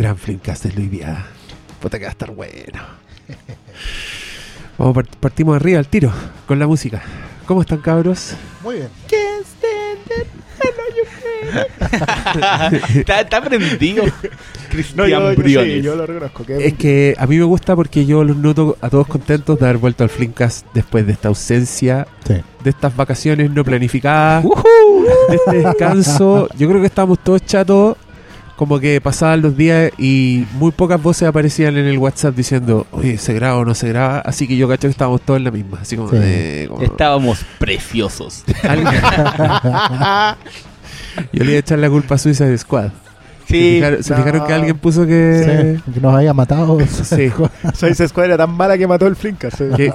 Gran Flimcast de Luis Viada. Puta que va a estar bueno. Vamos, part- partimos arriba al tiro con la música. ¿Cómo están, cabros? Muy bien. está, está prendido. Cristian No, yo, yo, sí, Briones. yo lo reconozco. que Es que a mí me gusta porque yo los noto a todos contentos de haber vuelto al Flimcast después de esta ausencia, Sí. de estas vacaciones no planificadas, de este descanso. Yo creo que estábamos todos chatos, como que pasaban los días y muy pocas voces aparecían en el WhatsApp diciendo, oye, ¿se graba o no se graba? Así que yo cacho que estábamos todos en la misma. Así como Sí. de... como- Estábamos preciosos. Yo le iba a echar la culpa a Suicide Squad. ¿Se Sí. fijaron, se fijaron que alguien puso que... Sí, que nos había matado. Sí. Soy escuadra tan mala que mató el Flinkas. Que.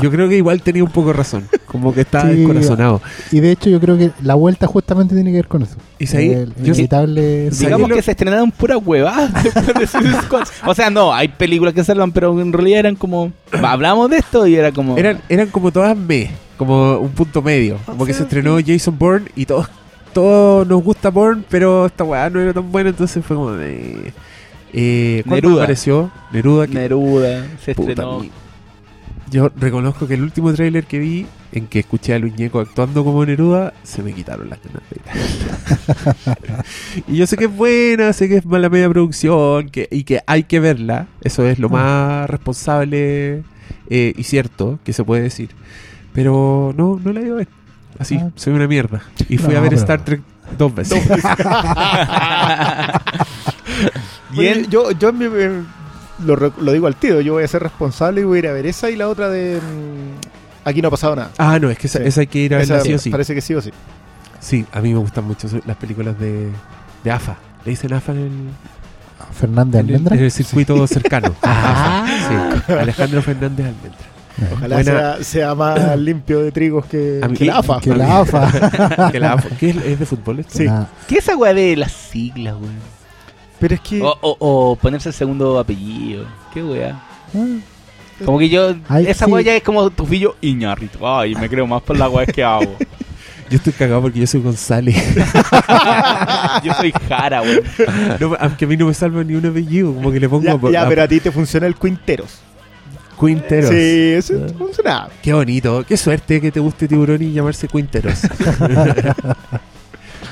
Yo creo que igual tenía un poco de razón. Como que estaba Sí. descorazonado. Y de hecho, yo creo que la vuelta justamente tiene que ver con eso. Y si ahí- el yo- inevitable. Digamos lo- que se estrenaron pura huevada. O sea, no, hay películas que salvan, pero en realidad eran como. Hablamos de esto y era como. Eran, eran como todas me, como un punto medio. Como que se estrenó Jason Bourne y todos, todos nos gusta Bourne, pero esta weá no era tan buena, entonces fue como de. Eh, ¿Cuál Neruda. apareció? Neruda. que- Neruda, se puta, estrenó. mi- Yo reconozco que el último tráiler que vi, en que escuché a Luis Ñeco actuando como Neruda, se me quitaron las ganas de y yo sé que es buena, sé que es mala media producción que, y que hay que verla. Eso es lo más responsable eh, y cierto que se puede decir. Pero no, no la he ido a ver. Así, Ah. soy una mierda. Y fui No, a ver pero- Star Trek dos veces. Bien. Oye, yo, yo lo, digo al tío. Yo voy a ser responsable y voy a ir a ver esa y la otra de. mm, Aquí no ha pasado nada. ah, no, es que esa, Sí. esa hay que ir a verla sí o sí. Parece que sí o sí. Sí, a mí me gustan mucho las películas de, de AFA. ¿Le dicen AFA en el, Fernández en el, Almendra. en el circuito cercano. Ah. Sí. Alejandro Fernández Almendra. Ojalá sea, sea más limpio de trigos que, A mí- que la AFA. que la AFA. Que la AFA- ¿Qué es, es de fútbol esto? Sí. Ah, ¿Qué es esa weá de las siglas, weón? Pero es que. O, o, o ponerse el segundo apellido. ¿Qué weá? Ah, Como que yo. Ay, esa sí. weá ya es como tu fillo Iñarrito. Ay, me creo más por la weá que hago. Yo estoy cagado porque yo soy González. yo soy Jara, weón. No, aunque a mí no me salva ni un apellido. Como que le pongo ya, ya, a- pero a ti te funciona el Quinteros. Quinteros. Sí, eso Ah. funciona. Qué bonito. Qué suerte que te guste tiburón y llamarse Quinteros.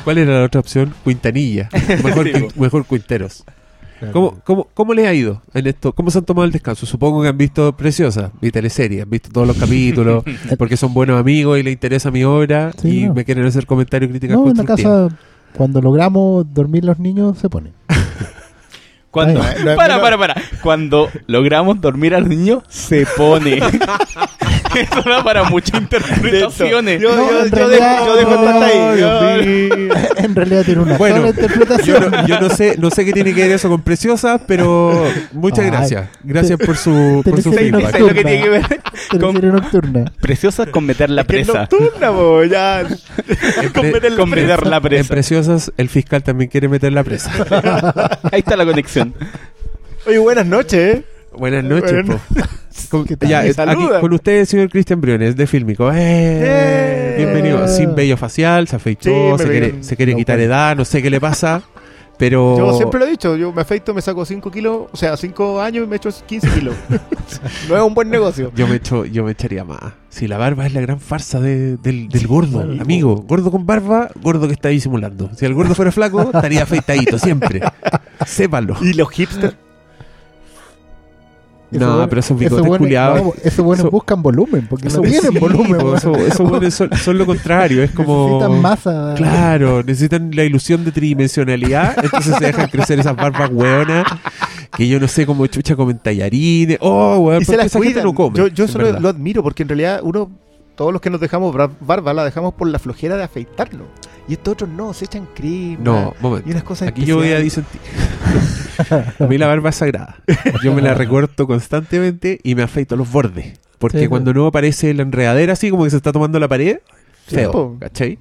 ¿Cuál era la otra opción? Quintanilla. Mejor, Sí, Quin- mejor Quinteros. ¿Cómo, cómo, ¿Cómo les ha ido en esto? ¿Cómo se han tomado el descanso? Supongo que han visto Preciosa, mi teleserie, han visto todos los capítulos, porque son buenos amigos y les interesa mi obra Sí, y no. me quieren hacer comentarios críticas No, en la casa, cuando logramos dormir los niños, se pone. Cuando, Ay, no es para, para, para. Cuando logramos dormir al niño, se pone. Eso da para muchas interpretaciones. Yo, No, yo, en yo realidad- dejo, yo dejo el pata ahí. Ay, Yo- mío. en realidad tiene una Bueno, sola interpretación. Yo no, yo no sé, no sé qué tiene que ver eso con Preciosa, pero muchas Ay, gracias. Gracias por su, por su feedback. Eso es lo que tiene que ver Teleserie nocturna. Preciosa con meter la Es que es presa. nocturna, po, ya. En Con meter, con la En presa. Preciosas, el fiscal también quiere meter la presa. Ahí está la conexión. Oye, buenas noches, ¿eh? Buenas noches, Bueno. po. Con, ya, eh, aquí saludan. con usted, señor Cristian Briones, de Fílmico. Eh. Bienvenido. Sin bello facial, se afeitó, Sí, se, quiere, se quiere no, quitar edad, no sé qué le pasa, pero... Yo siempre lo he dicho, yo me afeito, me saco 5 kilos, o sea, 5 años y me echo 15 kilos. no es un buen negocio. Yo me, echo, yo me echaría más. Si la barba es la gran farsa de- del, del gordo, bueno. amigo. Gordo con barba, gordo que está disimulando. Si el gordo fuera flaco, estaría afeitadito siempre. Sépalo. Y los hipsters. No, pero esos bigotes culiados. no, esos buenos Eso- buscan volumen, porque Eso- no tienen sí, volumen. po, weón. eso- esos buenos son, son lo contrario. Es como. Necesitan masa. Claro, necesitan la ilusión de tridimensionalidad, entonces se dejan crecer esas barbas hueonas que yo no sé cómo chucha comen tallarines. Oh, weón, y se porque las esa gente cuidan. no come. yo yo eso lo, verdad. lo admiro, porque en realidad uno, todos los que nos dejamos barba, la dejamos por la flojera de afeitarlo. Y estos otros no, se echan crema. No, momento. Y unas cosas Aquí yo voy a disentir. a mí la barba es sagrada. Yo me la recorto constantemente y me afeito los bordes. Porque Sí, cuando no aparece la enredadera así como que se está tomando la pared, Sí, feo. ¿cachai?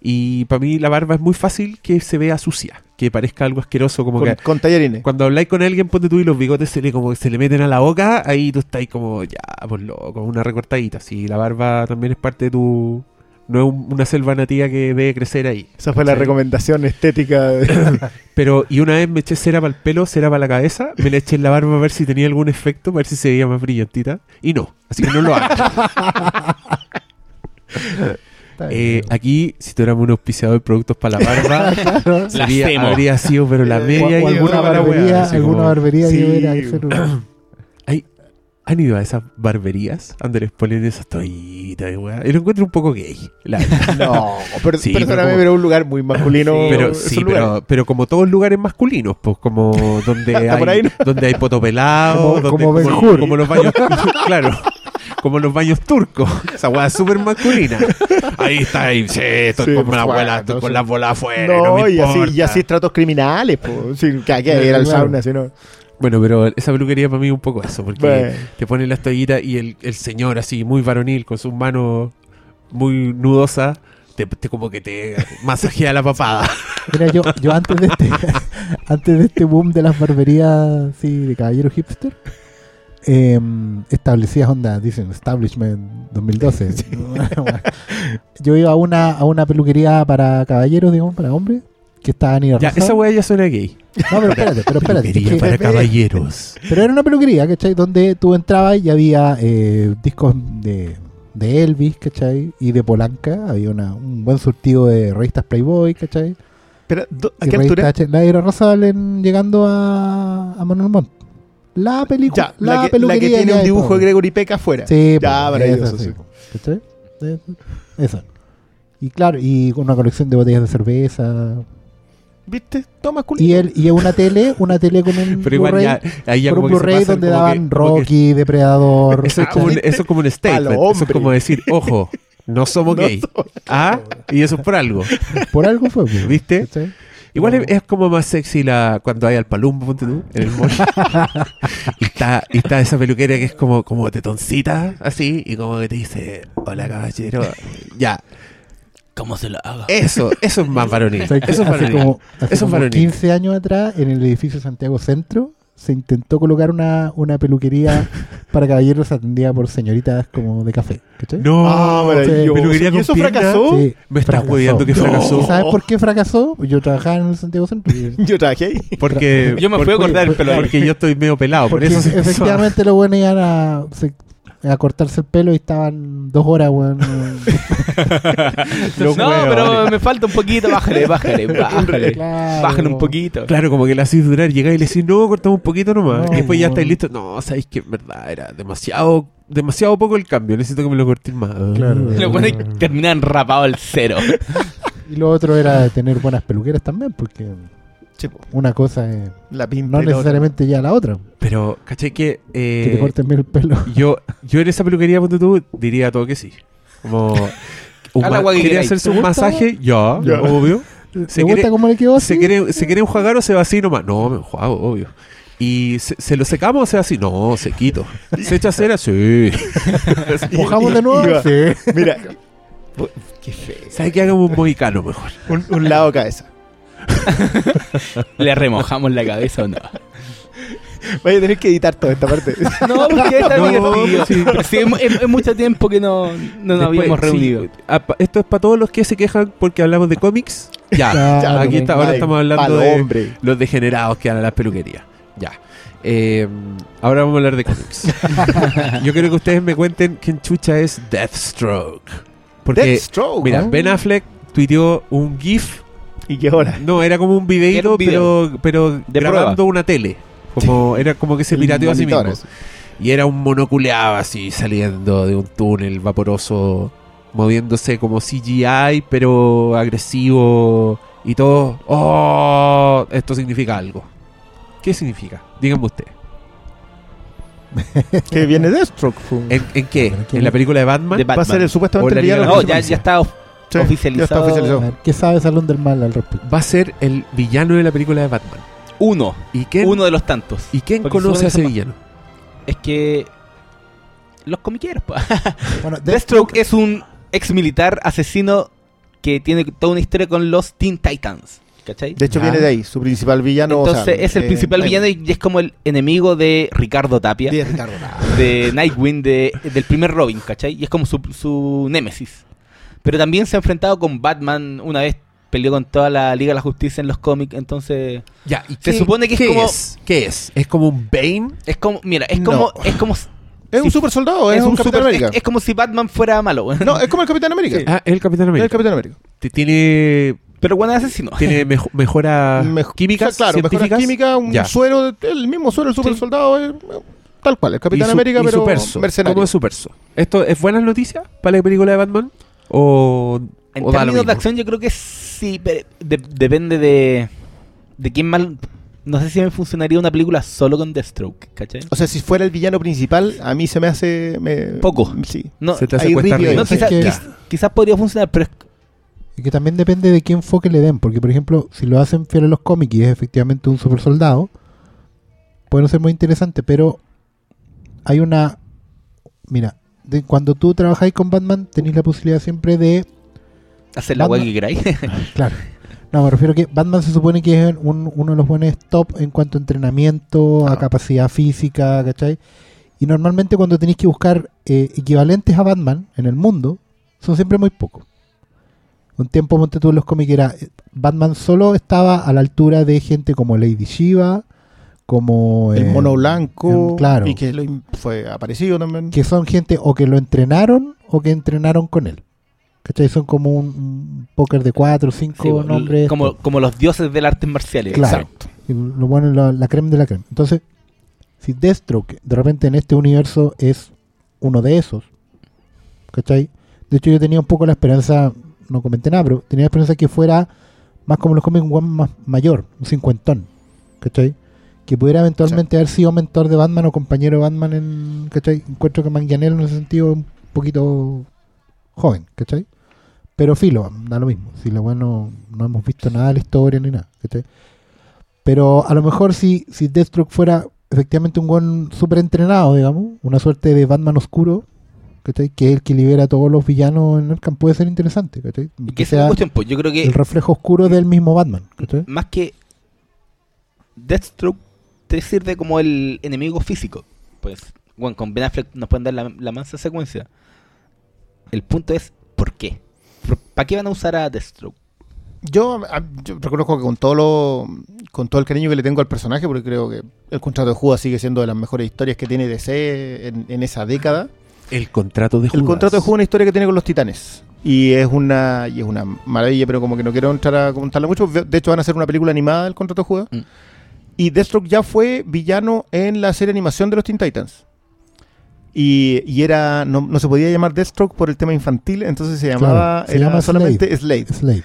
Y para mí la barba es muy fácil que se vea sucia, que parezca algo asqueroso, como Con, que con tallarines. cuando habláis con alguien, ponte tú y los bigotes se le como que se le meten a la boca, ahí tú estás como, ya, pues loco, una recortadita. Si la barba también es parte de tu no es un- una selva nativa que debe crecer ahí. Esa fue la recomendación estética. de- Pero, y una vez me eché cera para el pelo, cera para la cabeza, me la eché en la barba a ver si tenía algún efecto, a ver si se veía más brillantita, y no, así que no lo hagan. Está Eh, aquí, si tuviéramos un auspiciador de productos para la barba, Claro. sería, habría sido, pero la O- media y alguna barbería, alguna como- barbería Sí. ¿Han ido a esas barberías donde les ponen esas toallitas y weá? Y lo encuentro un poco gay. la. No, pero, Sí, perdóname, pero como- pero un lugar muy masculino. pero sí, pero, pero como todos lugares masculinos, pues como donde hay, ¿no? donde hay poto pelado, Como- como como, Ben-Hur. como los baños, claro, como los baños turcos, esa weá es súper masculina. Ahí está, ahí, sí, estoy Sí, con pues, la abuela, estoy con sí. las bolas afuera, no, No, me y así, y así estratos criminales, pues. Sí, que hay que ir al Claro. sauna, si no. Bueno, pero esa peluquería para mí es un poco eso, porque Bueno. te ponen las toallitas y el, el señor así, muy varonil, con sus manos muy nudosas, te, te como que te masajea la papada. Mira, yo, yo antes de este antes de este boom de las barberías sí, de caballero hipster, eh, establecidas onda, dicen Establishment 2012. yo iba a una, a una peluquería para caballeros, digamos, para hombres, que estaba en Ya, esa weá ya suena gay. No, pero espérate, pero espérate. es Peluquería que- para caballeros. Pero era una peluquería, ¿cachai? Donde tú entrabas y había eh, discos de, de Elvis, ¿cachai? Y de Polanca. Había una, un buen surtido de revistas Playboy, ¿cachai? Pero, ¿do- ¿a qué altura? La era Rosal en- llegando a, a Manuel Montt. La película. La, la, que, la peluquería que tiene un dibujo de Gregory Peck afuera. Sí, Ya, maravilloso, esa, sí. po, ¿Cachai? Esa. Y claro, y con una colección de botellas de cerveza. ¿Viste? Todo masculino. Y él y una tele, una tele con un Pero igual Blu-ray, ya, ahí ya un como se Blu-ray donde daban que- Rocky, Depredador. Eso es, como un, eso es como un statement. Eso es como decir, ojo, no somos No gay. Ah, y eso es por algo. Por algo fue, pues, ¿Viste? Igual No. es, es como más sexy la cuando hay al palumbo, ponte tú, en el mall. y, está, y está esa peluquera que es como, como tetoncita, así, y como que te dice, hola caballero. Ya, ¿Cómo se lo hago? eso, eso es más varonil. ¿Sabes que Eso es hace varonil. como, hace Eso es como varonil. 15 años atrás, en el edificio Santiago Centro, se intentó colocar una, una peluquería para caballeros atendida por señoritas como de café. ¿cachai? No, Ah, maravilloso. peluquería ¿Y con eso pierna. fracasó? Sí, Me estás fracasó. hueveando que No. fracasó. ¿Y sabes por qué fracasó? Yo trabajaba en el Santiago Centro. y- Yo trabajé ahí. Porque, Yo me fui a porque- cortar el pelo. Porque yo estoy medio pelado, por Porque eso efectivamente los buenos iban a, se- a cortarse el pelo y estaban dos horas, weón. No, pero vale. me falta un poquito. Bájale, bájale, bájale. Claro. Bájale un poquito. Claro, como que la hacís durar, llegáis y le decís, no, cortamos un poquito nomás. No, y después ya estáis listos. No, sabéis que en verdad era demasiado, demasiado poco el cambio. Necesito que me lo corten más. Claro. Lo bueno es que terminan rapado el cero. Y lo otro era tener buenas peluqueras también, porque Sí, una cosa es La pimpa. no necesariamente ya la otra. Pero, ¿cachai que, eh, Que te corten bien el pelo. yo, yo en esa peluquería, ponte tú, diría todo que sí. Como, un ¿Quiere hacerse ¿Te un masaje? Ya, Ya. obvio. ¿Te Se gusta quiere- cómo le quedó ¿Se quiere, ¿Se quiere enjuagar o se va así nomás? No, me enjuago, obvio. ¿Y se, se lo secamos o se va así? No, sequito. ¿Se echa cera? Sí. ¿Mojamos de nuevo? Iba. Sí. Mira. Qué feo. ¿Sabes que hagamos un mohicano mejor? Un, un lado de cabeza. ¿Le remojamos la cabeza o no? Vaya a tener que editar toda esta parte. No, porque está No, divertido. sí. Pero sí, es, es mucho tiempo que no, no nos Después, habíamos reunido. ah, esto es para todos los que se quejan porque hablamos de cómics. Ya, Claro, aquí está, ahora estamos hablando de hombre. los degenerados que van a las peluquerías. Ya. Eh, ahora vamos a hablar de cómics. Yo quiero que ustedes me cuenten quién chucha es Deathstroke. Porque, Deathstroke. mira, ¿no? Ben Affleck tuiteó un GIF. ¿Y qué hora? No, era como un videito, video. pero, pero De grabando prueba. una tele. Como, Era como que se pirateó a sí mismo. Y era un monoculeado así saliendo de un túnel vaporoso, moviéndose como CGI, pero agresivo y todo. ¡Oh! Esto significa algo. ¿Qué significa? Díganme usted. Que viene Deathstroke. ¿En, en qué? Pero ¿quién ¿En la película de Batman? De Va a Batman. ser el, supuestamente el villano. No, ya, ya está Sí, oficializado. ya está A oficializado. ver, ¿Qué sabe Salón del Mal al respecto? Va a ser el villano de la película de Batman. Uno. ¿Y quién, Uno de los tantos. ¿y quién Porque conoce a ese villano? Es que. Los comiqueros, pues. Bueno, Deathstroke es un ex militar asesino que tiene toda una historia con los Teen Titans. ¿Cachai? De hecho, viene de ahí. Su principal villano. o Entonces sea, es el eh, principal eh, villano y es como el enemigo de Ricardo Tapia, es Ricardo. de Nightwing, de, del primer Robin, ¿cachai? Y es como su, su némesis. Pero también se ha enfrentado con Batman una vez peleó con toda la Liga de la Justicia en los cómics, entonces Ya, ¿y Se supone que es qué como- Es? ¿Qué es? ¿Es como un Bane? es como, mira, es No. como es como Es un super soldado, es, es un, un Capitán super- América. es, es como si Batman fuera malo. No, es como el Capitán América. Sí. Ah, es el Capitán Es América. el Capitán América. Tiene, Pero bueno, es asesino. tiene mejo- mejora Mejo- químicas, o sea, claro, química, un Ya. suero, el mismo suero, el super Sí. soldado, es, eh, tal cual, el Capitán Y su- América, y pero su perso. mercenario. ¿Cómo es su perso? ¿Esto es buenas noticias para la película de Batman? ¿O, En o da lo términos de acción, yo creo que sí, pero de- depende de, de quién mal. No sé si me funcionaría una película solo con Deathstroke, ¿cachai? O sea, si fuera el villano principal, a mí se me hace... me- Poco. Sí. No, Se te hace cuesta no, quizás podría funcionar, pero es, Y que también depende de qué enfoque le den, porque por ejemplo, si lo hacen fiel a los cómics y es efectivamente un super soldado, puede no ser muy interesante, pero hay una... Mira, de, cuando tú trabajáis con Batman, tenéis la posibilidad siempre de... hacer la hueá que queráis. Claro. No, me refiero a que Batman se supone que es un- uno de los buenos top en cuanto a entrenamiento, a Ah. capacidad física, ¿cachai? Y normalmente cuando tenéis que buscar eh, equivalentes a Batman en el mundo, son siempre muy pocos. Un tiempo, monte tú en los cómics, era eh, Batman solo estaba a la altura de gente como Lady Shiva, como... El eh, mono blanco, claro. y que lo fue aparecido también. que son gente o que lo entrenaron o que entrenaron con él. ¿Cachai? Son como un, un póker de cuatro o cinco Sí, nombres. como, como los dioses del artes marciales. Claro. Y lo bueno es la, la creme de la creme. Entonces, si Deathstroke de repente en este universo es uno de esos, ¿cachai? De hecho, yo tenía un poco la esperanza, no comenté nada, pero tenía la esperanza que fuera más como los cómics, un más mayor, un cincuentón, ¿cachai? Que pudiera eventualmente haber sido mentor de Batman o compañero de Batman en, ¿cachai? Encuentro que Manganiello en ese sentido es un poquito joven, ¿cachai? Pero filo, da lo mismo. Si lo bueno, no hemos visto nada de la historia ni nada, ¿cachai? Pero a lo mejor si, si Deathstroke fuera efectivamente un buen súper entrenado, digamos, una suerte de Batman oscuro, ¿cachai? Que es el que libera a todos los villanos en Arkham, puede ser interesante, ¿cachai? Que que sea cuestión, pues yo creo que el reflejo oscuro del mismo Batman, ¿cachai? más que Deathstroke te sirve como el enemigo físico. Pues, bueno, con Ben Affleck nos pueden dar la, la mansa secuencia. El punto es, ¿por qué? ¿Para qué van a usar a Deathstroke? Yo, reconozco que con todo lo, con todo el cariño que le tengo al personaje, porque creo que el contrato de Judas sigue siendo de las mejores historias que tiene DC en, en esa década. El contrato de El Judas. contrato de Judas es una historia que tiene con los titanes. Y es una y es una maravilla, pero como que no quiero entrar a contarla mucho. De hecho, van a hacer una película animada del contrato de Judas. Mm. Y Deathstroke ya fue villano en la serie de animación de los Teen Titans. Y, y era no, no se podía llamar Deathstroke por el tema infantil, entonces se Claro, llamaba se llama solamente Slade. Slade.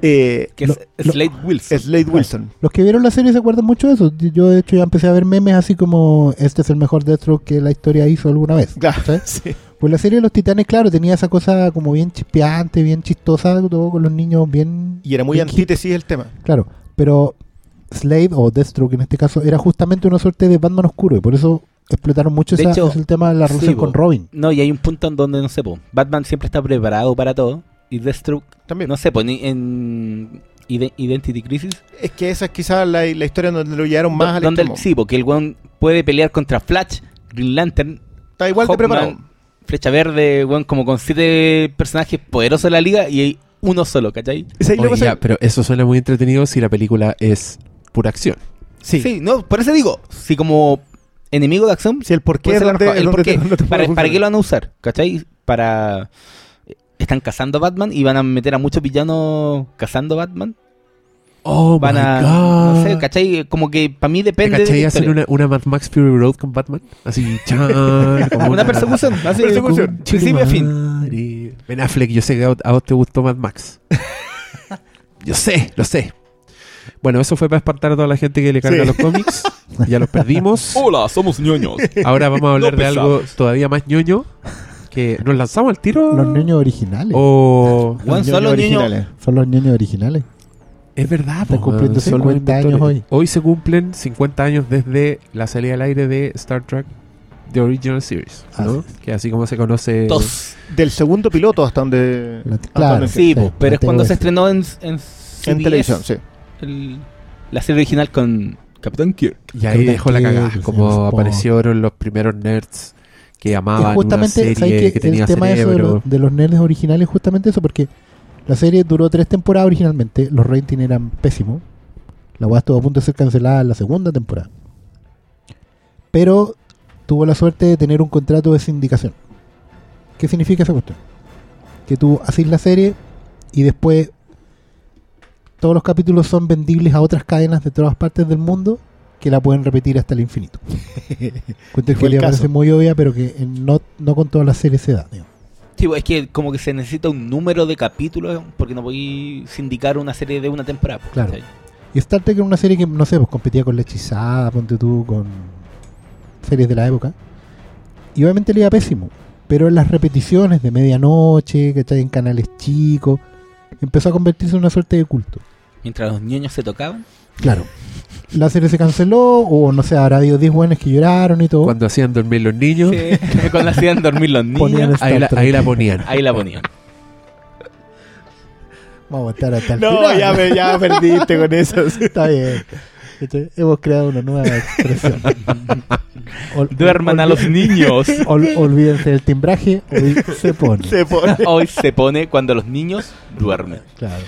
Eh, Que Lo- es lo- Slade Wilson. Slade Wilson. Los que vieron la serie se acuerdan mucho de eso. Yo de hecho ya empecé a ver memes así como este es el mejor Deathstroke que la historia hizo alguna vez. Claro, sí. Pues la serie de los titanes, claro, tenía esa cosa como bien chispeante, bien chistosa, todo con los niños bien... Y era muy antítesis el tema. Claro, pero Slade o Deathstroke en este caso era justamente una suerte de Batman oscuro y por eso explotaron mucho De esa- hecho, ese el tema de la relación con Robin. No, y hay un punto en donde, no sé, po, Batman siempre está preparado para todo. Y Deathstroke, También. no sé, po, ni en Ide- Identity Crisis. Es que esa es quizás la, la historia donde lo llevaron más do- al donde el- sí, porque el weón puede pelear contra Flash, Green Lantern, Está igual de preparado. Flecha Verde, weón, como con siete personajes poderosos de la liga y hay uno solo, ¿cachai? Oye, ya, pero eso suena muy entretenido si la película es pura acción. sí. no, por eso digo, si como enemigo de acción, Si el por qué donde, el por qué. te- ¿Para, ¿Para qué lo van a usar? ¿Cachai? Para... Están cazando a Batman y van a meter a muchos villanos cazando a Batman. Oh, Van my a... God. No sé, ¿cachai? Como que para mí ¿Te depende de cachai la hacer historia. una, una Mad Max Fury Road con Batman? Así, chan, como Una persecución, así, Persecución. principio a fin. Ben Affleck, yo sé que a vos te gustó Mad Max. yo sé, lo sé. Bueno, eso fue para espantar a toda la gente que le carga Sí. los cómics. Ya los perdimos. Hola, somos ñoños. Ahora vamos a hablar No de algo todavía más ñoño. Que nos lanzamos al tiro. Los niños originales. O Juan, Los solo ñoños niños. originales. Son los niños originales. es verdad, Están cumpliendo son los 50 años inventores. Hoy se cumplen 50 años desde la salida al aire de Star Trek The Original Series, ¿no? Así Que así como se conoce. Dos. Del segundo piloto hasta donde. La- hasta claro. donde- Sí, Sí, pero es cuando se estrenó en, en, televisión, sí. El- la serie original con Capitán Kirk. Y ahí dejó la cagada. Como aparecieron los primeros nerds que Y amaban justamente, una ¿sabes serie qué? que tenía el tema de, eso de, cerebro. los, de los nerds originales es justamente eso, porque la serie duró tres temporadas originalmente, los ratings eran pésimos, la weá estuvo a punto de ser cancelada en la segunda temporada. Pero tuvo la suerte de tener un contrato de sindicación. ¿Qué significa esa cuestión? Que tú haces la serie y después todos los capítulos son vendibles a otras cadenas de todas partes del mundo que la pueden repetir hasta el infinito. Cuenta que le parece muy obvia, pero que en- no, no con todas las series se da. digamos. Sí, pues, es que como que se necesita un número de capítulos porque no voy a sindicar una serie de una temporada. pues, Claro. Y Star Trek era una serie que, no sé, pues competía con La Hechizada, ponte tú, con series de la época. Y obviamente le iba pésimo. Pero en las repeticiones de medianoche, que en canales chicos, empezó a convertirse en una suerte de culto. Mientras los niños se tocaban. Claro. La serie se canceló, o no sé, habrá habido 10 buenos que lloraron y todo. Cuando hacían dormir los niños, Sí, cuando hacían dormir los niños. Ahí la, Trek. ahí la ponían. Ahí la ponían. Vamos a estar hasta el No, final. ya, me, ya perdiste con eso. Está bien. ¿Cachai? Hemos creado una nueva expresión. Ol- Duerman a los niños. ol- olvídense del timbraje, hoy se pone. Se pone. Hoy se pone cuando los niños duermen. Claro.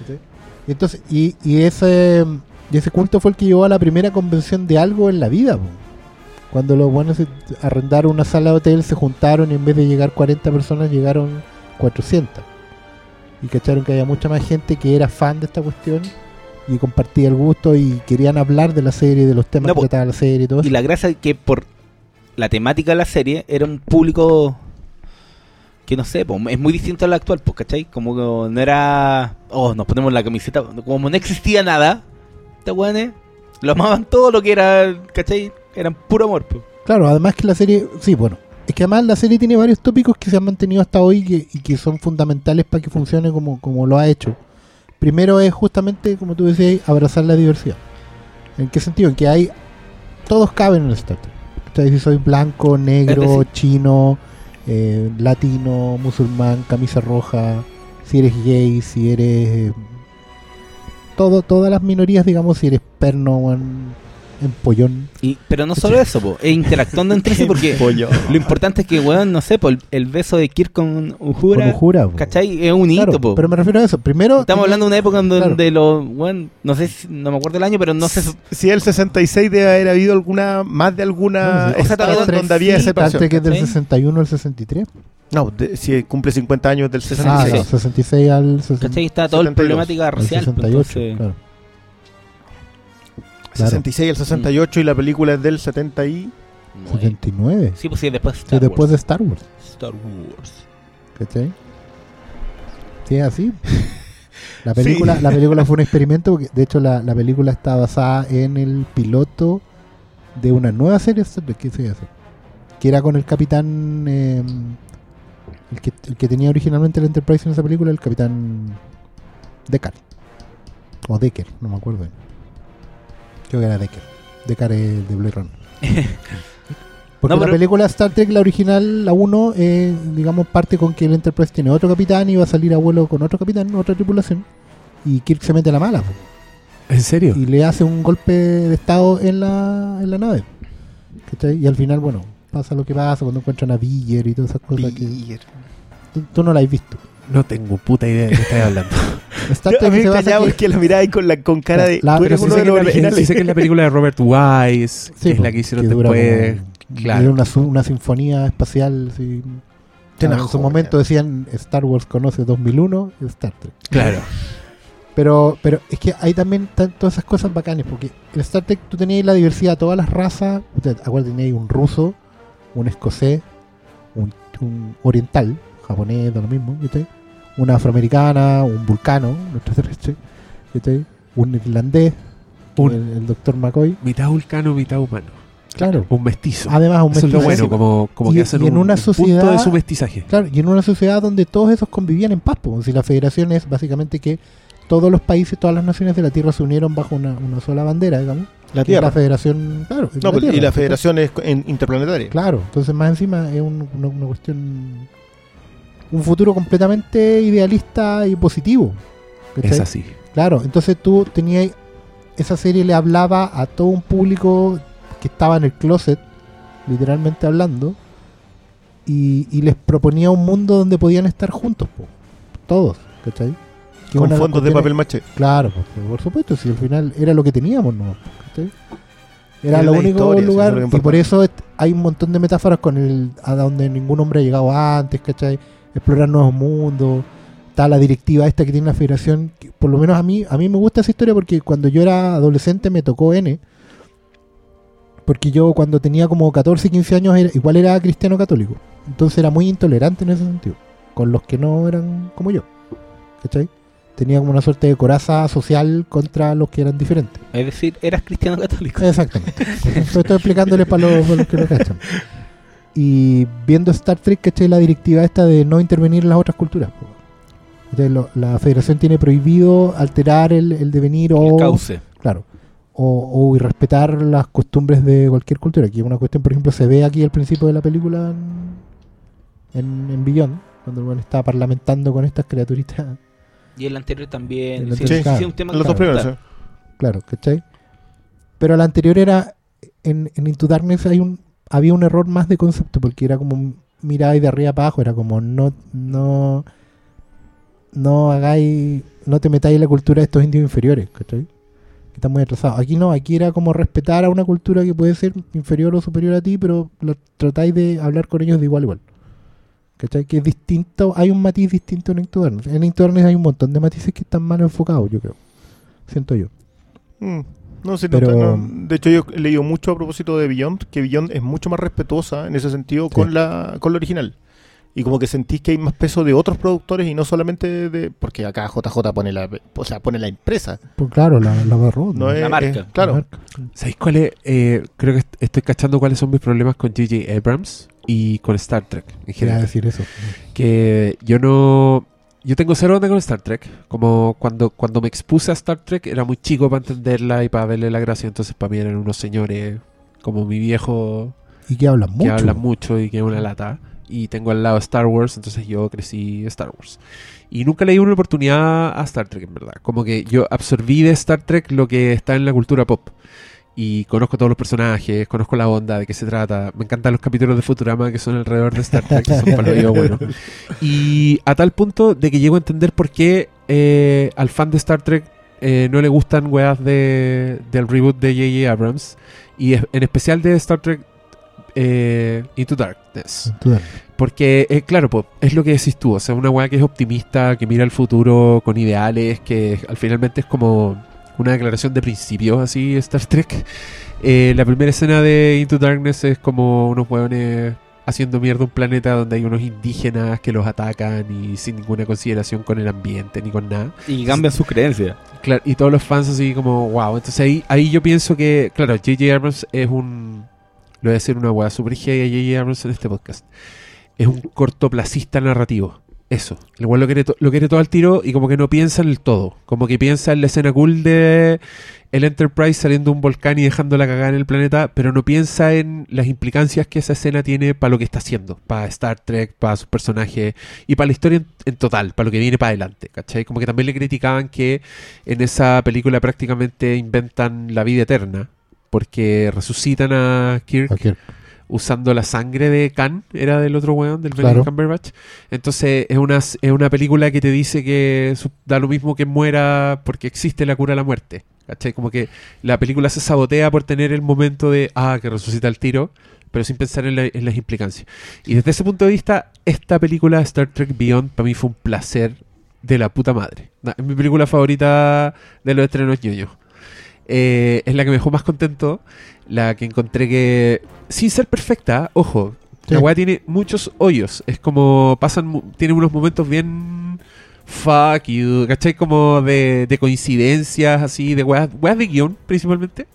¿Cachai? Y entonces, y, y ese, y ese culto fue el que llevó a la primera convención de algo en la vida. po. Cuando los buenos arrendaron una sala de hotel, se juntaron y en vez de llegar 40 personas, llegaron 400. Y cacharon que había mucha más gente que era fan de esta cuestión y compartía el gusto y querían hablar de la serie, de los temas No, que trataba la serie y todo Y eso. la gracia es que por la temática de la serie era un público que no sé, po, es muy distinto al actual, pues, ¿cachai? Como que no era, oh, nos ponemos la camiseta, como no existía nada, estos weones lo amaban todo lo que era, ¿cachai? Eran puro amor, pues. Claro, además que la serie, sí, bueno, es que además la serie tiene varios tópicos que se han mantenido hasta hoy y que, y que son fundamentales para que funcione como, como lo ha hecho. Primero es justamente, como tú decías, abrazar la diversidad. ¿En qué sentido? En que hay, todos caben en el Star Trek. Si soy blanco, negro, chino, eh, latino, musulmán, camisa roja, si eres gay, si eres... eh, todo, todas las minorías, digamos, si eres perno, empollón. Y, pero no solo eso, po, es interactuando entre sí porque lo importante es que, weón, no sé, po, el, el beso de Kirk con Uhura, Con Uhura, po. ¿cachai? Es un hito, Claro, po. pero me refiero a eso. Primero, Estamos hablando de una época en donde Claro. los, weón, no sé, si- no me acuerdo el año, pero no sé, Si el 66 debe haber habido alguna, más de alguna No, sí, o sea, donde había sí, separación. Star Trek es del ¿cachai? 61 al 63. No, de- si cumple 50 años del Ah, 66. no, 66 al 60 ¿cachai? Está toda la 72, problemática al racial. pues, 68. entonces- claro. Claro. 66 al 68 y la película es del 70 y... Nueve. 79. Sí, pues sí, después Sí, Star después Wars. de Star Wars. Star Wars. ¿Cachai? Sí, es así. La película, la película fue un experimento porque de hecho la, la película está basada en el piloto de una nueva serie de que se hace. Que era con el capitán eh, el, que, el que tenía originalmente el Enterprise en esa película, el capitán Deckard. O Decker, no me acuerdo. Creo que era Decker. Deckard es de Blade Runner. Porque No, la película Star Trek, la original, la 1, eh, digamos, parte con que el Enterprise tiene otro capitán y va a salir a vuelo con otro capitán, otra tripulación. Y Kirk se mete a la mala. ¿En serio? y le hace un golpe de estado en la, en la nave. ¿Cachai? Y al final, bueno, pasa lo que pasa cuando encuentran a Biller y todas esas cosas que tú, tú no la has visto. No tengo puta idea de qué estás hablando. Star Yo, a mí me que- porque la miraba ahí con, la, con cara de... La- tú Pero eres uno de que los originales. sí sé que es la película de Robert Wise, Sí, que es la que hicieron dura después. como- claro. Era una, una sinfonía espacial. sí. Ah, en su momento decían Star Wars conoce 2001 y Star Trek. Claro. Pero, pero es que hay también todas esas cosas bacanas, porque en Star Trek tú tenías la diversidad, todas las razas, usted, acuérdate, tenías un ruso, un escocés, un, un oriental, japonés, da lo mismo, ¿viste? Una afroamericana, un vulcano, un extraterrestre, un irlandés, Un- el, el doctor McCoy, Mitad vulcano, mitad humano. claro. Un mestizo. Además, un Eso es lo mestizo. bueno, como, como Y- que hacen y en un, una un punto sociedad- de su mestizaje. Claro, y en una sociedad donde todos esos convivían en paz, pues, si la federación es básicamente que todos los países, todas las naciones de la Tierra se unieron bajo una, una sola bandera, digamos. La Tierra. La federación, claro. es No, la pues, y Tierra, la federación es en- interplanetaria. Claro, entonces más encima es un- una, una cuestión. Un futuro completamente idealista y positivo. ¿cachai? Es así. Claro, entonces tú tenías. Esa serie le hablaba a todo un público que estaba en el closet, literalmente hablando, y, y les proponía un mundo donde podían estar juntos, po. todos, ¿cachai? Que Con fondos de papel maché. Claro, por supuesto, si al final era lo que teníamos, ¿no? ¿Cachai? Era Era lo único historia, lugar, y por eso hay un montón de metáforas con el a donde ningún hombre ha llegado antes, ¿cachai? Explorar nuevos mundos, está la directiva esta que tiene la federación, que por lo menos a mí, a mí me gusta esa historia porque cuando yo era adolescente me tocó N, porque yo cuando tenía como 14, 15 años era- igual era cristiano católico, entonces era muy intolerante en ese sentido, con los que no eran como yo, ¿cachai? Tenía como una suerte de coraza social contra los que eran diferentes. Es decir, eras cristiano católico. Exactamente. Esto estoy explicándole para los, para los que no cachan. Y viendo Star Trek, ¿cachai? La directiva esta de no intervenir en las otras culturas. po. Entonces, lo- la federación tiene prohibido alterar el, el devenir o... El cauce. Claro. O, o irrespetar las costumbres de cualquier cultura. Aquí una cuestión, por ejemplo, se ve aquí al principio de la película en, en, en Beyond, cuando el weón está parlamentando con estas criaturitas. Y el anterior también. El Sí, anterior, sí, claro. sí, un tema Los que- dos primeros, claro. sí. Claro, ¿cachai? Pero la anterior era, en, en Into Darkness hay un, había un error más de concepto, porque era como mirar de arriba para abajo, era como no, no, no hagáis, no te metáis en la cultura de estos indios inferiores, ¿cachai? Que están muy atrasados. Aquí no, aquí era como respetar a una cultura que puede ser inferior o superior a ti, pero tratáis de hablar con ellos de igual a igual. ¿Cachai? Que es distinto, hay un matiz distinto en Into. En Into hay un montón de matices que están mal enfocados, yo creo. Siento yo. Mm. No, sí, Pero- no. de hecho yo he leído mucho a propósito de Beyond, que Beyond es mucho más respetuosa en ese sentido Sí. con la con la original. Y como que sentís que hay más peso de otros productores y no solamente de... Porque acá JJ pone la, o sea, pone la empresa. Pues claro, la, la agarró. No ¿no? es, La marca. es- claro. La marca. ¿Sabéis cuál es? Eh, creo que est- estoy cachando cuáles son mis problemas con J.J. Abrams y con Star Trek en Quería general. decir eso. Que yo no. Yo tengo cero onda con Star Trek. Como cuando, cuando me expuse a Star Trek era muy chico para entenderla y para verle la gracia. Entonces para mí eran unos señores como mi viejo Y que hablan que mucho. hablan mucho y que es una lata. Y tengo al lado Star Wars, entonces yo crecí Star Wars. Y nunca le di una oportunidad a Star Trek, en verdad. Como que yo absorbí de Star Trek lo que está en la cultura pop. Y conozco todos los personajes, conozco la onda, de qué se trata. Me encantan los capítulos de Futurama que son alrededor de Star Trek, que son para lo vivo bueno. Y a tal punto de que llego a entender por qué eh, al fan de Star Trek eh, no le gustan weas de, del reboot de J.J. Abrams. Y en especial de Star Trek eh, Into Darkness. Porque, eh, claro, po, es lo que decís tú. O sea, una weá que es optimista, que mira el futuro con ideales, que al finalmente es como una declaración de principios, así, Star Trek. Eh, la primera escena de Into Darkness es como unos hueones haciendo mierda un planeta donde hay unos indígenas que los atacan y sin ninguna consideración con el ambiente ni con nada. Y cambian sus creencias. Claro, y todos los fans así como, wow. Entonces ahí, ahí yo pienso que, claro, J.J. Abrams es un... Le voy a decir una weá super a J.J. Abrams en este podcast. Es un cortoplacista narrativo. Eso. El weón lo quiere, lo quiere todo al tiro y como que no piensa en el todo. Como que piensa en la escena cool de el Enterprise saliendo de un volcán y dejando la cagada en el planeta, pero no piensa en las implicancias que esa escena tiene para lo que está haciendo. Para Star Trek, para sus personajes y para la historia en, en total, para lo que viene para adelante. ¿Cachai? Como que también le criticaban que en esa película prácticamente inventan la vida eterna. Porque resucitan a Kirk. Usando la sangre de Khan, era del otro weón, del Claro. Benedict Cumberbatch. Entonces es una, es una película que te dice que su- da lo mismo que muera porque existe la cura a la muerte. ¿Cachai? Como que la película se sabotea por tener el momento de, ah, que resucita el tiro, pero sin pensar en, la- en las implicancias. Y desde ese punto de vista, esta película, Star Trek Beyond, para mí fue un placer de la puta madre. Es mi película favorita de los estrenos ñoños. Eh, es la que me dejó más contento. La que encontré que, sin ser perfecta, ojo, Sí. la weá tiene muchos hoyos. Es como, pasan, tiene unos momentos bien fuck you, ¿cachai? Como de, de coincidencias, así, de weas, weas de guion, principalmente.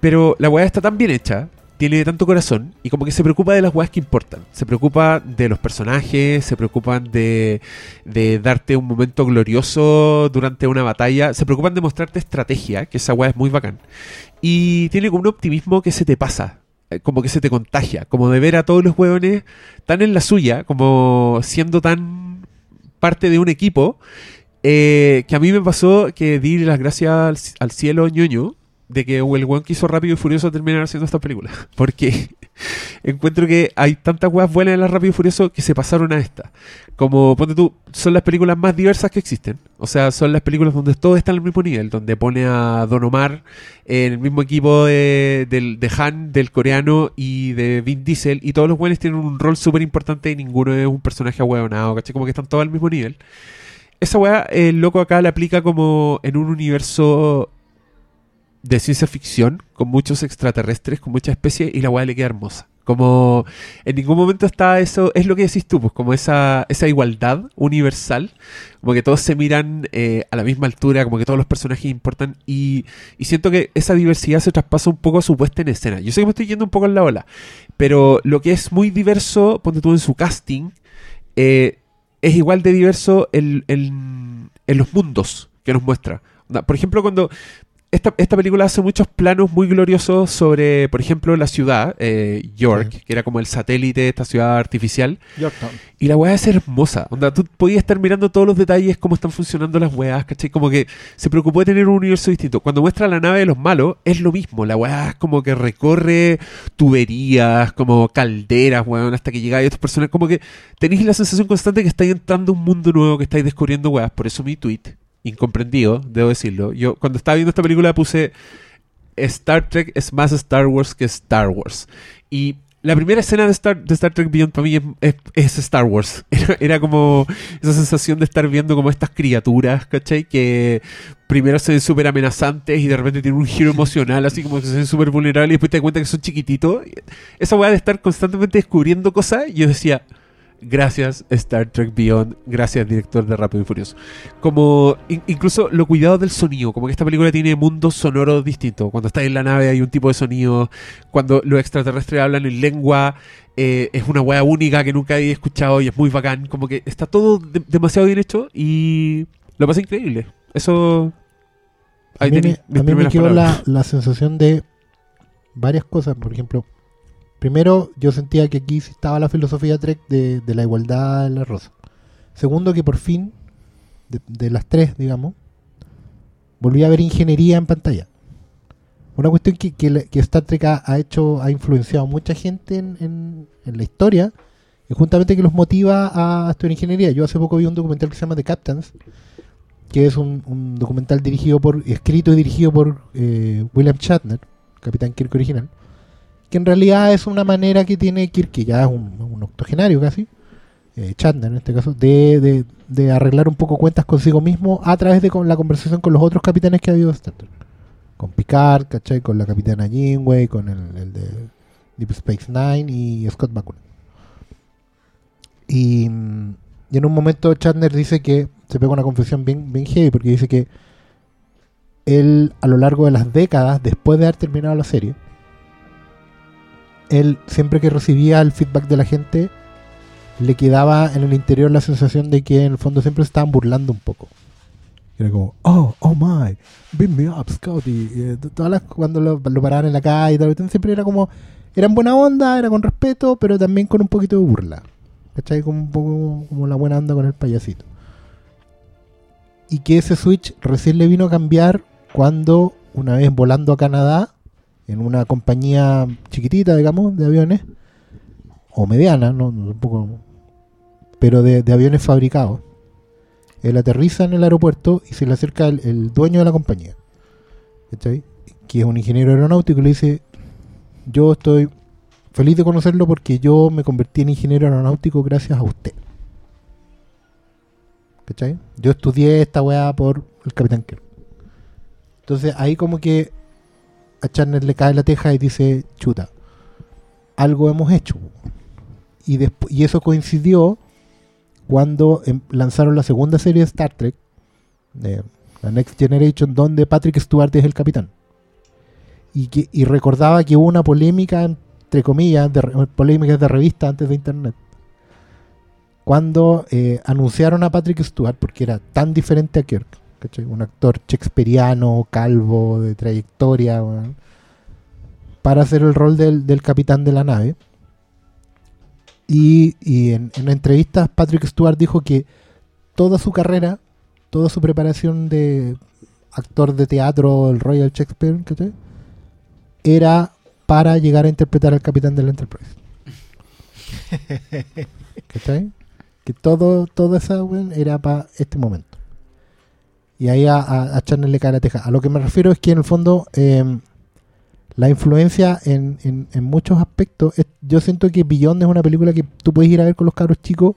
Pero la weá está tan bien hecha, tiene tanto corazón, y como que se preocupa de las weas que importan. Se preocupa de los personajes, se preocupan de, de darte un momento glorioso durante una batalla, se preocupan de mostrarte estrategia, que esa weá es muy bacán. Y tiene como un optimismo que se te pasa, eh, como que se te contagia, como de ver a todos los hueones tan en la suya, como siendo tan parte de un equipo, eh, que a mí me pasó que di las gracias al, al cielo ñoño de que el weón que hizo Rápido y Furioso terminar haciendo esta película. Porque encuentro que hay tantas weas buenas en la Rápido y Furioso que se pasaron a esta. Como, ponte tú, son las películas más diversas que existen. O sea, son las películas donde todos están al mismo nivel. Donde pone a Don Omar en el mismo equipo de, de Han, del coreano y de Vin Diesel. Y todos los buenos tienen un rol súper importante y ninguno es un personaje ahueonado, ¿cachai? Como que están todos al mismo nivel. Esa wea, el loco acá la aplica como en un universo de ciencia ficción, con muchos extraterrestres, con muchas especies, y la weá le queda hermosa. Como en ningún momento está eso, es lo que decís tú, pues como esa, esa igualdad universal, como que todos se miran eh, a la misma altura, como que todos los personajes importan, y, y siento que esa diversidad se traspasa un poco a su puesta en escena. Yo sé que me estoy yendo un poco en la ola, pero lo que es muy diverso, ponte tú en su casting, eh, es igual de diverso en, en- los mundos que nos muestra. Por ejemplo, cuando esta, esta película hace muchos planos muy gloriosos sobre, por ejemplo, la ciudad, eh, York, Sí. que era como el satélite de esta ciudad artificial. Yorktown. Y la weá es hermosa. Onda, tú podías estar mirando todos los detalles, cómo están funcionando las weas, ¿cachai? Como que se preocupó de tener un universo distinto. Cuando muestra la nave de los malos, es lo mismo. La weá es como que recorre tuberías, como calderas, weón, hasta que llega y estos personajes. Como que tenéis la sensación constante que estáis entrando a un mundo nuevo, que estáis descubriendo weas. Por eso mi tweet, incomprendido, debo decirlo. Yo cuando estaba viendo esta película puse Star Trek es más Star Wars que Star Wars. Y la primera escena de Star, de Star Trek Beyond para mí es, es- Star Wars. Era, era como esa sensación de estar viendo como estas criaturas, ¿cachai? Que primero se ven súper amenazantes y de repente tienen un giro emocional, así como que se ven súper vulnerables y después te das cuenta que son chiquititos. Esa weá de estar constantemente descubriendo cosas, yo decía, gracias Star Trek Beyond, gracias director de Rápido y Furioso. Como in- incluso lo cuidado del sonido, como que esta película tiene mundos sonoros distintos. Cuando estás en la nave hay un tipo de sonido, cuando los extraterrestres hablan en lengua, eh, es una weá única que nunca había escuchado y es muy bacán. Como que está todo de- demasiado bien hecho y lo pasa increíble. Eso... A Ahí mí, tenéis me, mis a mí me quedó la sensación de varias cosas. Por ejemplo, primero, yo sentía que aquí estaba la filosofía Trek de, de la igualdad en la rosa. Segundo, que por fin, de, de las tres, digamos, volví a ver ingeniería en pantalla. Una cuestión que, que, que Star Trek ha, hecho, ha influenciado a mucha gente en, la historia, y justamente que los motiva a estudiar ingeniería. Yo hace poco vi un documental que se llama The Captains, que es un, un documental dirigido por, escrito y dirigido por eh, William Shatner, Capitán Kirk original, que en realidad es una manera que tiene Kirk, que ya es un, octogenario casi, eh, Shatner en este caso, de, de- de arreglar un poco cuentas consigo mismo a través de con la conversación con los otros capitanes que ha habido Star Trek. Con Picard, ¿cachai? Con la capitana Janeway, con el, el de Deep Space Nine y Scott Bakula. Y, y en un momento Shatner dice que se pega una confesión bien, bien heavy porque dice que él a lo largo de las décadas después de haber terminado la serie él siempre que recibía el feedback de la gente le quedaba en el interior la sensación de que en el fondo siempre se estaban burlando un poco. Era como oh oh my beam me up Scotty eh, todas las cuando lo, lo paraban en la calle y tal siempre era como era en buena onda era con respeto pero también con un poquito de burla. ¿cachai? como un poco como la buena onda con el payasito. Y que ese switch recién le vino a cambiar cuando una vez volando a Canadá en una compañía chiquitita, digamos, de aviones o mediana, no, tampoco, pero de, aviones fabricados. Él aterriza en el aeropuerto y se le acerca el, el dueño de la compañía, ¿cachai? que es un ingeniero aeronáutico, y le dice, yo estoy feliz de conocerlo porque yo me convertí en ingeniero aeronáutico gracias a usted. ¿Cachai? Yo estudié esta weá por el Capitán Kirk. Entonces ahí como que a Charner le cae la teja y dice, chuta, algo hemos hecho. Y, eso coincidió cuando em- lanzaron la segunda serie de Star Trek, de la Next Generation, donde Patrick Stewart es el capitán. Y, recordaba que hubo una polémica, entre comillas, polémicas de revista antes de Internet, cuando eh, anunciaron a Patrick Stewart, porque era tan diferente a Kirk, ¿cachai? un actor shakespeariano, calvo, de trayectoria, para hacer el rol del, del capitán de la nave. Y, y en, en entrevistas Patrick Stewart dijo que toda su carrera, toda su preparación de actor de teatro, el Royal Shakespeare, ¿cachai? Era para llegar a interpretar al capitán del Enterprise. ¿Cachai? Que todo, toda esa era para este momento. Y ahí a, a, a Charner le cae la teja. A lo que me refiero es que en el fondo eh, la influencia en, en- en muchos aspectos, es- yo siento que Beyond es una película que tú puedes ir a ver con los cabros chicos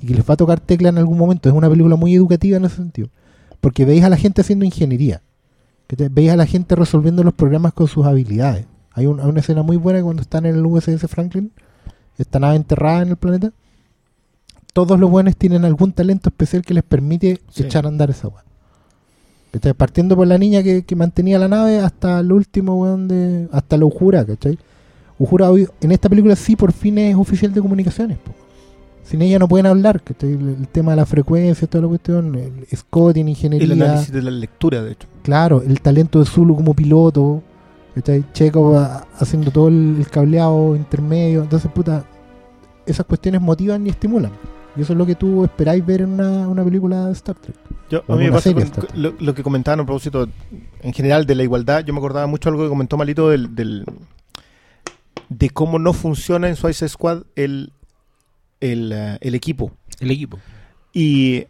y que les va a tocar tecla en algún momento. Es una película muy educativa en ese sentido. Porque veis a la gente haciendo ingeniería. Veis a la gente resolviendo los programas con sus habilidades. Hay, un- hay una escena muy buena cuando están en el USS Franklin, esta nave enterrada en el planeta. Todos los buenos tienen algún talento especial que les permite Sí. echar a andar esa weá. ¿Cachai? Partiendo por la niña que, que mantenía la nave hasta el último weón de. hasta la Ujura, ¿cachai? Ujura hoy- en esta película sí por fin es oficial de comunicaciones, po. Sin ella no pueden hablar, ¿cachai? El, el tema de la frecuencia, toda la cuestión, el Scott en El ingeniería. análisis de la lectura, de hecho. Claro, el talento de Zulu como piloto, ¿cachai? Checo haciendo todo el, el cableado intermedio. Entonces, puta, esas cuestiones motivan y estimulan. Y eso es lo que tú esperáis ver en una, una película de Star Trek. Yo, a mí me pasa con- lo, lo que comentaban a propósito en general de la igualdad. Yo me acordaba mucho algo que comentó Malito del, del- de cómo no funciona en Suicide Squad el, el, eh, el equipo. El equipo. Y,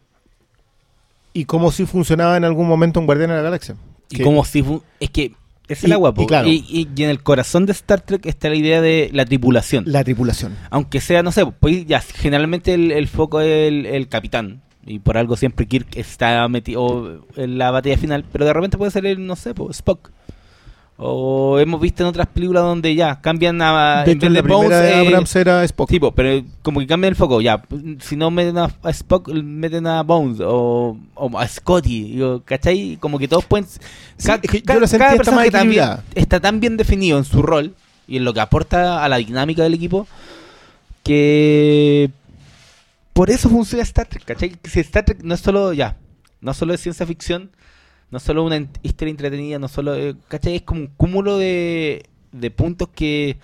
y cómo sí funcionaba en algún momento en Guardianes de la Galaxia. Y Que- como si fu- es que es Y- el agua, y claro. y, y- en el corazón de Star Trek está la idea de la tripulación. La tripulación. Aunque sea, no sé, pues ya generalmente el, el foco es el, el capitán. Y por algo siempre Kirk está metido en la batalla final. Pero de repente puede ser el, no sé, po, Spock. O hemos visto en otras películas donde ya cambian a. de hecho, en la de Bones, primera de eh, Abrams era Spock. Sí, po, pero como que cambian el foco, ya. Si no meten a, a Spock, meten a Bones o, o a Scotty, digo, ¿cachai? Como que todos pueden. Sí, es que yo sentí hasta más personaje también está tan bien definido en su rol y en lo que aporta a la dinámica del equipo que. Por eso funciona Star Trek, ¿cachai? Que Si Star Trek no es solo, ya, no solo es ciencia ficción, no solo una historia entretenida, no solo, eh, ¿cachai? Es como un cúmulo de, de puntos que,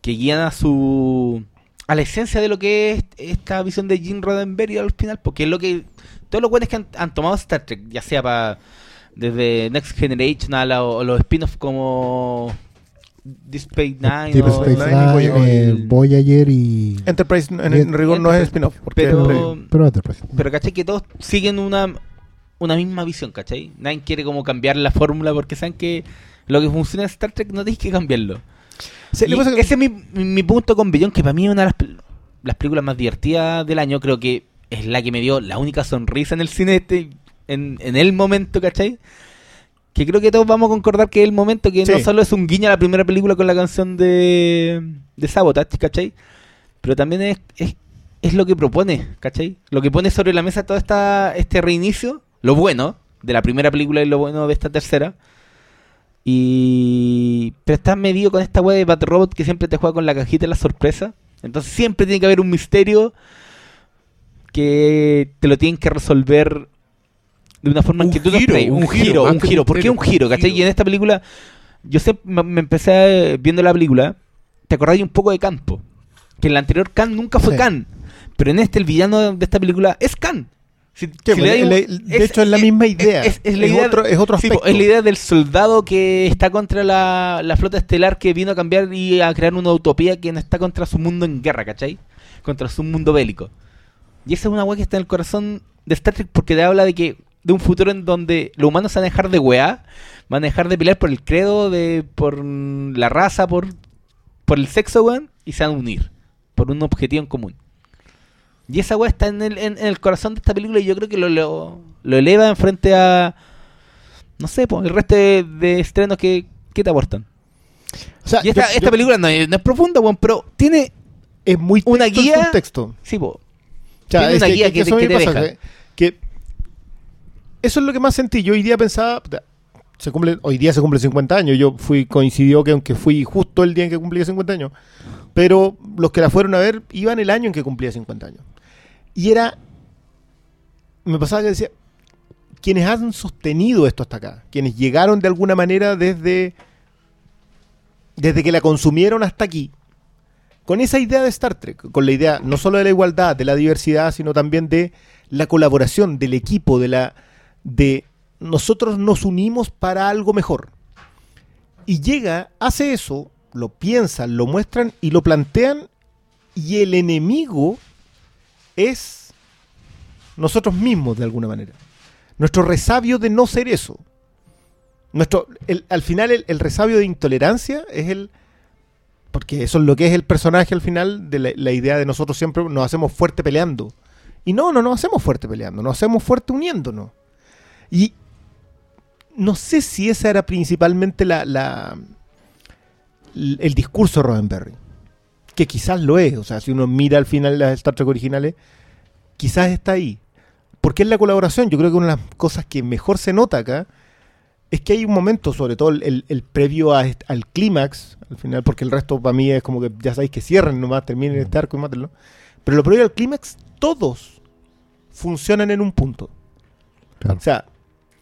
que guían a su a la esencia de lo que es esta visión de Jim Roddenberry al final, porque es lo que todos los buenos que han, han tomado Star Trek, ya sea para desde Next Generation a la- o los spin-offs como Deep Space Nine Deep Space Nine y Nine, Voyager. eh, Voyager y. Enterprise en, Y- en rigor no es spin-off. pero- Pero Enterprise. Pero cachai que todos siguen una, una misma visión, ¿cachai? Nadie quiere como cambiar la fórmula porque saben que lo que funciona en Star Trek no tienes que cambiarlo. Sí, Y lo que es ese mi, mi- mi punto con Bellón, que para mí es una de las, pel- las películas más divertidas del año. Creo que es la que me dio la única sonrisa en el cine este, en, en el momento, ¿cachai? Que creo que todos vamos a concordar que es el momento que no Sí. solo es un guiño a la primera película con la canción de, de Sabotage, ¿cachai? Pero también es, es, es lo que propone, ¿cachai? Lo que pone sobre la mesa todo esta, este reinicio, lo bueno de la primera película y lo bueno de esta tercera. Y. Pero está medido con esta wea de Battle Robot que siempre te juega con la cajita de la sorpresa. Entonces siempre tiene que haber un misterio que te lo tienen que resolver de una forma en Un que tú giro, un Un giro, un giro. ¿Por qué un giro? ¿Cachai? giro. Y en esta película, yo sé, me, me empecé viendo la película, te acordás un poco de Campo. Que en la anterior Khan nunca fue Sí. Khan. Pero en este, el villano de esta película es Khan. Si- Sí, si pues, le dais un- le- de hecho, es la misma idea. Es, es la Es idea otro- es otro sí, po, aspecto. es la idea del soldado que está contra la, la flota estelar que vino a cambiar y a crear una utopía que no está contra su mundo en guerra, ¿cachai? Contra su mundo bélico. Y esa es una weá que está en el corazón de Star Trek porque te habla de que de un futuro en donde los humanos se van a dejar de weá, van a dejar de pelear por el credo, de por la raza, por, por el sexo, weón, y se van a unir por un objetivo en común. Y esa weá está en el, en, en el corazón de esta película y yo creo que lo, lo, lo eleva en frente a, no sé, pues, el resto de, de estrenos que, que te aportan. o sea, Y esta, yo- esta yo- película no es, no es profunda, weón, pero tiene, es muy una texto en guía- contexto. sí, po, O sea, Tiene es una que- guía que que te- te deja. que- eso es lo que más sentí. Yo hoy día pensaba, se cumple, hoy día se cumple 50 años. Yo fui, coincidió que aunque fui justo el día en que cumplía 50 años, pero los que la fueron a ver iban el año en que cumplía 50 años. Y era, me pasaba que decía, quienes han sostenido esto hasta acá, quienes llegaron de alguna manera desde, desde que la consumieron hasta aquí, con esa idea de Star Trek, con la idea no solo de la igualdad, de la diversidad, sino también de la colaboración, del equipo, de la de nosotros nos unimos para algo mejor. Y llega, hace eso, lo piensan, lo muestran y lo plantean y el enemigo es nosotros mismos de alguna manera. Nuestro resabio de no ser eso. Nuestro, el- al final el, el resabio de intolerancia es el... Porque eso es lo que es el personaje al final de la, idea de nosotros siempre nos hacemos fuerte peleando. Y no, no nos hacemos fuerte peleando, nos hacemos fuerte uniéndonos. Y no sé si esa era principalmente la, el discurso de Roddenberry. Que quizás lo es. O sea, si uno mira al final las Star Trek originales, quizás está ahí. Porque es la colaboración. Yo creo que una de las cosas que mejor se nota acá es que hay un momento, sobre todo el, previo a al clímax, al final, porque el resto para mí es como que ya sabéis que cierren nomás, terminen este arco y mátenlo. Pero lo previo al clímax, todos funcionan en un punto. Claro. O sea,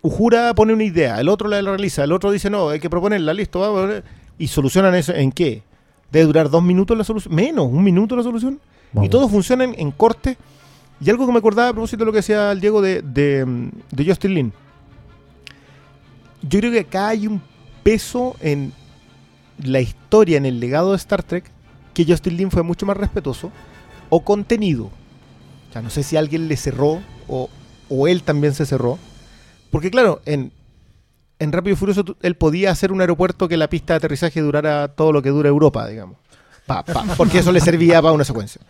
Ujura pone una idea, el otro la realiza, el otro dice, no, hay que proponerla, listo, vamos. Y solucionan eso en qué? Debe durar dos minutos la solución, menos, un minuto la solución. Vamos. Y todos funcionan en corte. Y algo que me acordaba a propósito de lo que decía el Diego de, de, de Justin Lin. Yo creo que acá hay un peso en la historia, en el legado de Star Trek, que Justin Lin fue mucho más respetuoso o contenido. O sea, no sé si alguien le cerró o, o él también se cerró. Porque claro, en, en Rápido y Furioso él podía hacer un aeropuerto que la pista de aterrizaje durara todo lo que dura Europa, digamos. Pa- pa- porque eso le servía para una secuencia.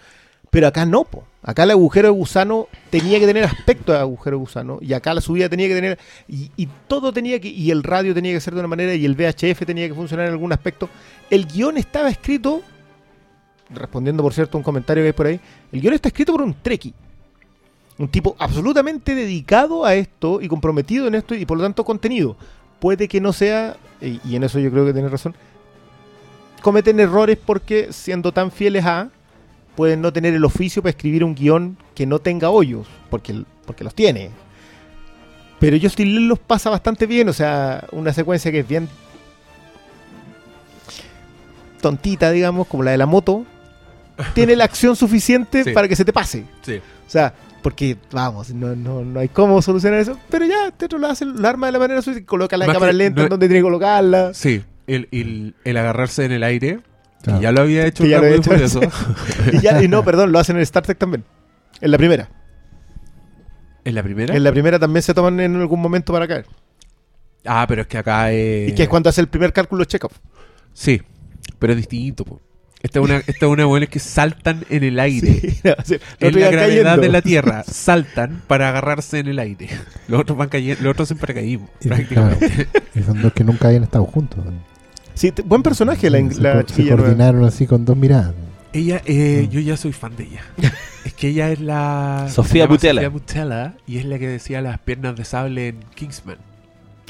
Pero acá no, po. Acá el agujero de gusano tenía que tener aspecto de agujero de gusano. Y acá la subida tenía que tener. Y, todo tenía que. Y el radio tenía que ser de una manera. Y el VHF tenía que funcionar en algún aspecto. El guion estaba escrito. Respondiendo, por cierto, un comentario que hay por ahí. El guion está escrito por un treki. Un tipo absolutamente dedicado a esto y comprometido en esto y por lo tanto contenido. Puede que no sea, y, y en eso yo creo que tiene razón, cometen errores porque siendo tan fieles a, pueden no tener el oficio para escribir un guion que no tenga hoyos, porque, porque los tiene. Pero Justin Lin los pasa bastante bien, o sea, una secuencia que es bien tontita, digamos, como la de la moto, tiene la acción suficiente Sí. para que se te pase. Sí. O sea, porque, vamos, no, no, no hay cómo solucionar eso. Pero ya, Tetro lo hace, lo arma de la manera suya, coloca la Más cámara que lenta no- en donde tiene que colocarla. Sí, el, el- el agarrarse en el aire, Claro. que ya lo había hecho ya lo y hecho. Furioso. Y, ya, y no, perdón, lo hacen en Star Trek también. En la primera. ¿En la primera? En la primera también se toman en algún momento para caer. Ah, pero es que acá es... Y que es cuando hace el primer cálculo Chekhov. Sí, pero es distinto, po. Esta es una, esta es una buena que saltan en el aire. Sí, no, sí, En la gravedad cayendo. de la Tierra, saltan para agarrarse en el aire. Los otros van cayendo, los otros en paracaidismo, Y, prácticamente. Y son dos que nunca habían estado juntos. Sí, te- buen personaje la, se, la se nueva. coordinaron así con dos miradas. Ella, eh, Mm. yo ya soy fan de ella. es que ella es la. Sofía Butella. Sofía Butella y es la que decía las piernas de sable en Kingsman.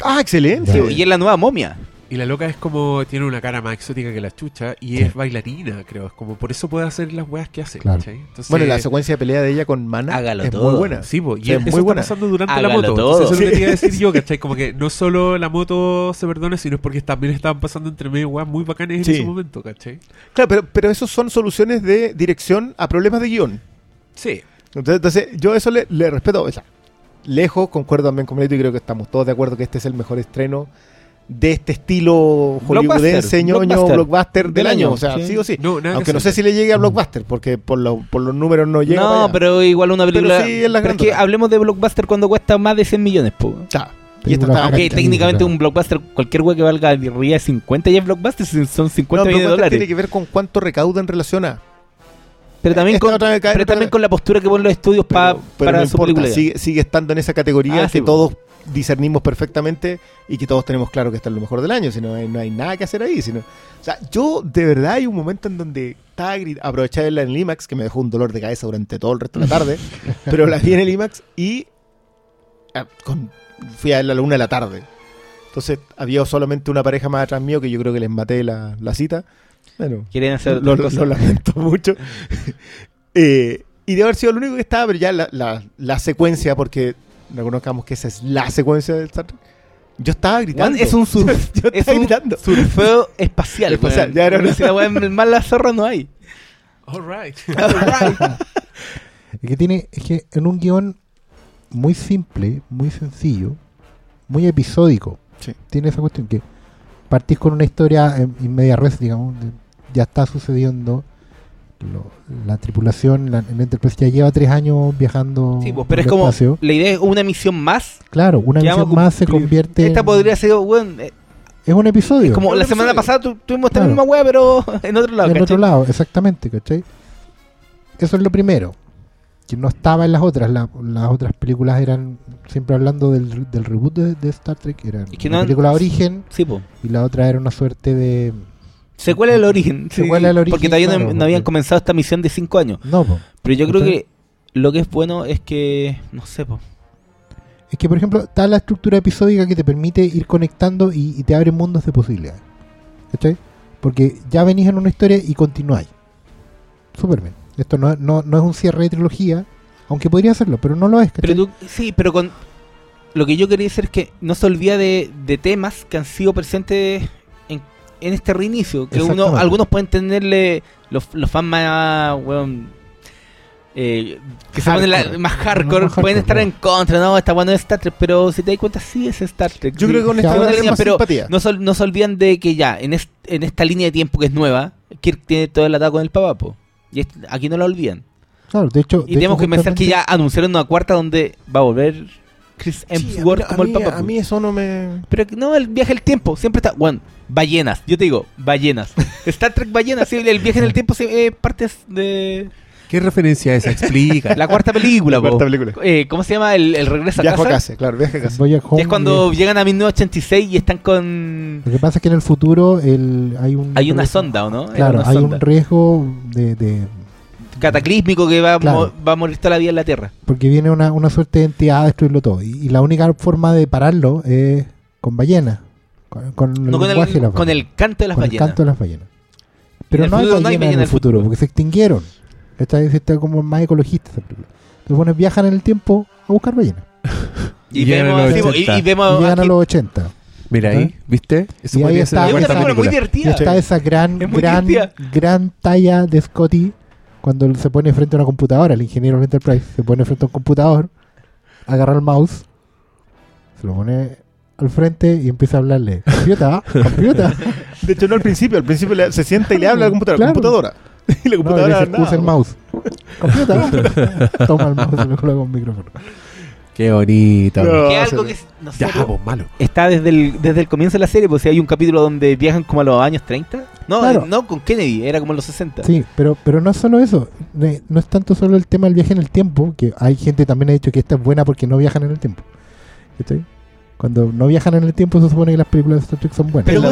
Ah, excelente. Ya. Y es la nueva momia. Y la loca es como. Tiene una cara más exótica que la chucha y Sí. es bailarina, creo. Es como por eso puede hacer las weas que hace. Claro. Bueno, la secuencia de pelea de ella con Mana Hágalo es todo. muy buena. Sí, po, y Sí, es eso muy está buena. pasando durante Hágalo la moto. todo. Entonces, eso es lo que Sí. te iba a decir yo, ¿cachai? Como que no solo la moto se perdona, sino es porque también estaban pasando entre medio weas muy bacanes en Sí. ese momento, ¿cachai? Claro, pero, pero esos son soluciones de dirección a problemas de guion. Sí. Entonces, entonces, yo eso le, le respeto. O sea, lejos, concuerdo también con y creo que estamos todos de acuerdo que este es el mejor estreno de este estilo hollywoodense, Blockbuster, ñoño, blockbuster blockbuster del, del año. año, O sea, sí. sí, o sí. No, Aunque que no sé si le llegue a Blockbuster, porque por, lo- por los números no llega. para no, allá. pero igual una película. Pero sí, es la pero es que grandota. hablemos de Blockbuster cuando cuesta más de 100 millones, po. Y está- Aunque Cachai, técnicamente un blockbuster, cualquier wea que valga de 50 ya es blockbuster, son 50 No, millones de dólares. tiene que ver con cuánto recauda en relación a. Pero también, con, otra vez cae- pero otra también vez- con la postura que ponen los estudios pa- Pero- pero para no su importa, película. sigue, sigue estando en esa categoría Ah, que sí, todos discernimos perfectamente y que todos tenemos claro que está en lo mejor del año, si no hay, no hay nada que hacer ahí. Sino, o sea, yo de verdad hay un momento en donde estaba verla en el IMAX, que me dejó un dolor de cabeza durante todo el resto de la tarde, pero la vi en el IMAX y ah, con- fui a verla a la una de la tarde. Entonces había solamente una pareja más atrás mío que yo creo que les maté la, la cita. Bueno, Quieren hacer lo, lo- lo lamento mucho. Eh, y de haber sido el único que estaba, pero ya la, la- la secuencia, porque reconozcamos que esa es la secuencia del Star Trek. Yo estaba gritando. Weón, es un surf- Yo es estaba un gritando. surfeo espacial. Espacial, weón. ya era una- Si la es más la zorra no hay. All right. Es que tiene, es que en un guion muy simple, muy sencillo, muy episódico. Sí. Tiene esa cuestión que partís con una historia en, en media res, digamos, de- ya está sucediendo. lo- la tripulación, la, Enterprise ya lleva tres años viajando. Sí, pues, pero es el como. espacio. La idea es una misión más. Claro, una misión más se convierte. Esta en- podría ser, eh, Es un episodio. es como la semana pasada tu- tuvimos esta Claro. misma weá, pero en otro lado. en ¿cachai? otro lado, exactamente, ¿cachai? Eso es lo primero. Que no estaba en las otras. La- las otras películas eran siempre hablando del, del reboot de, de Star Trek. Era Es que una no- película de origen Sí, y la otra era una suerte de. Secuela del origen. Secuela del origen, Porque todavía no- habían comenzado esta misión de cinco años. No, po. Pero yo creo que lo que es bueno es que. No sé, pues. Es que, por ejemplo, está la estructura episódica que te permite ir conectando y, y te abre mundos de posibilidades. ¿Cachai? Porque ya venís en una historia y continuáis. Súper bien. Esto no, no, no es un cierre de trilogía, aunque podría serlo, pero no lo es. ¿cachai? Pero tú, sí, pero con. Lo que yo quería decir es que no se olvida de, de temas que han sido presentes en, en este reinicio. Que uno, algunos pueden tenerle. Los, los fans más. weón, eh, que se ponen la- Hardcore. más hardcore, hardcore, pueden estar en contra, no, está bueno es Star Trek, pero si te das cuenta, sí es Star Trek. Yo sí. creo que con esta ahora van a tener sí, más pero simpatía. No, se- no se olvidan de que ya, en, est- en esta línea de tiempo que es nueva, Kirk tiene todo el ataque con el papapo. Y aquí no lo olvidan. Claro, de hecho. Y de tenemos hecho, que pensar que ya anunciaron una cuarta donde va a volver Chris Sí, mí- Hemsworth a, como el papapo. a mí eso no me... Pero no, el viaje del tiempo siempre está. Bueno, ballenas. Yo te digo, ballenas. Star Trek ballenas. sí, el viaje en el tiempo sí, es parte de ¿Qué referencia es esa? Explica. la cuarta película. La po. cuarta película. Eh, ¿Cómo se llama? El, el regreso a Viajo a casa. casa, claro, viaje a casa. Voy a Que Home, es cuando eh, llegan a 1986 y están con. Lo que pasa es que en el futuro el, hay un. Hay una sonda, ¿o no? Era Claro, una hay sonda. un riesgo de, de- cataclísmico que va, a mo- Claro. va a morir toda la vida en la Tierra. porque viene una, una suerte de entidad a destruirlo todo. Y, y la única forma de pararlo es con ballenas. Con, con el No con lenguaje de el, las con ballenas, el canto de las con el ballenas. canto de las ballenas. Pero el no hay futuro no hay ballenas ballena en el futuro, porque se extinguieron. Esta es esta es como más ecologista esa película. Entonces, bueno, viajan en el tiempo a buscar ballenas. Y, Y vemos, los y- 80. y Y vemos llegan a los 80. Mira ahí, ¿viste? Eso Y ahí ser está. la es una cuarta película muy divertida. está esa gran, Es gran, divertida. gran talla de Scotty cuando se pone frente a una computadora, el ingeniero del Enterprise se pone frente a un computador, agarra el mouse, se lo pone al frente y empieza a hablarle. Computa, computa. De hecho, no al principio. Al principio le- se sienta y le habla a la computadora. Claro. computadora. Y la No, computadora nada, usa el mouse. Computa. Toma el mouse y le coloca un micrófono. Qué bonito. No. que algo que es- no sé, Ya, pues malo. está desde el, desde el comienzo de la serie, pues si hay un capítulo donde viajan como a los años 30. No, Claro. eh, no con Kennedy, era como en los 60. Sí, pero, pero no es solo eso. No es tanto solo el tema del viaje en el tiempo, que hay gente también ha dicho que esta es buena porque no viajan en el tiempo. ¿Cachai? Cuando no viajan en el tiempo se supone que las películas de Star Trek son buenas. Pero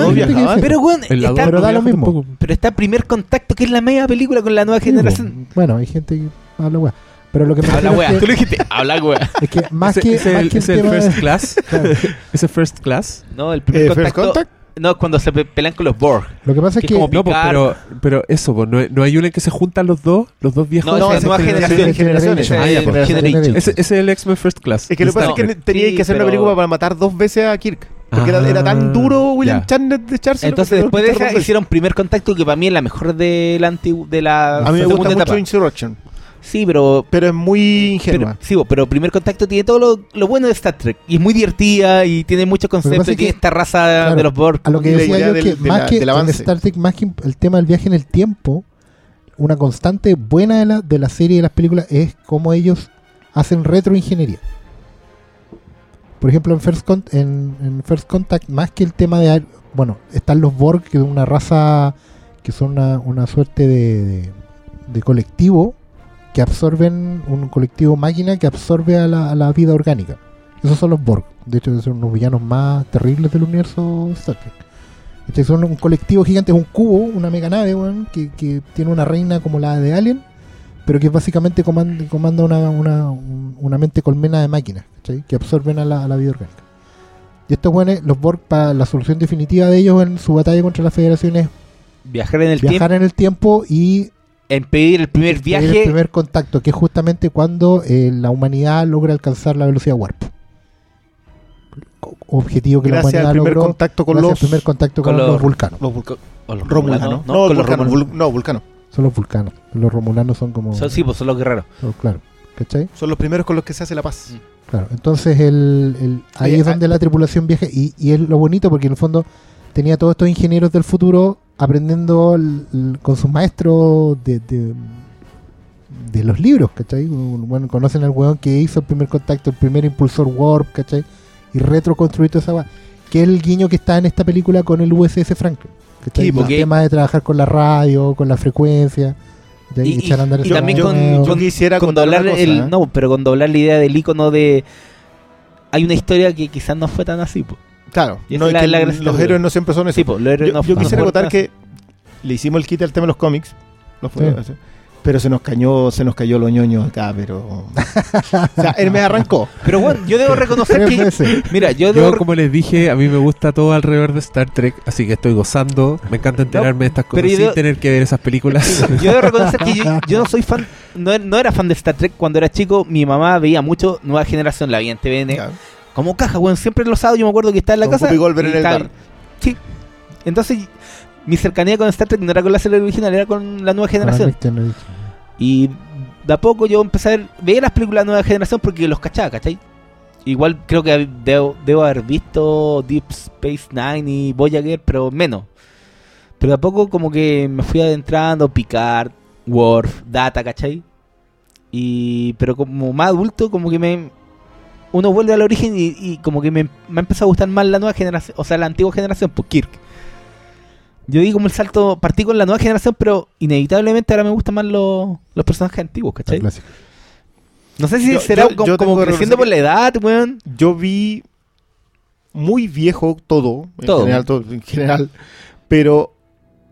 Pero bueno, En la está, dos pero no da lo mismo. tampoco. pero está primer contacto, que es la media película con la nueva Sí, generación. po. Bueno, hay gente que habla weá. Pero lo que me Habla refiero es tú lo dijiste, habla wea. es que más Ese- que, ese más el- que el ese el tema de- first class. claro, Ese first class. No, el primer Eh, First contacto. Contact. No, cuando se pe- pelean con los Borg. lo que pasa es Que que como No, pero, pero eso, no, no hay una en que se juntan los dos, los dos viejos. No, No, es nueva generación. generaciones. Ah, es ya. Generation. Ese, ese es el X-Men First Class. Es que lo que pasa es que tenía sí, que hacer una película para matar dos veces a Kirk. Porque era, era Ah, tan duro William. Shatner de echárselo. Entonces después que de esa hicieron primer contacto que para mí es la mejor de la antigua de la A mí me segunda gusta mucho. Insurrection. Sí, pero Pero es muy pero, ingenua. sí, bo, pero primer contacto tiene todo lo, lo bueno de Star Trek y es muy divertida y tiene muchos conceptos es y tiene que- esta raza claro, de los Borg. a lo que decía yo del- que de más la- que del. Star Trek, más que el tema del viaje en el tiempo, una constante buena de la, de la serie y de las películas es cómo ellos hacen retroingeniería. Por ejemplo, en First, Con- en, en First Contact, más que el tema de... Bueno, están los Borg, que es una raza que son una, una suerte de, de- de colectivo que absorben, un colectivo máquina que absorbe a la, a la vida orgánica. Esos son los Borg. De hecho, son los villanos más terribles del universo Star Trek. ¿Cachai? Son un colectivo gigante, es un cubo, una mega nave, weón, que, que tiene una reina como la de Alien, pero que básicamente comanda, comanda una, una, un- una mente colmena de máquinas, ¿cachai? Que absorben a la, a la vida orgánica. Y estos weones, los Borg, para la solución definitiva de ellos en su batalla contra la Federación es Viajar en el viajar en el tiempo y tiempo, impedir el primer el viaje. primer contacto, que es justamente cuando eh, la humanidad logra alcanzar la velocidad warp. Objetivo que Gracias la al humanidad primer logró contacto con gracias los, al primer contacto con, con los, los- vulcanos. los vulca- o los romulanos. No, No, con los vulcanos. romulanos. vul- no, vulcanos. Son los vulcanos. Los romulanos son como... Son, sí, pues son los guerreros. son- claro. ¿Cachai? Son los primeros con los que se hace la paz. Claro, entonces el, el- ahí es donde ah, la tripulación viaja y, y es lo bonito porque en el fondo tenía todos estos ingenieros del futuro aprendiendo con sus maestros de, de, de los libros, ¿cachai? Bueno, conocen al weón que hizo el primer contacto, el primer impulsor warp, ¿cachai? Y retroconstruir toda esa weá, que es el guiño que está en esta película con el USS Franklin. ¿cachai? Sí, el porque- tema de trabajar con la radio, con la frecuencia. Y- echar a andar y esa también con- nuevo. yo quisiera con doblar cosa, el ¿eh? no pero con doblar la idea del icono de hay una historia que quizás no fue tan así po. Claro, Y no, es la- que la los la héroes no siempre son eso. sí po, los héroes yo, no yo no quisiera tan que le hicimos el kit al tema de los cómics, no fue- Sí. pero se nos cayó, se nos cayó lo ñoño acá, pero o sea, él me arrancó. pero bueno yo debo reconocer que mira yo debo Yo, como les dije, a mí me gusta todo alrededor de Star Trek, así que estoy gozando. Me encanta enterarme de estas cosas sin debo- tener que ver esas películas. yo debo reconocer que yo, yo no soy fan no, no era fan de Star Trek cuando era chico mi mamá veía mucho Nueva Generación la veía en TVN Ya. Como caja weón siempre los sábados yo me acuerdo que estaba en la Con casa y en el bar. sí entonces mi cercanía con Star Trek no era con la serie original era con la nueva generación Y de a poco yo empecé a ver, veía las películas de nueva generación porque los cachaba, ¿cachai? Igual creo que debo, debo haber visto Deep Space Nine y Voyager, pero menos. Pero de a poco como que me fui adentrando, Picard, Worf, Data, ¿cachai? Y, pero como más adulto, como que me... Uno vuelve al origen y, y como que me, me ha empezado a gustar más la nueva generación, o sea, la antigua generación, pues Kirk. Yo di como el salto, partí con la nueva generación, pero inevitablemente ahora me gustan más los, los personajes antiguos, ¿cachai? No sé si Yo- será yo- co- yo como que creciendo por la edad, weón. Yo vi muy viejo todo, en Todo. general, todo, en general, pero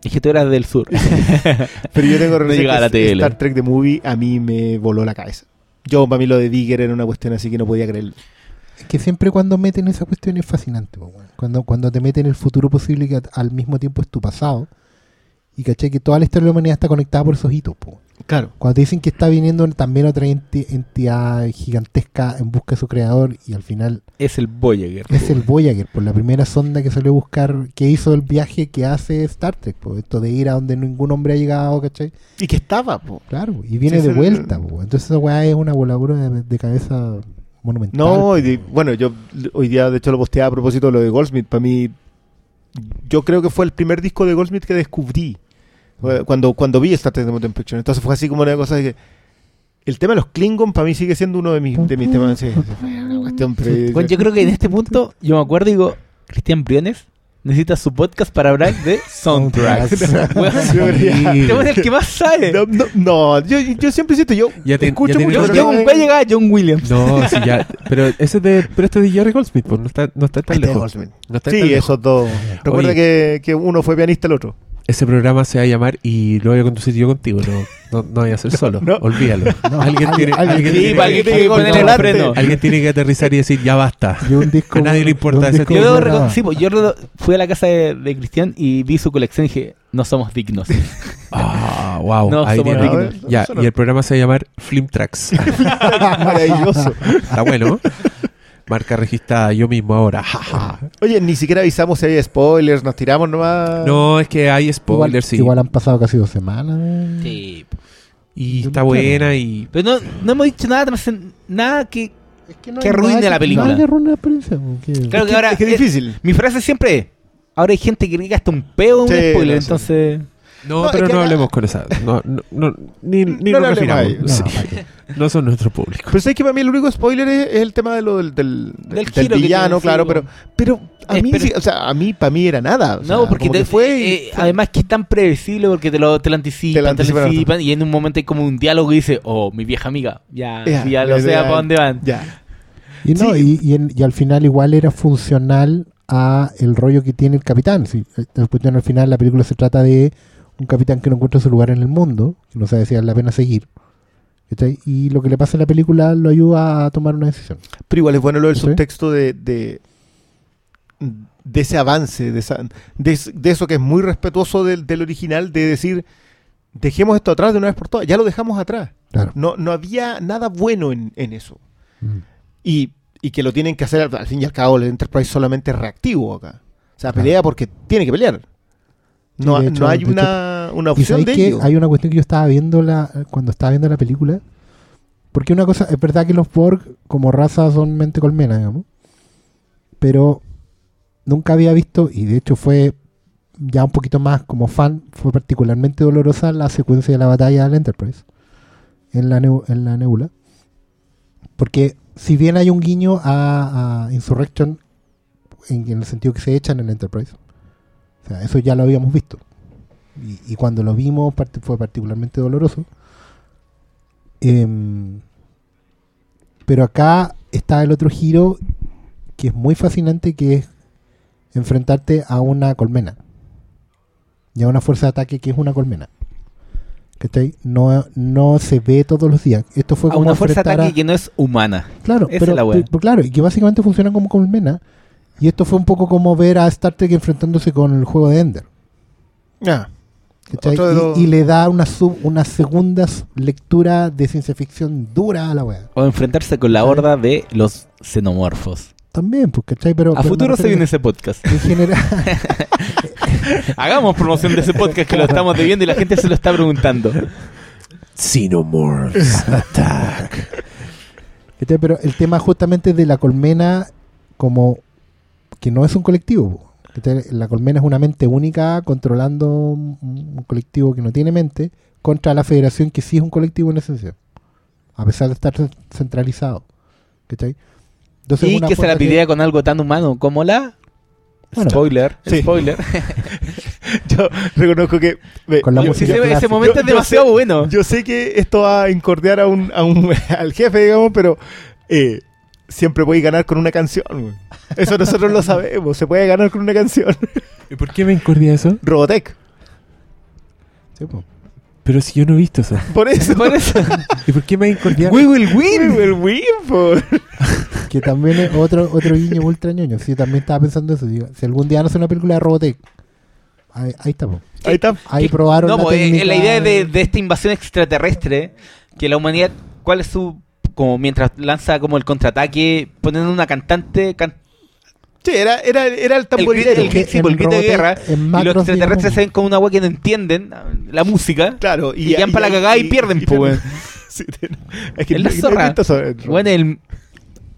Es que tú eras del sur. pero yo tengo No la que tele. Star Trek The Movie a mí me voló la cabeza. Yo para mí lo de Digger era una cuestión así que no podía creerlo. Es que siempre cuando meten esa cuestión es fascinante, cuando, cuando te meten el futuro posible que al mismo tiempo es tu pasado. Y caché que toda la historia de la humanidad está conectada por esos hitos. po. Claro. Cuando te dicen que está viniendo también otra enti- entidad gigantesca en busca de su creador y al final es el Voyager. es el Voyager, por la primera sonda que salió a buscar, que hizo el viaje que hace Star Trek, po, esto de ir a donde ningún hombre ha llegado, ¿cachai? Y que estaba, po. Claro, y viene Sí, de es el- vuelta, po. entonces esa weá es una voladura de, de cabeza monumental. No, y de- bueno, yo hoy día de hecho lo posteaba a propósito de lo de Goldsmith. Para mí, yo creo que fue el primer disco de Goldsmith que descubrí cuando, cuando vi Star Trek The Motion Picture. Entonces fue así como una cosa de que el tema de los Klingon para mí sigue siendo uno de mis, de mis temas. Sí, sí, fue una cuestión, pero- Bueno, yo creo que en este punto, yo me acuerdo y digo, Cristian Briones necesita su podcast para hablar de soundtracks. Sí. es el que más sabe. No, no, no, yo, yo siempre siento, yo Ya te- escucho ya mucho. Yo, cuál llegaba John Williams. No, sí, ya. Pero ese es de, pero este es de Jerry Goldsmith, pues no está, no está tan Este es lejos. Goldsmith. No está Sí, esos dos. Recuerda que, que uno fue pianista el otro. Ese programa se va a llamar y lo voy a conducir yo contigo. No, no, no voy a hacer solo. no. Olvídalo. No, alguien, tiene, alguien- alguien que- tiene que poner el freno. alguien tiene que aterrizar y decir ya basta. Y un disco, A nadie le importa ese disco Yo, debo grabado. reconocer, sí, pues, yo fui a la casa de, de Cristian y vi su colección y dije, no somos dignos. Ah, wow. No, ahí somos dignos. Ya, y el programa se va a llamar Film Tracks. Maravilloso. Está bueno. Marca registrada yo mismo ahora. Oye, ni siquiera avisamos si hay spoilers, nos tiramos nomás. No, es que hay Igual, spoilers, sí. igual han pasado casi dos semanas. de- Sí. Y Yo está buena y... Pero no, no hemos dicho nada, nada que... Es que, no Que arruine la película. nada que arruine la experiencia. porque- Claro Es que ahora... es que es eh, difícil. mi frase siempre es, ahora hay gente que que hasta un peo un Sí, spoiler, no, sí. No, No, pero no hablemos con esa. No, no, no, ni, ni No nos le hablemos a refiramos. ellos. No, Sí. No son nuestro público. Pero sabes que para mí el único spoiler es, es el tema de lo del, del, Del del villano, claro, pero, pero a Eh, mí pero- sí, o sea, a mí para mí era nada. o sea, No, porque te, que fue y- eh, además que es tan previsible porque te lo, te lo anticipan, Te lo te lo anticipan anticipan, y en un momento hay como un diálogo y dice, oh, mi vieja amiga, ya, Ya, ya lo sé para dónde van. ya. Y, no, Sí. y, y, en- y al final igual era funcional a el rollo que tiene el capitán. Sí, cuestión al final la película se trata de un capitán que no encuentra su lugar en el mundo, que no sabe si vale la pena seguir. Y lo que le pasa en la película lo ayuda a tomar una decisión. Pero igual es bueno lo del Sí. subtexto de, de, de ese avance, de, esa- de, es- de eso que es muy respetuoso del, del original, de decir, dejemos esto atrás de una vez por todas. Ya lo dejamos atrás. Claro. No, no había nada bueno en, en eso. Mm. Y, y que lo tienen que hacer, al, fin y al cabo, el Enterprise solamente reactivo acá. O sea, Claro. pelea porque tiene que pelear. No, Sí, de hecho- no hay hecho- una, una Y opción sabéis de que ello. hay una cuestión que yo estaba viendo la, cuando estaba viendo la película, Porque una cosa, es verdad que los Borg como raza son mente colmena, digamos. Pero nunca había visto, y de hecho fue ya un poquito más como fan, fue particularmente dolorosa la secuencia de la batalla del Enterprise en la, en la nebula. Porque si bien hay un guiño a, a Insurrection en, en el sentido que se echan en el Enterprise, o sea, eso ya lo habíamos visto. Y, y cuando lo vimos part- fue particularmente doloroso. Em, pero acá está el otro giro que es muy fascinante, que es enfrentarte a una colmena. Y a una fuerza de ataque que es una colmena. ¿Cachai? No, no se ve todos los días. Esto fue A como una fuerza de a- ataque que no es humana. Claro, Esa pero, es la wea. pero claro, y que básicamente funciona como colmena. Y esto fue un poco como ver a Star Trek enfrentándose con el juego de Ender. Ah, Y, los- y le da una sub, una segunda lectura de ciencia ficción dura a la wea. O enfrentarse con la horda de los xenomorfos. También, pues, ¿cachai? Pero, A pero futuro se viene ese podcast. En general, Hagamos promoción de ese podcast que lo estamos debiendo y la gente se lo está preguntando. Xenomorphs Attack. ¿cachai? pero el tema justamente de la colmena como que no es un colectivo. La colmena es una mente única controlando un, colectivo que no tiene mente contra la federación que sí es un colectivo en esencia. A pesar de estar cen- centralizado. ¿cachai? Entonces, Y que se la pidiera con algo tan humano como la... Bueno. spoiler, Sí. spoiler. yo reconozco que. Con la yo- música ese, momento Yo- es yo demasiado sé- bueno. Yo sé que esto va a incordiar a un, a un- al jefe, digamos, pero eh, siempre puede ganar con una canción. güey. Eso nosotros lo sabemos. Se puede ganar con una canción. ¿Y por qué me incordia eso? Robotech. Sí, po. Pero si yo no he visto eso. Por eso. Por eso. ¿Y por qué me incordia? We will win. El win, po. Que también es otro, otro guiño ultra ñoño. Sí, también estaba pensando eso. digo, si algún día no hace una película de Robotech, ahí, ahí está. po. Ahí está. Ahí probaron No, la pues, eh, técnica la idea de, de esta invasión extraterrestre, que la humanidad, ¿cuál es su... como mientras lanza como el contraataque, ponen una cantante, can- Sí, era, era, era el tamborilero. el, el grito de guerra, y los extraterrestres se ven con una agua que no entienden la música, Claro. y, quedan para la cagada y, pierden, pues, weón. Sí, es que Es la no- no he zorra. visto eso, eh, Bueno, el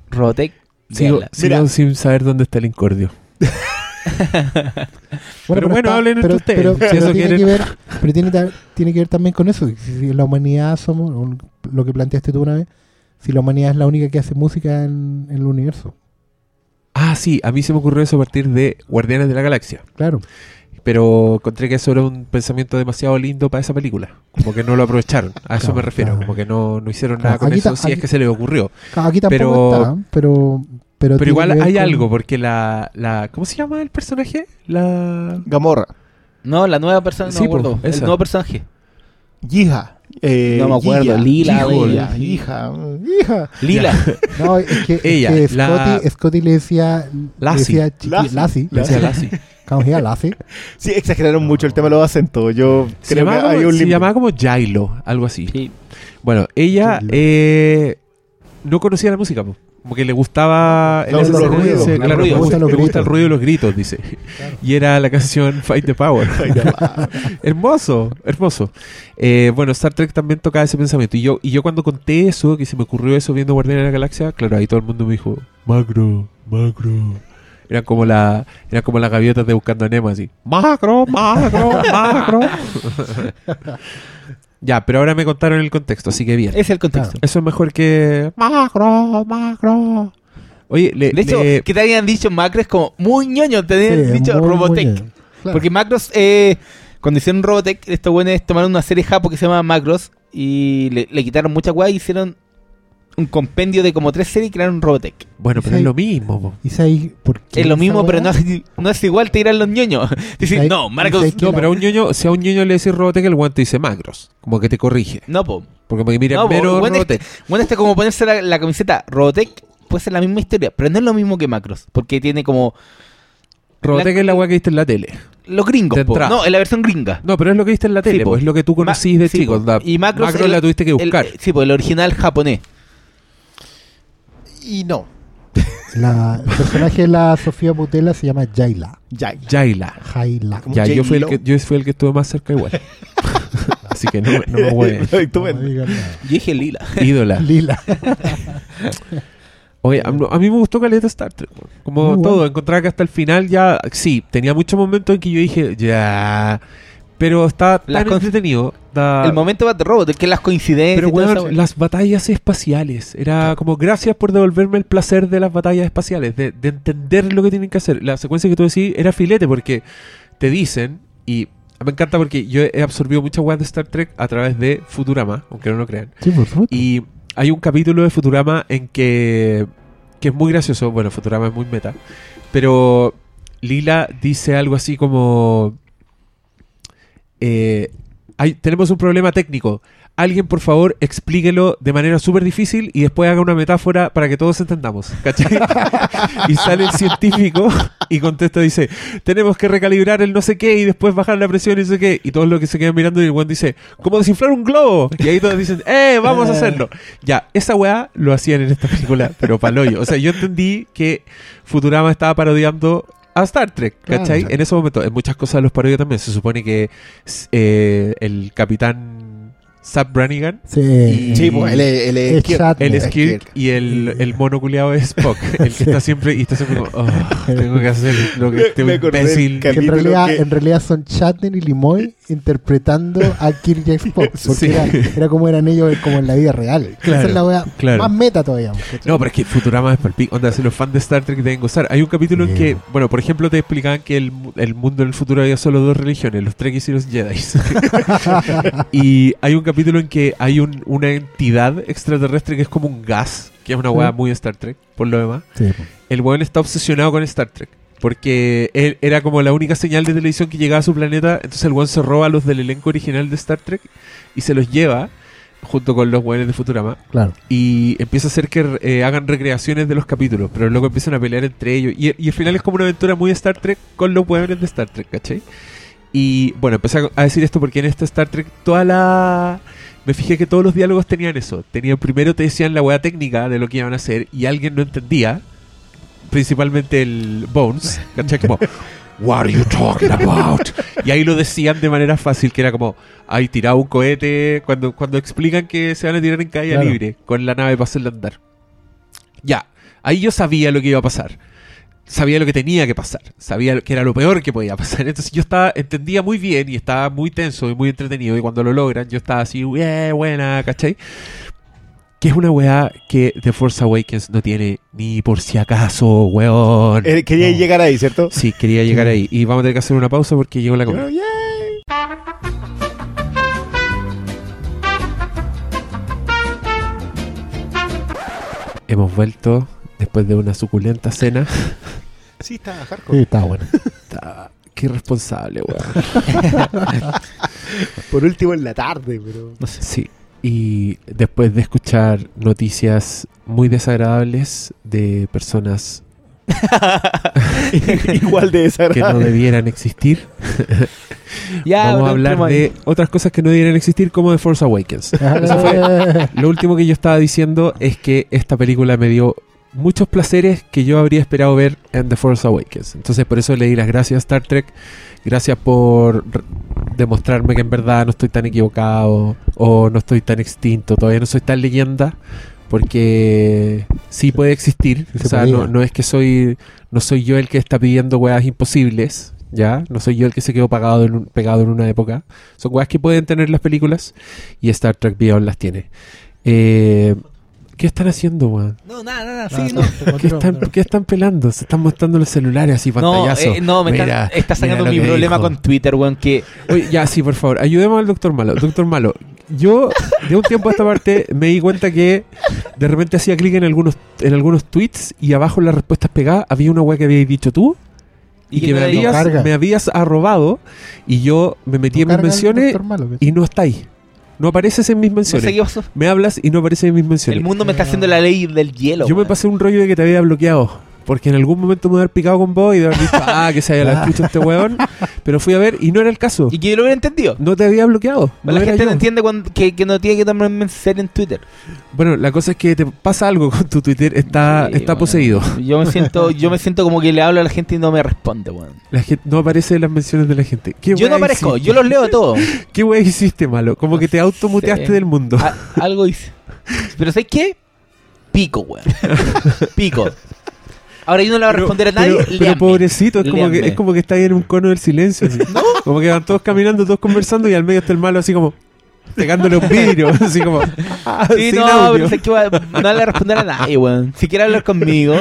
Robotech, Sigo, sin saber dónde está el incordio. Pero bueno, hablen entre ustedes. Pero, Si pero eso tiene que ver, pero tiene, tiene que ver también con eso. Si si la humanidad somos, un- lo que planteaste tú una vez, si la humanidad es la única que hace música en, en el universo. Ah, sí, a mí se me ocurrió eso a partir de Guardianes de la Galaxia. Claro. Pero encontré que eso era un pensamiento demasiado lindo para esa película. Como que no lo aprovecharon. A eso Claro, me refiero. claro. Como que no, no hicieron Claro, nada con eso, si es que se les ocurrió. Aquí tampoco Pero- está, pero... Pero, Pero igual hay con- algo, porque la, la. ¿Cómo se llama el personaje? La. Gamorra. No, la nueva persona, no Sí, me acuerdo. El nuevo personaje. Hija. Eh, No me acuerdo, Lila, o- hija, hija. Lila. No, es que, es Ella, que la- Scotty, Scotty le decía... Lassie. Le decía Lassie. Lassie. Le decía Lassie. Sí, exageraron mucho el tema de los acentos. Yo Se, creo que llamaba hay como, un se llamaba como Jailo, algo así. Sí. Bueno, ella eh, no conocía la música, po. Como que le gustaba el gusta, el ruido y los gritos, dice. Y era la canción Fight the Power. Hermoso, hermoso. Eh, bueno, Star Trek también tocaba ese pensamiento. Y yo, y yo cuando conté eso, que se me ocurrió eso viendo Guardianes de la Galaxia, claro, ahí todo el mundo me dijo, macro, macro. Eran como la, eran como las gaviotas de buscando a Nemo así. Macro, macro, macro. ya, pero ahora me contaron el contexto, así que bien. Es el contexto. Eso es mejor que macro, macro. Oye, le, De hecho, le- que te habían dicho Macros como muy ñoño, te habían Sí, dicho muy, Robotech. Claro. Porque Macros, eh, cuando hicieron Robotech, estos buenos tomaron una serie japo que se llama Macros y le, le quitaron mucha guay y hicieron un compendio de como tres series y crearon Robotech. bueno, pero es lo mismo. po. ¿Y sabes por qué Es lo esa mismo, pero no es, no es igual, te dirán los ñoños. Dicen, ¿sabes- no, Marcos, sabes No, pero a un ñoño, si a un ñoño le decís Robotech, el guante dice macros. Como que te corrige. no, po. Porque me mira No, po, bueno, Robotech. Bueno, este como ponerse la, la camiseta Robotech puede ser la misma historia, pero no es lo mismo que Macros, porque tiene como Robotech la- es la weá que viste en la tele. los gringos, De po. entrada. no, es la versión gringa. No, pero es lo que viste en la tele, Sí, po. es lo que tú conocís Ma- de sí, chico. po. da- Y Macros, Macros el- la tuviste que el- buscar. sí, pues el original japonés. Y no. La, el personaje de la Sofía Butela se llama Jaila. Jaila. Jaila. Ya, yo fui, el que, yo fui el que estuve más cerca igual. así que no, me- no me. Estupendo. No. Yo dije lila. Ídola. Lila. Oye, a, a mí me gustó Caleta Star Trek. Como Muy bueno. todo, encontraba que hasta el final ya. Sí, tenía muchos momentos en que yo dije, ya. Pero está Las tan entretenido. da- El momento de Robot, es que las coincidencias. Pero bueno, las batallas espaciales. Era como gracias por devolverme el placer de las batallas espaciales, de, de entender lo que tienen que hacer. La secuencia que tú decís era filete porque te dicen, y me encanta porque yo he absorbido muchas weas de Star Trek a través de Futurama, aunque no lo crean. Sí, por supuesto. Y hay un capítulo de Futurama en que, que es muy gracioso. Bueno, Futurama es muy meta. Pero Lila dice algo así como... eh, hay, tenemos un problema técnico. Alguien, por favor, explíquelo de manera súper difícil y después haga una metáfora para que todos entendamos. ¿Cachai? y sale el científico y contesta, dice, tenemos que recalibrar el no sé qué y después bajar la presión y no sé qué. Y todos los que se quedan mirando y el buen dice, ¿cómo desinflar un globo? Y ahí todos dicen, ¡eh, vamos a hacerlo! Ya, esa weá lo hacían en esta película, pero paloyo. O sea, yo entendí que Futurama estaba parodiando a Star Trek, Claro. ¿cachai? En ese momento, en muchas cosas los parodios también. Se supone que eh, el capitán Zap Brannigan Sí. y- Sí, pues él es, él es Es Kirk. El Es Skirk Kirk. y el, el mono culiado es Spock, el que está siempre y está siempre como, "Oh, tengo que hacer lo que este imbécil. Que en realidad, que- en realidad son Shatner y Limoy interpretando a Kirk y a Spock. Porque Sí. era, era como eran ellos como en la vida real. Claro, Esa es la wea claro. más meta todavía. No, pero es que Futurama es palpico. Onda, si los fans de Star Trek deben gozar. Hay un capítulo en que, bueno, por ejemplo, te explicaban que el, el mundo en el futuro había solo dos religiones, los Trekkies y los Jedi. y hay un capítulo en que hay un- una entidad extraterrestre que es como un gas, que es una Sí. muy Star Trek, por lo demás. Sí. El weón está obsesionado con Star Trek. Porque él era como la única señal de televisión que llegaba a su planeta. Entonces el weón se roba a los del elenco original de Star Trek y se los lleva junto con los weones de Futurama claro. y empieza a hacer que eh, hagan recreaciones de los capítulos, pero luego empiezan a pelear entre ellos. Y, y al final es como una aventura muy Star Trek con los hueones de Star Trek, ¿cachai? Y bueno, empecé a- decir esto porque en esta Star Trek toda la... Me fijé que todos los diálogos tenían eso. Tenían primero te decían la hueá técnica de lo que iban a hacer y alguien no entendía, principalmente el Bones, ¿cachai? Como, What are you talking about? Y ahí lo decían de manera fácil, que era como, hay tirado un cohete, cuando, cuando explican que se van a tirar en caída Claro. libre, con la nave para hacerla andar. Ya, ahí yo sabía lo que iba a pasar. Sabía lo que tenía que pasar. Sabía que era lo peor que podía pasar. Entonces yo estaba, entendía muy bien y estaba muy tenso y muy entretenido. Y cuando lo logran, yo estaba así, "Yeah, buena, ¿cachai? Que es una weá que The Force Awakens no tiene ni por si acaso, weón. Eh, Quería No. llegar ahí, ¿cierto? Sí, quería llegar ahí. Y vamos a tener que hacer una pausa porque llegó la comida. Pero, yeah. Hemos vuelto después de una suculenta cena. Sí, está Sí, hardcore. está bueno. Está- Qué irresponsable, weón. Por último en la tarde, pero. Sí. Y después de escuchar noticias muy desagradables de personas Igual de que no debieran existir, Ya, vamos a hablar de otras cosas que no debieran existir como The Force Awakens. Eso fue- Lo último que yo estaba diciendo es que esta película me dio muchos placeres que yo habría esperado ver en The Force Awakens. Entonces por eso le di las gracias a Star Trek. Gracias por demostrarme que en verdad no estoy tan equivocado o no estoy tan extinto. Todavía no soy tan leyenda porque sí puede existir. Se o sea, no, no es que soy no soy yo el que está pidiendo weas imposibles. ¿Ya? No soy yo el que se quedó pagado en un- pegado en una época. Son weas que pueden tener las películas y Star Trek Beyond las tiene. Eh, ¿Qué están haciendo, weón? No, nada, nada, sí, no. no, ¿Qué están, ¿Qué están pelando? Se están mostrando los celulares así, No, pantallazo. eh, no, me Mira, está, está sacando mi problema dijo. con Twitter, weón, que Oye, ya, sí, por favor, ayudemos al doctor Malo. Doctor Malo, yo de un tiempo a esta parte me di cuenta que de repente hacía clic en algunos, en algunos tweets y abajo en las respuestas pegadas había una weá que habías dicho tú y, Y que me no habías, me habías arrobado y yo me metí en mis menciones Malo, y no está ahí. No apareces en mis no menciones. sé qué pasó. Me hablas y no aparece en mis menciones. El mundo me está haciendo la ley del hielo. Yo me pasé un rollo de que te había bloqueado. Porque en algún momento me voy a haber picado con vos y de haber dicho, ah, que se haya la escucha este weón. Pero fui a ver y no era el caso. Y que yo lo hubiera entendido. No te había bloqueado. no la gente yo. no entiende cuando- que, que no tiene que tomarme en serio en Twitter. Bueno, la cosa es que te pasa algo con tu Twitter, está, Sí, está weón. poseído. Yo me siento, yo me siento como que le hablo a la gente y no me responde, weón. La gente, no aparece en las menciones de la gente. ¿Qué Yo no aparezco, hiciste? yo los leo todos. ¿Qué wey hiciste malo? Como que te automuteaste del mundo. A- algo hice. Pero ¿sabes qué? Pico, weón. Pico. Ahora yo no le voy a responder a nadie. Pero, pobrecito, es como, que, Léanme. es como que está ahí en un cono del silencio. así. Como que van todos caminando, todos conversando y al medio está el malo así como pegándole un vidrio. Así como. ah, Sí, sin no, audio. pero sé que no le responder a nadie, weón. Si quiere hablar conmigo,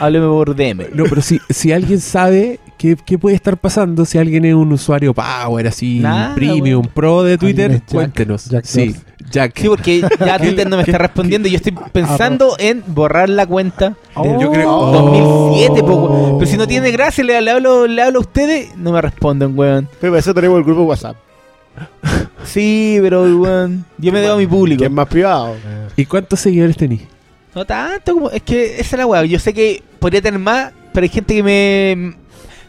hábleme por DM. No, pero si, si alguien sabe qué, qué puede estar pasando, si alguien es un usuario power, así, Nada, premium, weón. pro de Twitter, es Jack, cuéntenos. Jack sí. Jack. Sí, porque ya Twitter no me ¿Qué- está respondiendo y yo estoy pensando en borrar la cuenta. Oh. Yo creo- 2007, po, weón. Pero si no tiene gracia, le, le hablo, le hablo a ustedes, no me responden, weón. Pero para eso tenemos el grupo WhatsApp, Sí, pero, weón, yo me debo a mi público. que es más privado. ¿Y cuántos seguidores tenís? No tanto como. Es que esa es la weá. Yo sé que podría tener más, pero hay gente que me.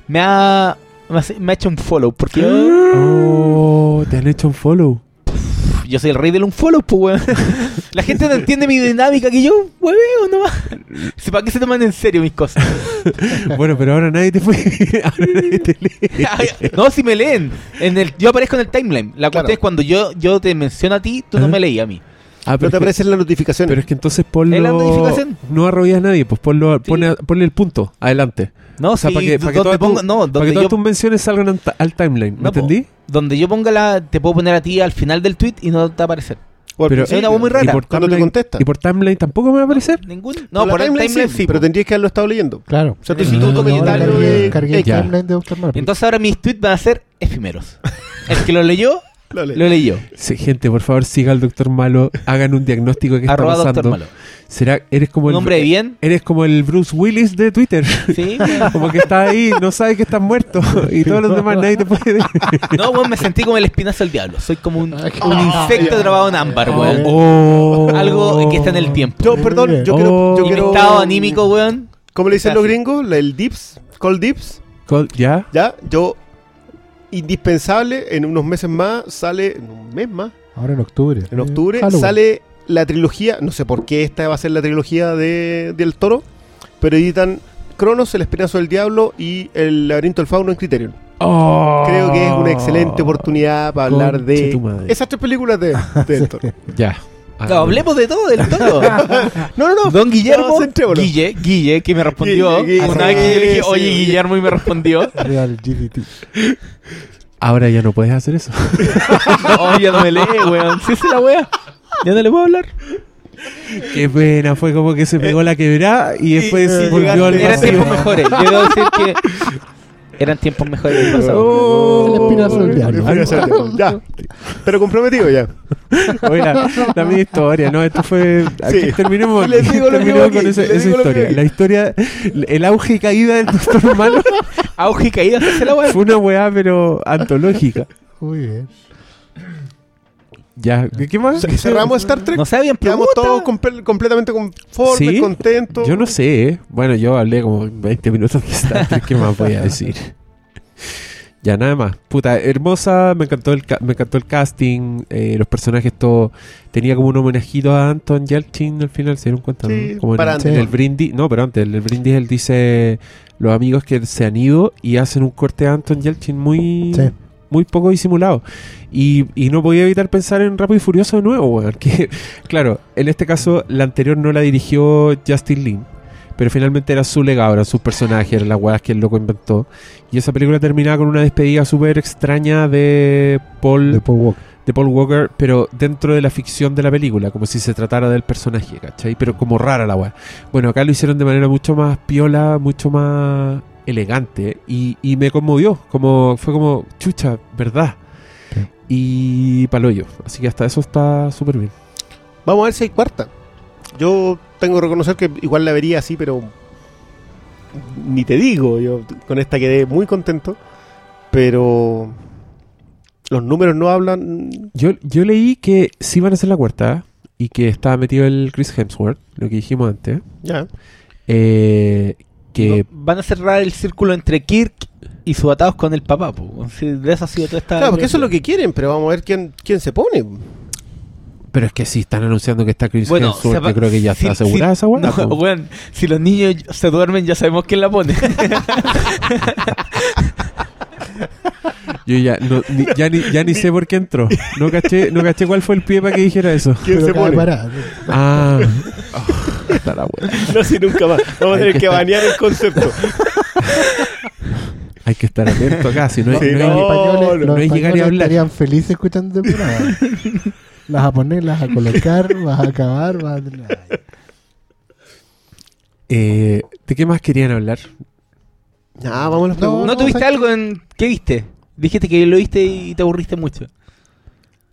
Me ha. Me ha, me ha hecho un follow. Porque yo. Oh, te han hecho un follow. Yo soy el rey del un follow, pues weón. La gente no entiende mi dinámica que yo hueveo nomás. Para qué se toman en serio mis cosas. Bueno, pero ahora nadie te fue. ahora nadie te lee. no, si me leen. En el, yo aparezco en el timeline. La Claro. cuestión es cuando yo, yo te menciono a ti, tú no me leí a mí. Ah, Pero pero, te aparecen las notificaciones. pero es que entonces ponlo. ¿Es la notificación? No arrollas a nadie, pues ponlo, Sí. pone, ponle el punto adelante. No, O sea, sí, para que, para que donde todas, ponga- tu- no, para que donde todas yo, tus menciones salgan al, timeline. ¿Me No, po. entendí? donde yo ponga la. Te puedo poner a ti al final del tweet y no te va a aparecer. Pero- Es una voz muy rara. Y por Cuando te timeline- contesta. ¿Y por timeline tampoco me va a aparecer? Ningún. Por No, por el timeline sí. pero tendrías que haberlo estado leyendo. Claro. O sea, tú sí, un comentario de cargué, cargué el timeline de Dr. Entonces ahora mis tweets van a ser efímeros. El que lo leyó, Lo lees. lo leyó. Sí, gente, por favor, siga al doctor Malo, hagan un diagnóstico de qué está pasando. malo. ¿Será, eres como Un el, hombre de bien. Eres como el Bruce Willis de Twitter. Sí. Como que estás ahí, no sabes que estás muerto. Y todos los demás nadie te puede. No, weón, me sentí como el espinazo del diablo. Soy como un, Ah, un insecto atrapado en ámbar, weón. Oh. Algo que está en el tiempo. Yo, perdón, yo quiero, yo Oh. Quiero... estado anímico, weón. ¿Cómo le dicen Casi. los gringos? El dips, cold dips. Col- ¿Ya? Ya, yo... Indispensable, en unos meses más sale... En un mes más, Ahora en octubre. en octubre, Eh, sale la trilogía... No sé por qué esta va a ser la trilogía de, del toro, pero editan Cronos, El Espinazo del Diablo y El Laberinto del Fauno en Criterion. Oh. Creo que es una excelente oportunidad para hablar de esas tres películas de, del toro. Ya. Ah, No, hablemos de todo, del todo. No, no, no. Don Guillermo, No, centrémonos. Guille, Guille, que me respondió. Guille, Guille, Una vez que yo le dije, sí, oye, sí. Guillermo, y me respondió. Real GDT. Ahora ya no puedes hacer eso. Oye, ya no me lee, weón. Sí, es la wea. Ya no le puedo hablar. Qué pena, fue como que se pegó la quebrada y después y volvió al Eran tiempos mejores. Yo debo decir que eran tiempos mejores del pasado. Oh. Diablo. El espinazo del. Ya. Pero comprometido ya. Oye, la, historia, ¿no? Esto fue. Aquí Sí. terminemos, Les aquí, digo terminemos con aquí, esa, les esa digo historia. La historia, el auge y caída del doctor Malo Auge y caída, se la wea. fue una weá, pero antológica. Muy bien. Ya, ¿qué más? Cerramos Star Trek. No sabían Quedamos preguntas. todos comple- completamente conformes, ¿Sí? contentos. Yo no sé, ¿eh? Bueno, yo hablé como 20 minutos de Star Trek, ¿qué más voy a decir? Ya, nada más. Puta, hermosa, me encantó el, ca- me encantó el casting, eh, los personajes, todo. Tenía como un homenajito a Anton Yelchin al final, se dieron cuenta, Sí, ¿no? Como en, para en antes. el brindis, no, pero antes, en el brindis él dice los amigos que se han ido y hacen un corte a Anton Yelchin muy, Sí. muy poco disimulado. Y, y no podía evitar pensar en Rápido y Furioso de nuevo, weón. Que, claro, en este caso, la anterior no la dirigió Justin Lin. Pero finalmente era su legado, eran sus personajes, eran las weas que el loco inventó. Y esa película terminaba con una despedida súper extraña de Paul, De Paul Walker. de Paul Walker, pero dentro de la ficción de la película, como si se tratara del personaje, ¿cachai? Pero como rara la wea. Bueno, acá lo hicieron de manera mucho más piola, mucho más elegante y, y me conmovió, como fue como, chucha, ¿verdad? Sí. Y paloyo. Así que hasta eso está súper bien. Vamos a ver si hay cuarta. Yo tengo que reconocer que igual la vería así, pero ni te digo. Yo con esta quedé muy contento, pero los números no hablan. Yo, yo leí que sí van a hacer la cuarta y que estaba metido el Chris Hemsworth, lo que dijimos antes. Ya. Eh, que No, van a cerrar el círculo entre Kirk y sus atados con el papá. po. Sí, de eso ha sido toda esta. Claro, porque eso es lo que quieren, pero vamos a ver quién, quién se pone. Pero es que si están anunciando que está Chris Bueno, Hemsworth, yo creo que ya si- está asegurada si- esa weá. No, si los niños se duermen, ya sabemos quién la pone. Yo ya, no, ni, ya, ni, ya ni sé por qué entró. No caché, no caché cuál fue el pie para que dijera eso. ¿Quién Pero se pone? parado. Ah, Oh, está la weá. No sé nunca más. Vamos a tener que que estar- banear el concepto. Hay que estar atento acá, si no, Sí, no hay- no, españoles, no, los no hay llegar y hablar. estarían felices escuchando programa. Las a poner, las a colocar, vas a acabar, vas a... Eh, ¿De qué más querían hablar? Ah, vamos a las No, preguntas. ¿No tuviste ¿sabes algo en. ¿Qué viste? Dijiste que lo viste y te aburriste mucho.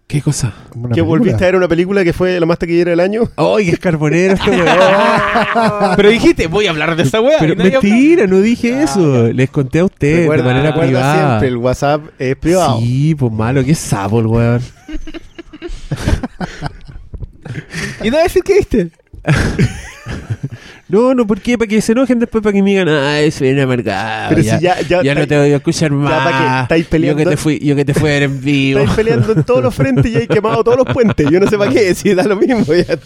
¿Qué cosa? Que película. volviste a ver una película que fue la más taquillera del año. ¡Ay, es carbonero este weón! Pero dijiste, voy a hablar de esa wea. Pero mentira, no dije eso. Les conté a ustedes Recuerda, de manera privada. siempre, el WhatsApp es privado. Sí, pues malo, qué sapo el weón. Y no decir que viste. No, no, ¿por qué? Para que se enojen después, para que me digan, ah, eso viene amargado. Pero ya, si ya, ya, ya no te voy a escuchar más. para que estáis Yo peleando- que te fui, yo que te fui a ver en vivo. estáis peleando en todos los frentes y hay quemado todos los puentes. Yo no sé para qué, si da lo mismo. Ya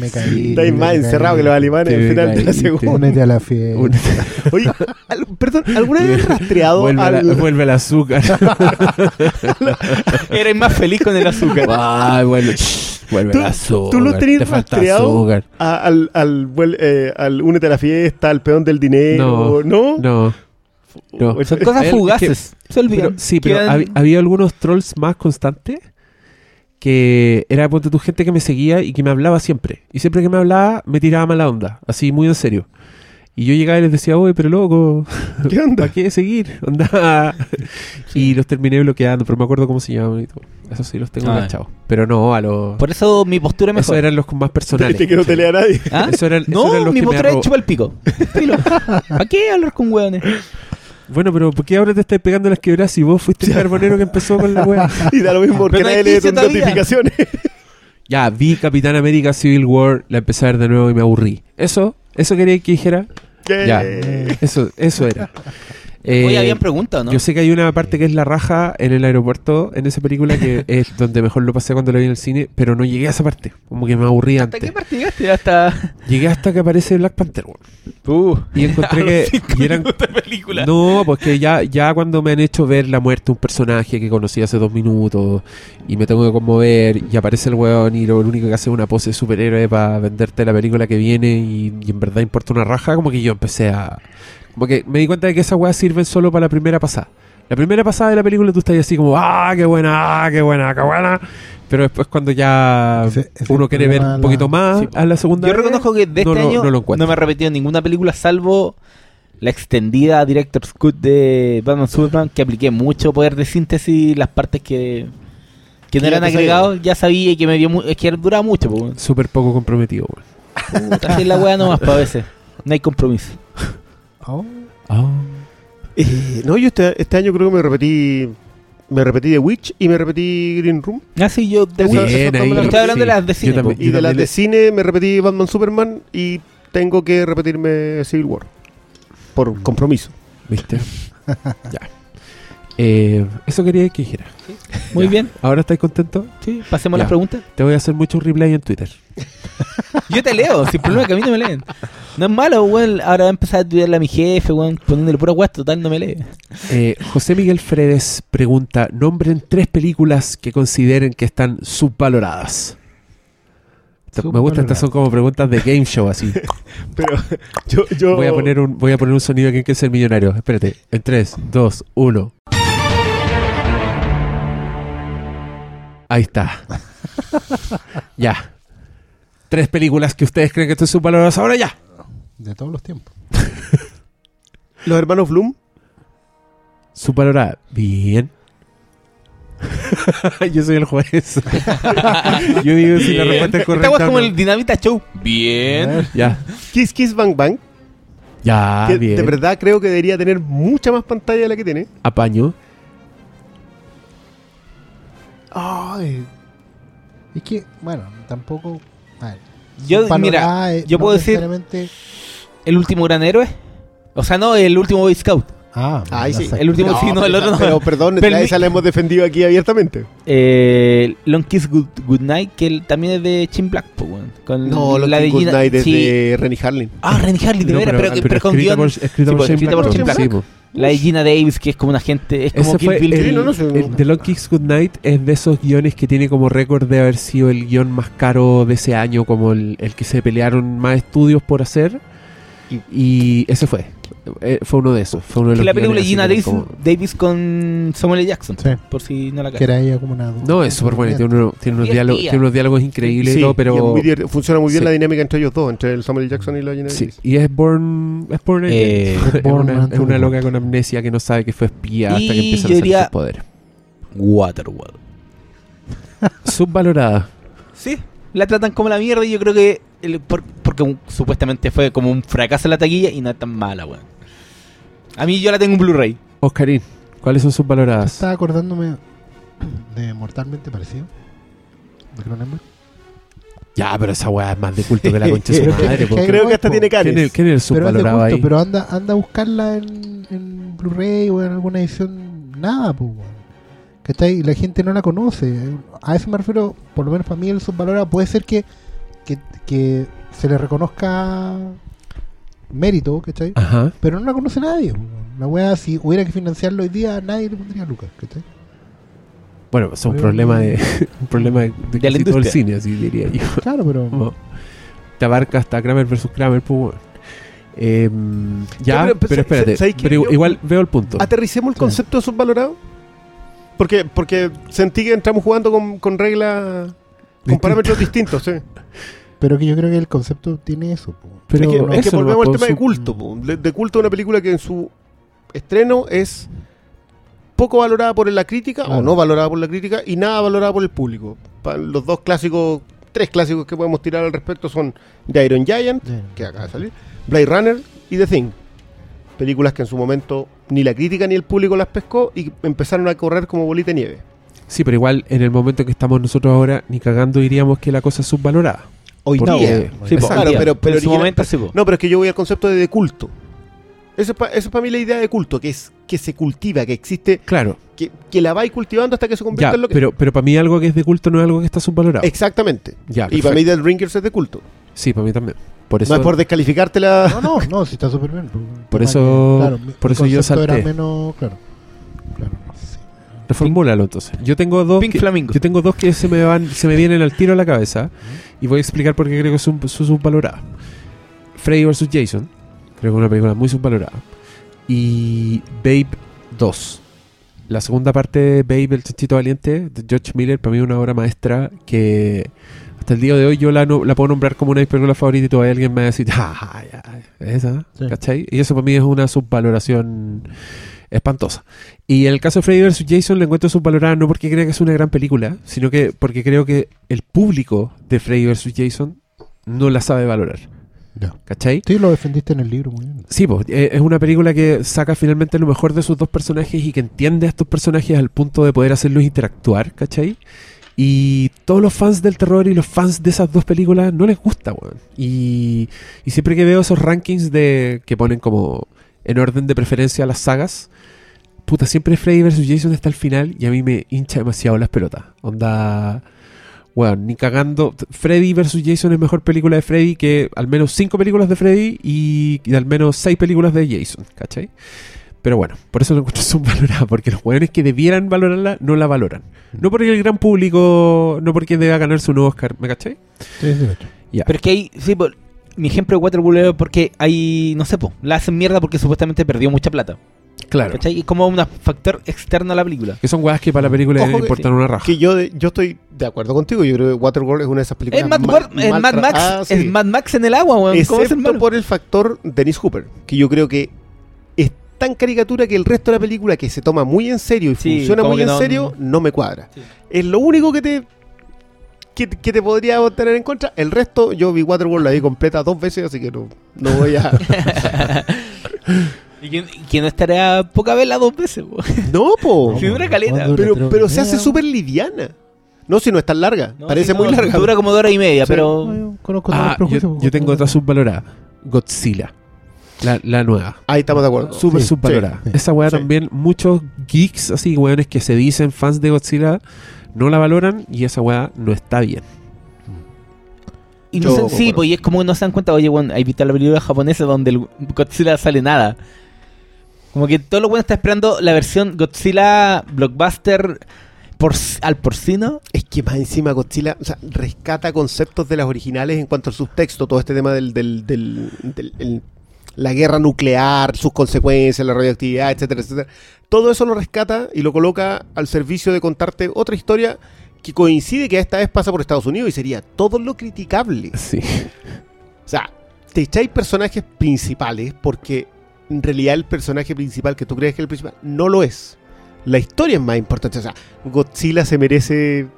me caí, Estáis más encerrado que los alemanes al final de la segunda. Únete a la fiesta. Oye, al- perdón, ¿alguna vez has rastreado vuelve, al... la- vuelve el azúcar. Eres más feliz con el azúcar. Ay, shh, vuelve ¿Tú- azúcar. tú lo tenés Te rastreado? a- al, al, eh, al únete a la fiesta, al peón del dinero? ¿No? No. no. O- Son cosas Es que- fugaces. Se olvidan. Pero, sí, pero hab- había algunos trolls más constantes que era ponte tu gente que me seguía y que me hablaba siempre. Y siempre que me hablaba me tiraba mala onda, así muy en serio. Y yo llegaba y les decía, oye, pero loco, ¿Qué onda? ¿para qué seguir? Onda. Y los terminé bloqueando, pero me acuerdo cómo se llaman y todo. Eso sí los tengo Ah. enganchados. Pero no, a los... Por eso mi postura es Esos mejor. eran los con más personales. Que no te lea nadie. ¿Ah? Eso eran- esos no, eran los mi que me postura es chupa el pico. ¿Para qué hablar con hueones? Bueno, pero ¿por qué ahora te estás pegando las quebradas si vos fuiste el carbonero que empezó con la wea? Y da lo mismo porque nadie lee tus 15 todavía. notificaciones. Ya, vi Capitán América Civil War, la empecé a ver de nuevo y me aburrí. ¿Eso? ¿Eso quería que dijera? Ya. Eh, Eso, eso era. Eh, Oye, habían preguntado, ¿no? Yo sé que hay una parte que es la raja en el aeropuerto, en esa película, que es donde mejor lo pasé cuando lo vi en el cine, pero no llegué a esa parte. Como que me aburrí ¿Hasta antes. qué parte llegaste? Hasta... Llegué hasta que aparece Black Panther. Uh, Y encontré que y eran- película. No, pues que ya, ya cuando me han hecho ver la muerte de un personaje que conocí hace dos minutos y me tengo que conmover y aparece el weón y lo único que hace es una pose de superhéroe para venderte la película que viene y, y en verdad importa una raja, como que yo empecé a... Como que me di cuenta de que esas weas sirven solo para la primera pasada. La primera pasada de la película tú estás así como, ah, qué buena, ah, qué buena, qué buena. Pero después cuando ya Ese- ese uno quiere ver un poquito más Sí. a la segunda Yo vez, reconozco que de no este lo- año no no, me he repetido en ninguna película salvo la extendida Director's Cut de Batman Superman que apliqué mucho poder de síntesis las partes que que no eran agregados ya sabía y que me dio mu- es que duraba mucho. Súper poco comprometido, weón. Puta, la wea nomás para veces no hay compromiso Oh, Ah. eh, no, yo este, este año creo que me repetí. Me repetí The Witch y me repetí Green Room. ah sí yo de Witch- estoy hablando de las de Yo cine, también-. Y de las de le- cine me repetí Batman Superman y tengo que repetirme Civil War. Por compromiso. ¿Viste? ya. Eh, eso quería que dijera. muy Ya. bien ¿Ahora estáis contentos? sí pasemos a las preguntas Te voy a hacer muchos replay en Twitter. Yo te leo, sin problema que a mí no me leen. No es malo, weón. Ahora va a empezar a estudiarle a mi jefe, weón, poniéndole pura weá, total, no me lee. Eh, José Miguel Fredes pregunta: Nombren tres películas que consideren que están subvaloradas. Me gusta, estas son como preguntas de game show así. Pero yo, yo Voy a poner un, voy a poner un sonido que es el millonario. Espérate. En 3, 2, 1. Ahí está. ya. Tres películas que ustedes creen que están subvaloradas ahora ya. de todos los tiempos. los hermanos Bloom. Subvalorada. Bien. Yo soy el juez. Yo digo si la respuesta es correcta. weá es como el Dinamita Show. Bien. Ya. Kiss Kiss Bang Bang. Ya, que bien. de verdad creo que debería tener mucha más pantalla de la que tiene. Apaño. Ay, Es que, bueno, tampoco. a ver, Yo, mira, yo no puedo decir El último gran héroe. O sea, no, el último Boy Scout. Ah, Ahí la sí. El último sí, no, el otro no. Pero perdón, Pero mi- esa la hemos defendido aquí abiertamente. Eh, Long Kiss Good, Good Night, que también es de Chin Black, po, weón. Con No, lo la de Good Night es sí. de Rennie Harlin. Ah, Renny Harley, de No, veras, pero, pero, pero con escrita guion. por, escrita sí, por escrita Black, por sí, Black. La de Gina Davis, que es como una gente. Es como fue Bill el, no, no sé, no. el The Long Kicks Good Night es de esos guiones que tiene como récord de haber sido el guion más caro de ese año, como el, el que se pelearon más estudios por hacer. Y- Y, ese fue. Eh, fue uno de esos. Fue uno de Que los la película de Gina Davis, como- Davis con Samuel L. Jackson. Sí. Por si no la Que era ella como una. No, es súper bueno. Tiene, uno- tiene unos diálogos, tiene unos diálogos increíbles Sí, y todo, y es pero. muy funciona muy bien sí. la dinámica entre ellos dos, entre el Samuel L. Jackson y la Gina Sí, Davis. y es Born, es Born. Eh, es, Born una, es Again. una loca con amnesia que no sabe que fue espía hasta Y que empieza a hacer diría- sus poderes. Waterworld. Subvalorada. Sí, la tratan como la mierda y yo creo que. el- por- porque un- supuestamente fue como un fracaso en la taquilla y no es tan mala, weón. A mí yo la tengo en Blu-ray. Oscarín, ¿cuáles son subvaloradas? Estaba acordándome de Mortalmente Parecido. ¿De Cronenberg? Ya, pero esa weá es más de culto que la concha de su Pero madre. Creo que hasta tiene ¿Quién es, canes. quién es el Pero es de subvalorado culto, ahí? pero anda, anda a buscarla en, en Blu-ray o en alguna edición. Nada, pues, weón. ¿Cachai? Y la gente no la conoce. A eso me refiero, por lo menos para mí el subvalorado puede ser que, que, que se le reconozca mérito, ¿cachai? Ajá. Pero no la conoce nadie. La weá, si hubiera que financiarlo hoy día, nadie le pondría lucas, ¿cachai? Bueno, es un Pero- problema de un problema de, de De la casi todo el industria. cine, así diría yo. Claro, pero. Te abarca hasta Kramer versus Kramer, pues bueno. Em, ya, pero, pero, pero, espérate. Pero Yo- igual veo el punto. Aterricemos el Sí. concepto de subvalorado. Porque, porque sentí que entramos jugando con, con reglas, con parámetros distintos. Sí. Pero que yo creo que el concepto tiene eso. po. Pero es que, no, es que eso volvemos al tema de su- culto. po. De, de culto una película que en su estreno es poco valorada por la crítica Claro. o no valorada por la crítica y nada valorada por el público. Los dos clásicos, tres clásicos que podemos tirar al respecto son The Iron Giant, que acaba de salir, Blade Runner y The Thing. Películas que en su momento ni la crítica ni el público las pescó y empezaron a correr como bolita de nieve. Sí, pero igual en el momento que estamos nosotros ahora, ni cagando diríamos que la cosa es subvalorada. Hoy Porque- día. Sí, po, Claro, día. pero- pero en su original- momento sí, po. No, pero es que yo voy al concepto de, de culto. Eso es, pa- eso es para mí la idea de culto, que es que se cultiva, que existe, Claro, que, que la vais cultivando hasta que se convierta ya, en lo que pero, pero para mí algo que es de culto no es algo que está subvalorado. Exactamente. ya, y para mí Dead Ringers es de culto. Sí, para mí también. Por eso, No es por descalificarte la... No, no, no, si está súper bien. Por Tema eso- que, claro, por mi eso yo concepto era salté. menos, claro. Reformúlalo entonces. Yo tengo dos Pink que, Flamingo. yo tengo dos que se me van, se me vienen al tiro a la cabeza y voy a explicar por qué creo que son, son subvaloradas. Freddy vs. Jason, creo que es una película muy subvalorada. Y Babe 2. La segunda parte de Babe, el chanchito valiente, de George Miller, para mí es una obra maestra que hasta el día de hoy yo la, no- la puedo nombrar como una de mis películas favoritas y todavía alguien me va a decir, ah, ya, esa, Sí. ¿cachai? Y eso para mí es una subvaloración espantosa. Y en el caso de Freddy vs. Jason le encuentro subvalorada no porque crea que es una gran película, sino que porque creo que el público de Freddy vs. Jason no la sabe valorar. Ya. ¿Cachai? Sí, lo defendiste en el libro muy bien. Sí, pues, es una película que saca finalmente lo mejor de sus dos personajes y que entiende a estos personajes al punto de poder hacerlos interactuar, ¿cachai? Y todos los fans del terror y los fans de esas dos películas no les gusta, weón. Y, y siempre que veo esos rankings de que ponen como en orden de preferencia las sagas, puta, siempre Freddy vs. Jason está al final y a mí me hincha demasiado las pelotas. Onda, weón, ni cagando. Freddy vs. Jason es mejor película de Freddy que al menos cinco películas de Freddy y, y al menos seis películas de Jason, ¿cachai? Pero bueno, por eso lo encuentro subvalorada, porque los weones que debieran valorarla no la valoran. No porque el gran público, no porque deba ganarse un nuevo Oscar, ¿me cachai? Sí, sí, ocho. Ya. Pero es que hay, sí, mi ejemplo de Waterworld es porque hay, no sé, po, la hacen mierda porque supuestamente perdió mucha plata. Claro. ¿Cachai? Es como un factor externo a la película. Que son weas que para la película Ojo que- importan una raja. Que yo, de- yo estoy de acuerdo contigo. Yo creo que Waterworld es una de esas películas Es Mad, es Mad Max, es sí. Mad Max en el agua, weón. ¿Cómo es el Excepto por el factor Dennis Hooper, que yo creo que es tan caricatura que el resto de la película, que se toma muy en serio y Sí, funciona muy en no- serio, no me cuadra. Sí. Es lo único que te que, que te podría tener en contra. El resto, yo vi Waterworld, la vi completa dos veces, así que no, no voy a... Y que, que no estaría poca vela dos veces, weón. no, po. Sí, dura caleta. Pero, pero se hace súper liviana. No, si no es tan larga. No, Parece muy larga. Dura como dos horas y media, Sí. pero. No, yo conozco Ah, prejuicios, yo, yo tengo otra subvalorada. Godzilla. La, la nueva. Ahí estamos de acuerdo. Súper Sí, subvalorada. sí, sí. Esa weá Sí. también, muchos geeks así, weones que se dicen fans de Godzilla, no la valoran y esa weá no está bien. Y no Yo sé, sí, concuerdo. pues y es como que no se dan cuenta, oye, bueno, hay visto la película japonesa donde el Godzilla sale nada. Como que todo lo bueno está esperando la versión Godzilla blockbuster por, al porcino. Es que más encima Godzilla o sea, rescata conceptos de las originales en cuanto al subtexto, todo este tema del, del, del- del- el- la guerra nuclear, sus consecuencias, la radioactividad, etcétera, etcétera. Todo eso lo rescata y lo coloca al servicio de contarte otra historia que coincide que esta vez pasa por Estados Unidos y sería todo lo criticable. Sí. O sea, te echáis personajes principales porque en realidad el personaje principal que tú crees que es el principal no lo es. La historia es más importante. O sea, Godzilla se merece.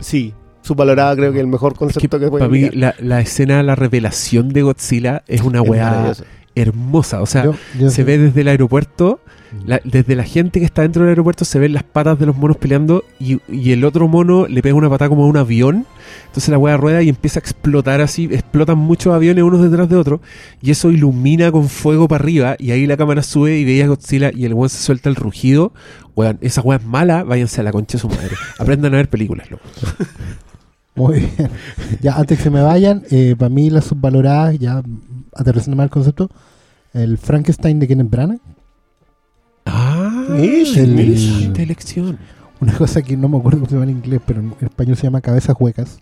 Sí, subvalorada creo que el mejor Es que concepto que, para mí la, la escena la revelación de Godzilla es una Es weá hermosa. O sea, Yo- yo se sí- ve desde el aeropuerto, la- desde la gente que está dentro del aeropuerto, se ven las patas de los monos peleando y, y el otro mono le pega una patada como a un avión. Entonces la weá rueda y empieza a explotar así. Explotan muchos aviones unos detrás de otros y eso ilumina con fuego para arriba. Y ahí la cámara sube y veía a Godzilla y el weón se suelta el rugido. Weón, esa weá es mala, váyanse a la concha de su madre. Aprendan a ver películas, loco. Muy bien. Ya, antes que se me vayan, eh, para mí las subvaloradas, ya aterrizando más el concepto, el Frankenstein de Kenneth Branagh. Ah, Mish, el- excelente elección. Una cosa que no me acuerdo cómo se llama en inglés, pero en español se llama Cabezas Huecas.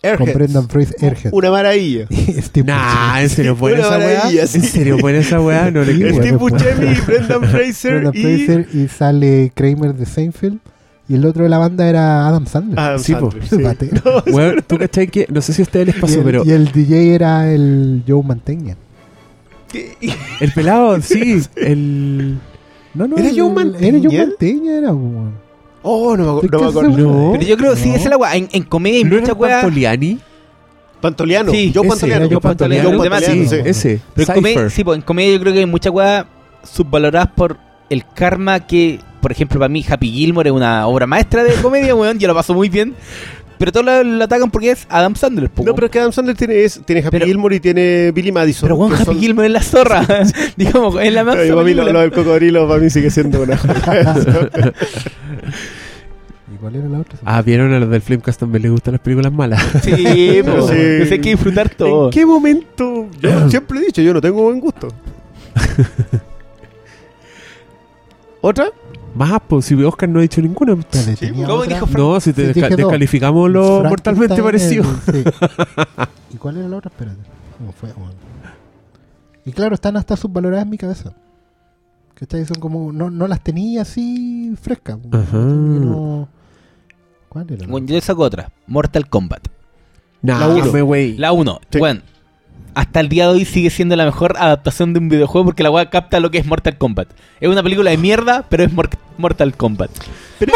Con Airheads. Brendan Fraser, Airhead. Una maravilla. Steve Nah, ¿en serio Una esa weá? sí. ¿En serio pone esa weá? No le creo. Steve Buscemi, Brendan Fraser Brendan y. Fraser y sale Kramer de Seinfeld. Y el otro de la banda era Adam Sandler. Adam Sí. Sandler, El sí. Weón, ¿tú cachai que? No sé si a ustedes les y, pasó, el, pero y el DJ era el Joe Mantegna. el pelado, sí, el... No, no, ¿Era el- Joe el- Mantegna? Era Joe Mantegna, era Oh, no me, acu- ¿De no me acuerdo. No. Pero yo creo, sí, es la weá. En, en comedia hay ¿No era mucha el weá. Pantoliani? Pantoliano. Sí, yo Pantoliano. Pantoliano. Pantoliano, Sí, sí. ese. Pero en comedia, sí, pues, en comedia yo creo que hay mucha weá subvaloradas por el karma que, por ejemplo, para mí Happy Gilmore es una obra maestra de comedia, weón, yo lo paso muy bien. Pero todos lo, lo atacan porque es Adam Sandler, No, pero es que Adam Sandler tiene, es- tiene Happy Pero- Gilmore y tiene Billy Madison. Pero weón, que Happy son- Gilmore es la zorra. Digamos, es la más Pero para mí lo, lo del cocodrilo para mí sigue siendo una ¿Y cuál era la otra? Ah, ¿vieron a los del Flamecast también les gustan las películas malas? Sí, po, Sí. pues hay que disfrutar todo. ¿En qué momento? Yo siempre he dicho, yo no tengo buen gusto. ¿Otra? Más, pues, si Oscar no ha dicho ninguna. Sí, ¿cómo otra. dijo Frank? No, si te Sí, desca- descalificamos lo mortalmente parecido. el- sí. ¿Y cuál era la otra? Espérate. ¿Cómo fue? Bueno. Y claro, están hasta subvaloradas en mi cabeza. ¿Cachai? Son como. No, no las tenía así frescas. Ajá. No- ¿Cuál era? Bueno, yo saco otra. Mortal Kombat. Nah, La uno. me wey. La 1. Sí. Bueno, hasta el día de hoy sigue siendo la mejor adaptación de un videojuego porque la weá capta lo que es Mortal Kombat. Es una película de mierda, pero es Mor- Mortal Kombat.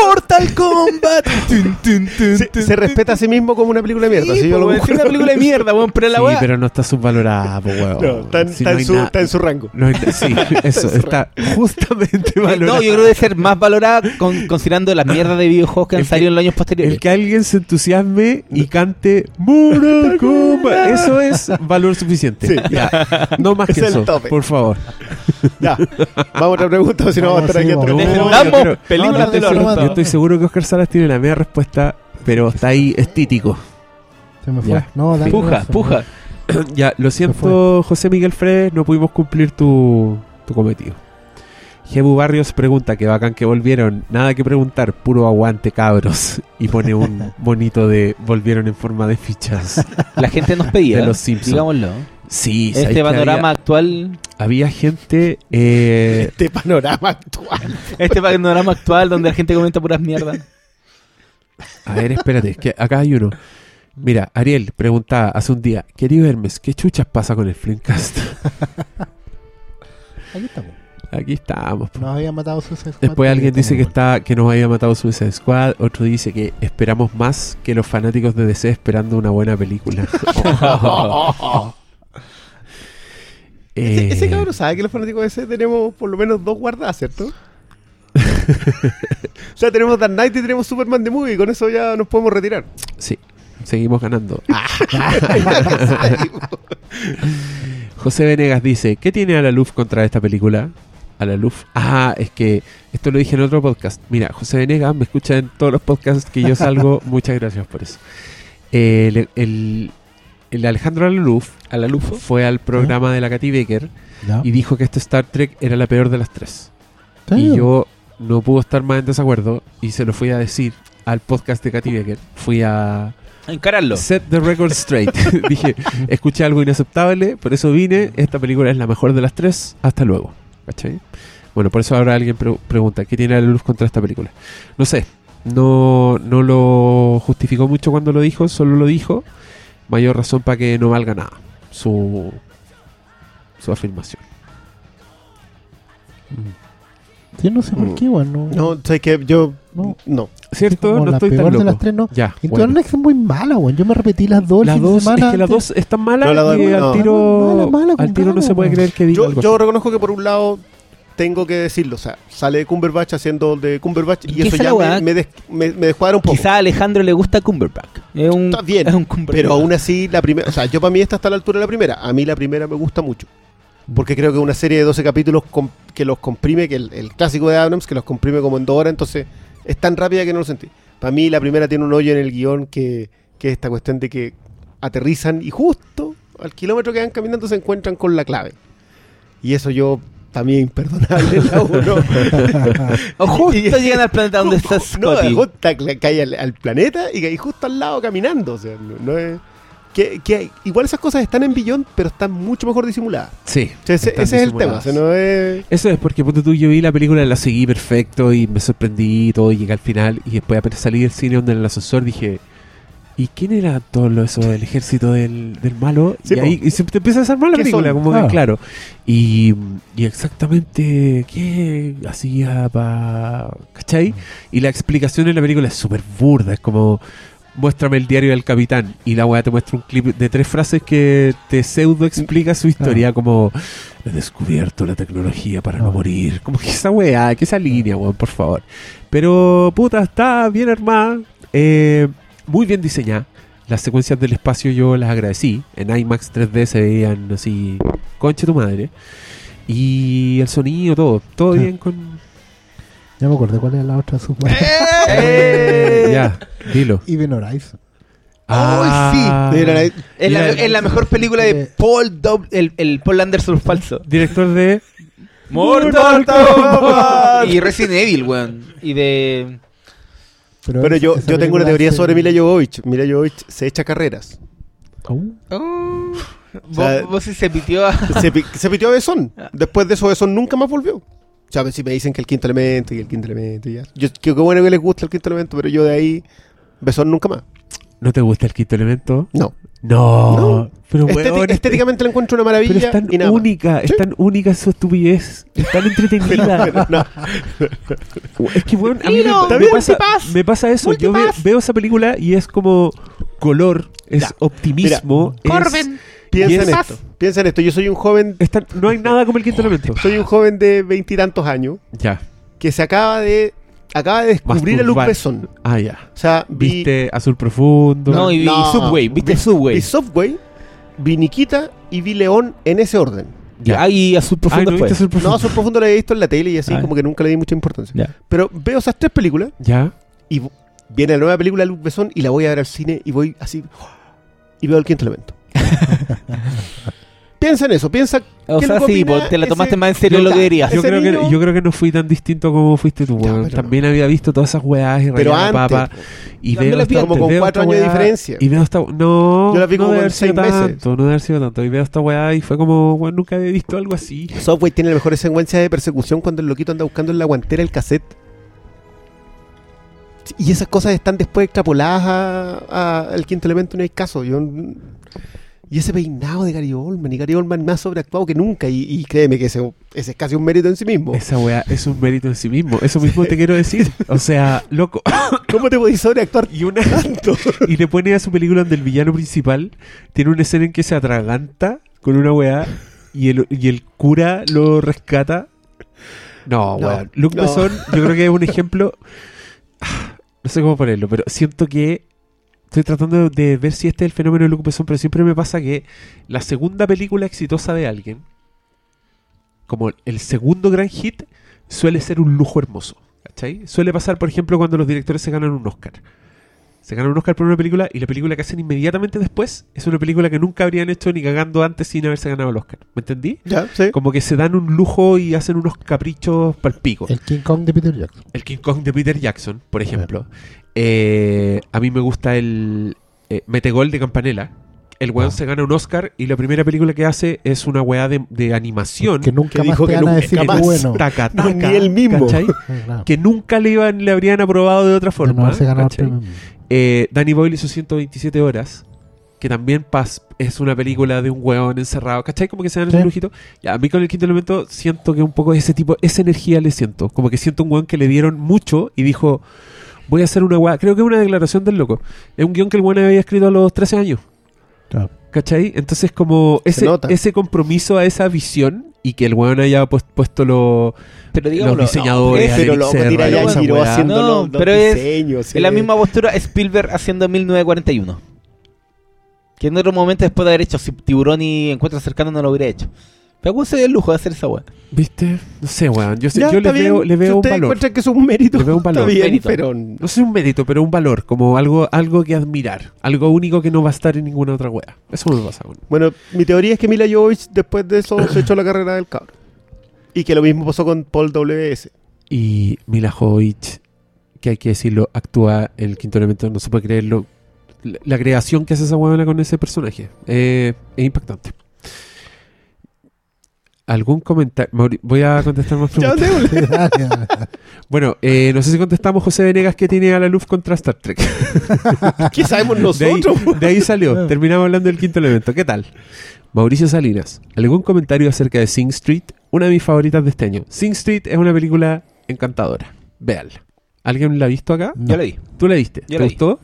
¡Mortal Kombat! Tun, tun, tun, Se, respeta a sí mismo como una película de mierda. Sí, sí, yo po, lo weón, sí, es una película de mierda, weón, pero la sí, weá. pero no está subvalorada, pues, weón. No, está, en- Si está no en hay su, na- está en su rango. no sí, eso, está justamente valorada. No, yo creo que debe ser más valorada con- considerando las mierdas de videojuegos que han El que- salido en los años posteriores. El que alguien se entusiasme y cante Mortal Kombat, eso es valor suficiente. Sí. Ya, no más Es que eso, tope. por favor. Ya. Vamos a otra pregunta, si no vamos a estar aquí Defendamos películas no, no, Yo estoy seguro que Oscar Salas tiene la media respuesta, pero está ahí estítico. Se me fue. Ya. No, dale, Puja, no, puja. ya, lo siento, José Miguel Fredes, no pudimos cumplir tu, tu cometido. Jebu Barrios pregunta, que bacán que volvieron. Nada que preguntar, puro aguante, cabros. Y pone un bonito de volvieron en forma de fichas. La gente nos pedía, De los Simpsons. digámoslo. Sí, ¿sabes Este panorama actual, Había, había gente. eh, Este panorama actual. este panorama actual donde la gente comenta puras mierdas. a ver, espérate, es que acá hay uno. Mira, Ariel preguntaba hace un día, querido Hermes, ¿qué chuchas pasa con el Flimcast? Aquí estamos. Aquí estamos. po. Nos habían matado Suicide Squad, Después alguien dice que está que nos había matado Suicide Squad, otro dice que esperamos más que los fanáticos de DC esperando una buena película. Eh, ese cabrón sabe que los fanáticos de ese tenemos por lo menos dos guardadas, ¿cierto? o sea, tenemos Dark Knight y tenemos Superman de Movie. Con eso ya nos podemos retirar. Sí, seguimos ganando. José Venegas dice, ¿qué tiene a la luz contra esta película? A la luz. Ah, es que esto lo dije en otro podcast. Mira, José Venegas me escucha en todos los podcasts que yo salgo. Muchas gracias por eso. El, el- el Alejandro Alaluf A la luz. fue al programa de la Katy Baker Ya. y dijo que este Star Trek era la peor de las tres. ¿En Y yo no pude estar más en desacuerdo y se lo fui a decir al podcast de Katy Baker. Fui a A encararlo. set the record straight. Dije, escuché algo inaceptable, por eso vine. Esta película es la mejor de las tres. Hasta luego. ¿Cachai? Bueno, por eso ahora alguien pre- pregunta, ¿qué tiene la luz contra esta película? No sé. No, no lo justificó mucho cuando lo dijo, solo lo dijo. Mayor razón para que no valga nada su, su afirmación. Sí, no sé por Mm. qué, weón. No, sabes que yo. No. No. ¿Cierto? no la estoy peor tan de loco. las tres, no. Ya, Into bueno. es muy mala, weón. Yo me repetí las dos Las dos, es que las dos están malas No, la y no. al tiro, Mala, mala, al tiro no se puede creer que diga Yo, algo yo reconozco que por un lado tengo que decirlo. O sea, sale Cumberbatch haciendo de Cumberbatch y ¿Qué eso ya me, me, des- me- me descuadra un poco. Quizá a Alejandro le gusta Cumberbatch. Es un, Está bien, es un Cumberbatch. Pero aún así, la primera. O sea, yo para mí esta está a la altura de la primera. A mí la primera me gusta mucho. Porque creo que una serie de 12 capítulos que los comprime, que el, el clásico de Abrams, que los comprime como en dos horas, entonces es tan rápida que no lo sentí. Para mí la primera tiene un hoyo en el guion que, que es esta cuestión de que aterrizan y justo al kilómetro que van caminando se encuentran con la clave. Y eso yo también imperdonable en la uno. O justo Y- llegan al planeta donde está No, Scotty. justo cla- cae al, al planeta y cae justo al lado caminando. O sea, no, no es. Que, que igual esas cosas están en Beyond, pero están mucho mejor disimuladas. Sí. O sea, ese, es el tema. o disimuladas. sea, no es- Eso es porque ponte tú, yo vi la película, la seguí perfecto y me sorprendí y todo, y llegué al final y después apenas salí del cine donde en el ascensor dije, ¿y quién era todo lo- eso del ejército del, del malo? Sí, y ahí y se te empieza a desarmar la ¿Qué película, son? como Ah. que claro. Y, y exactamente qué hacía para... ¿Cachai? Y la explicación en la película es súper burda, es como... Muéstrame el diario del capitán y la weá te muestra un clip de tres frases que te pseudo explica su historia como he descubierto la tecnología para no Ah. morir. Como que esa weá, que esa línea, weón, por favor. Pero, puta, está bien armada, eh, muy bien diseñada. Las secuencias del espacio yo las agradecí. En IMAX 3D se veían así, conche tu madre. Y el sonido, todo, todo Sí. bien con... Ya me acordé cuál era la otra super. ¡Eh! ya, dilo. Even Horizon. Ah, sí. Es la, es la mejor película de eh, Paul Dob el, el Paul Anderson falso. Director de... Mortal Kombat. Y Resident Evil, weón. Y de. Pero esa- yo, yo tengo una teoría sobre Mila Jovovich. Mila Jovovich se echa carreras. Oh. Oh, O sea, vos, vos sí se pitió a. se, pi- se pitió a Besón. Después de eso, Besón nunca más volvió. O sea, si me dicen que el quinto elemento y el quinto elemento y ya. Yo, que qué bueno que les gusta el quinto elemento, pero yo de ahí, Besón nunca más. ¿No te gusta el quinto elemento? No. No. No. Pero, Estéti- weón, estéticamente la encuentro una maravilla. Pero es tan y nada más. única, es tan única su estupidez, es tan entretenida. Pero no, es que, weón, a mí Mira, me, está me pasa, me pasa eso. Yo veo esa película y es como color, es Ya. optimismo. es- Corben. piensa en es- esto. Piensa en esto. Yo soy un joven, no hay nada como el quinto elemento. soy un joven de veintitantos años Ya. que se acaba de acaba de descubrir a Luc. Besson. Ah, ya. O sea, vi, Viste Azul Profundo. No, y, No. Subway. ¿Viste Vi- Subway? vi Subway, vi Nikita y vi León en ese orden. ya. Ah, y Azul Ay, Profundo ¿no fue. viste Azul No, Profundo? Azul Profundo lo he visto en la tele y así Ah. como que nunca le di mucha importancia. Ya. Pero veo esas tres películas Ya. y viene la nueva película de Luc Besson y la voy a ver al cine y voy así y veo el quinto elemento. piensa en eso, piensa O ¿Qué sea, sí, te la ese- tomaste más en serio lo que querías. Yo Ese creo, que, yo creo que no fui tan distinto como fuiste tú, Ya, También había visto todas esas weas y pero antes, papa. Y veo las esta- vi como con veo cuatro años de diferencia. Y veo esta. No, Yo la vi no como debe con haber sido seis meses. tanto. No debe haber sido tanto. Y veo esta weá y fue como, weón, nunca había visto algo así. Subway tiene la mejor secuencia de persecución cuando el loquito anda buscando en la guantera el cassette. Y esas cosas están después extrapoladas al quinto elemento, no hay caso. Yo, y ese peinado de Gary Oldman, y Gary Oldman más sobreactuado que nunca. Y, y créeme que ese, ese es casi un mérito en sí mismo. Esa weá es un mérito en sí mismo. Eso mismo te quiero decir. O sea, loco. ¿Cómo te podés sobreactuar Y una. tanto? Y le pone a su película donde el villano principal tiene una escena en que se atraganta con una weá y el, y el cura lo rescata. No, No, weón. Luke no. Besson, yo creo que es un ejemplo. No sé cómo ponerlo, pero siento que estoy tratando de ver si este es el fenómeno de Luc Besson, pero siempre me pasa que la segunda película exitosa de alguien, como el segundo gran hit, suele ser un lujo hermoso. ¿Cachai? Suele pasar, por ejemplo, cuando los directores se ganan un Oscar. Se ganan un Oscar por una película y la película que hacen inmediatamente después es una película que nunca habrían hecho ni cagando antes sin haberse ganado el Oscar. ¿Me entendí? Ya, sí. Como que se dan un lujo y hacen unos caprichos palpico. El King Kong de Peter Jackson. El King Kong de Peter Jackson, por ejemplo. Eh, a mí me gusta el eh, Metegol de Campanella. El weón Ah. se gana un Oscar y la primera película que hace es una weá de, de animación. Que nunca que más dijo te que van a nunca decir más. que bueno. Taca, No, taca, ni él mismo. ¿cachai? Claro. Que nunca le, iban, le habrían aprobado de otra De forma. premio. Eh, Danny Boyle hizo 127 horas. Que también pas- es una película de un weón encerrado. ¿Cachai? Como que se dan Sí. ese lujito. A mí con el quinto elemento siento que un poco ese tipo, esa energía le siento. Como que siento un weón que le dieron mucho y dijo, voy a hacer una weá. Creo que es una declaración del loco. Es un guion que el weón había escrito a los 13 años. Claro. ¿Cachai? Entonces como Se ese, ese compromiso a esa visión y que el weón haya pues- puesto lo- Pero los diseñadores, no, Pero lo tira y ya giró haciendo No, los, los pero es- diseños. En la misma postura Spielberg haciendo 1941. Que en otro momento después de haber hecho si Tiburón y Encuentro Cercano no lo hubiera hecho. Pero ¿cómo se dio el lujo de hacer esa weá? ¿Viste? No sé, weón. Yo, sé- Ya, yo está le bien. veo, le Si veo un valor. que es un mérito, Le veo un valor. está bien, Mérito. pero... No sé un mérito, pero un valor, como algo, algo que admirar, algo único que no va a estar en ninguna otra wea. Eso me pasa con. Bueno, mi teoría es que Mila Jovovich después de eso se echó la carrera del cabro. Y que lo mismo pasó con Paul W.S. Y Mila Jovovich, que hay que decirlo, actúa en el quinto elemento, no se puede creerlo. La, la creación que hace esa weona con ese personaje eh, es impactante. ¿Algún comentario? Voy a contestar más Ya, preguntas. Bueno, eh, no sé si contestamos José Venegas que tiene a la luz contra Star Trek. ¿Qué sabemos De ahí, nosotros? de ahí salió. Terminamos hablando del quinto elemento. ¿Qué tal? Mauricio Salinas. ¿Algún comentario acerca de Sing Street? Una de mis favoritas de este año. Sing Street es una película encantadora. Véanla. ¿Alguien la ha visto acá? No. Yo la vi. ¿Tú la viste? Yo ¿Te la vi. gustó?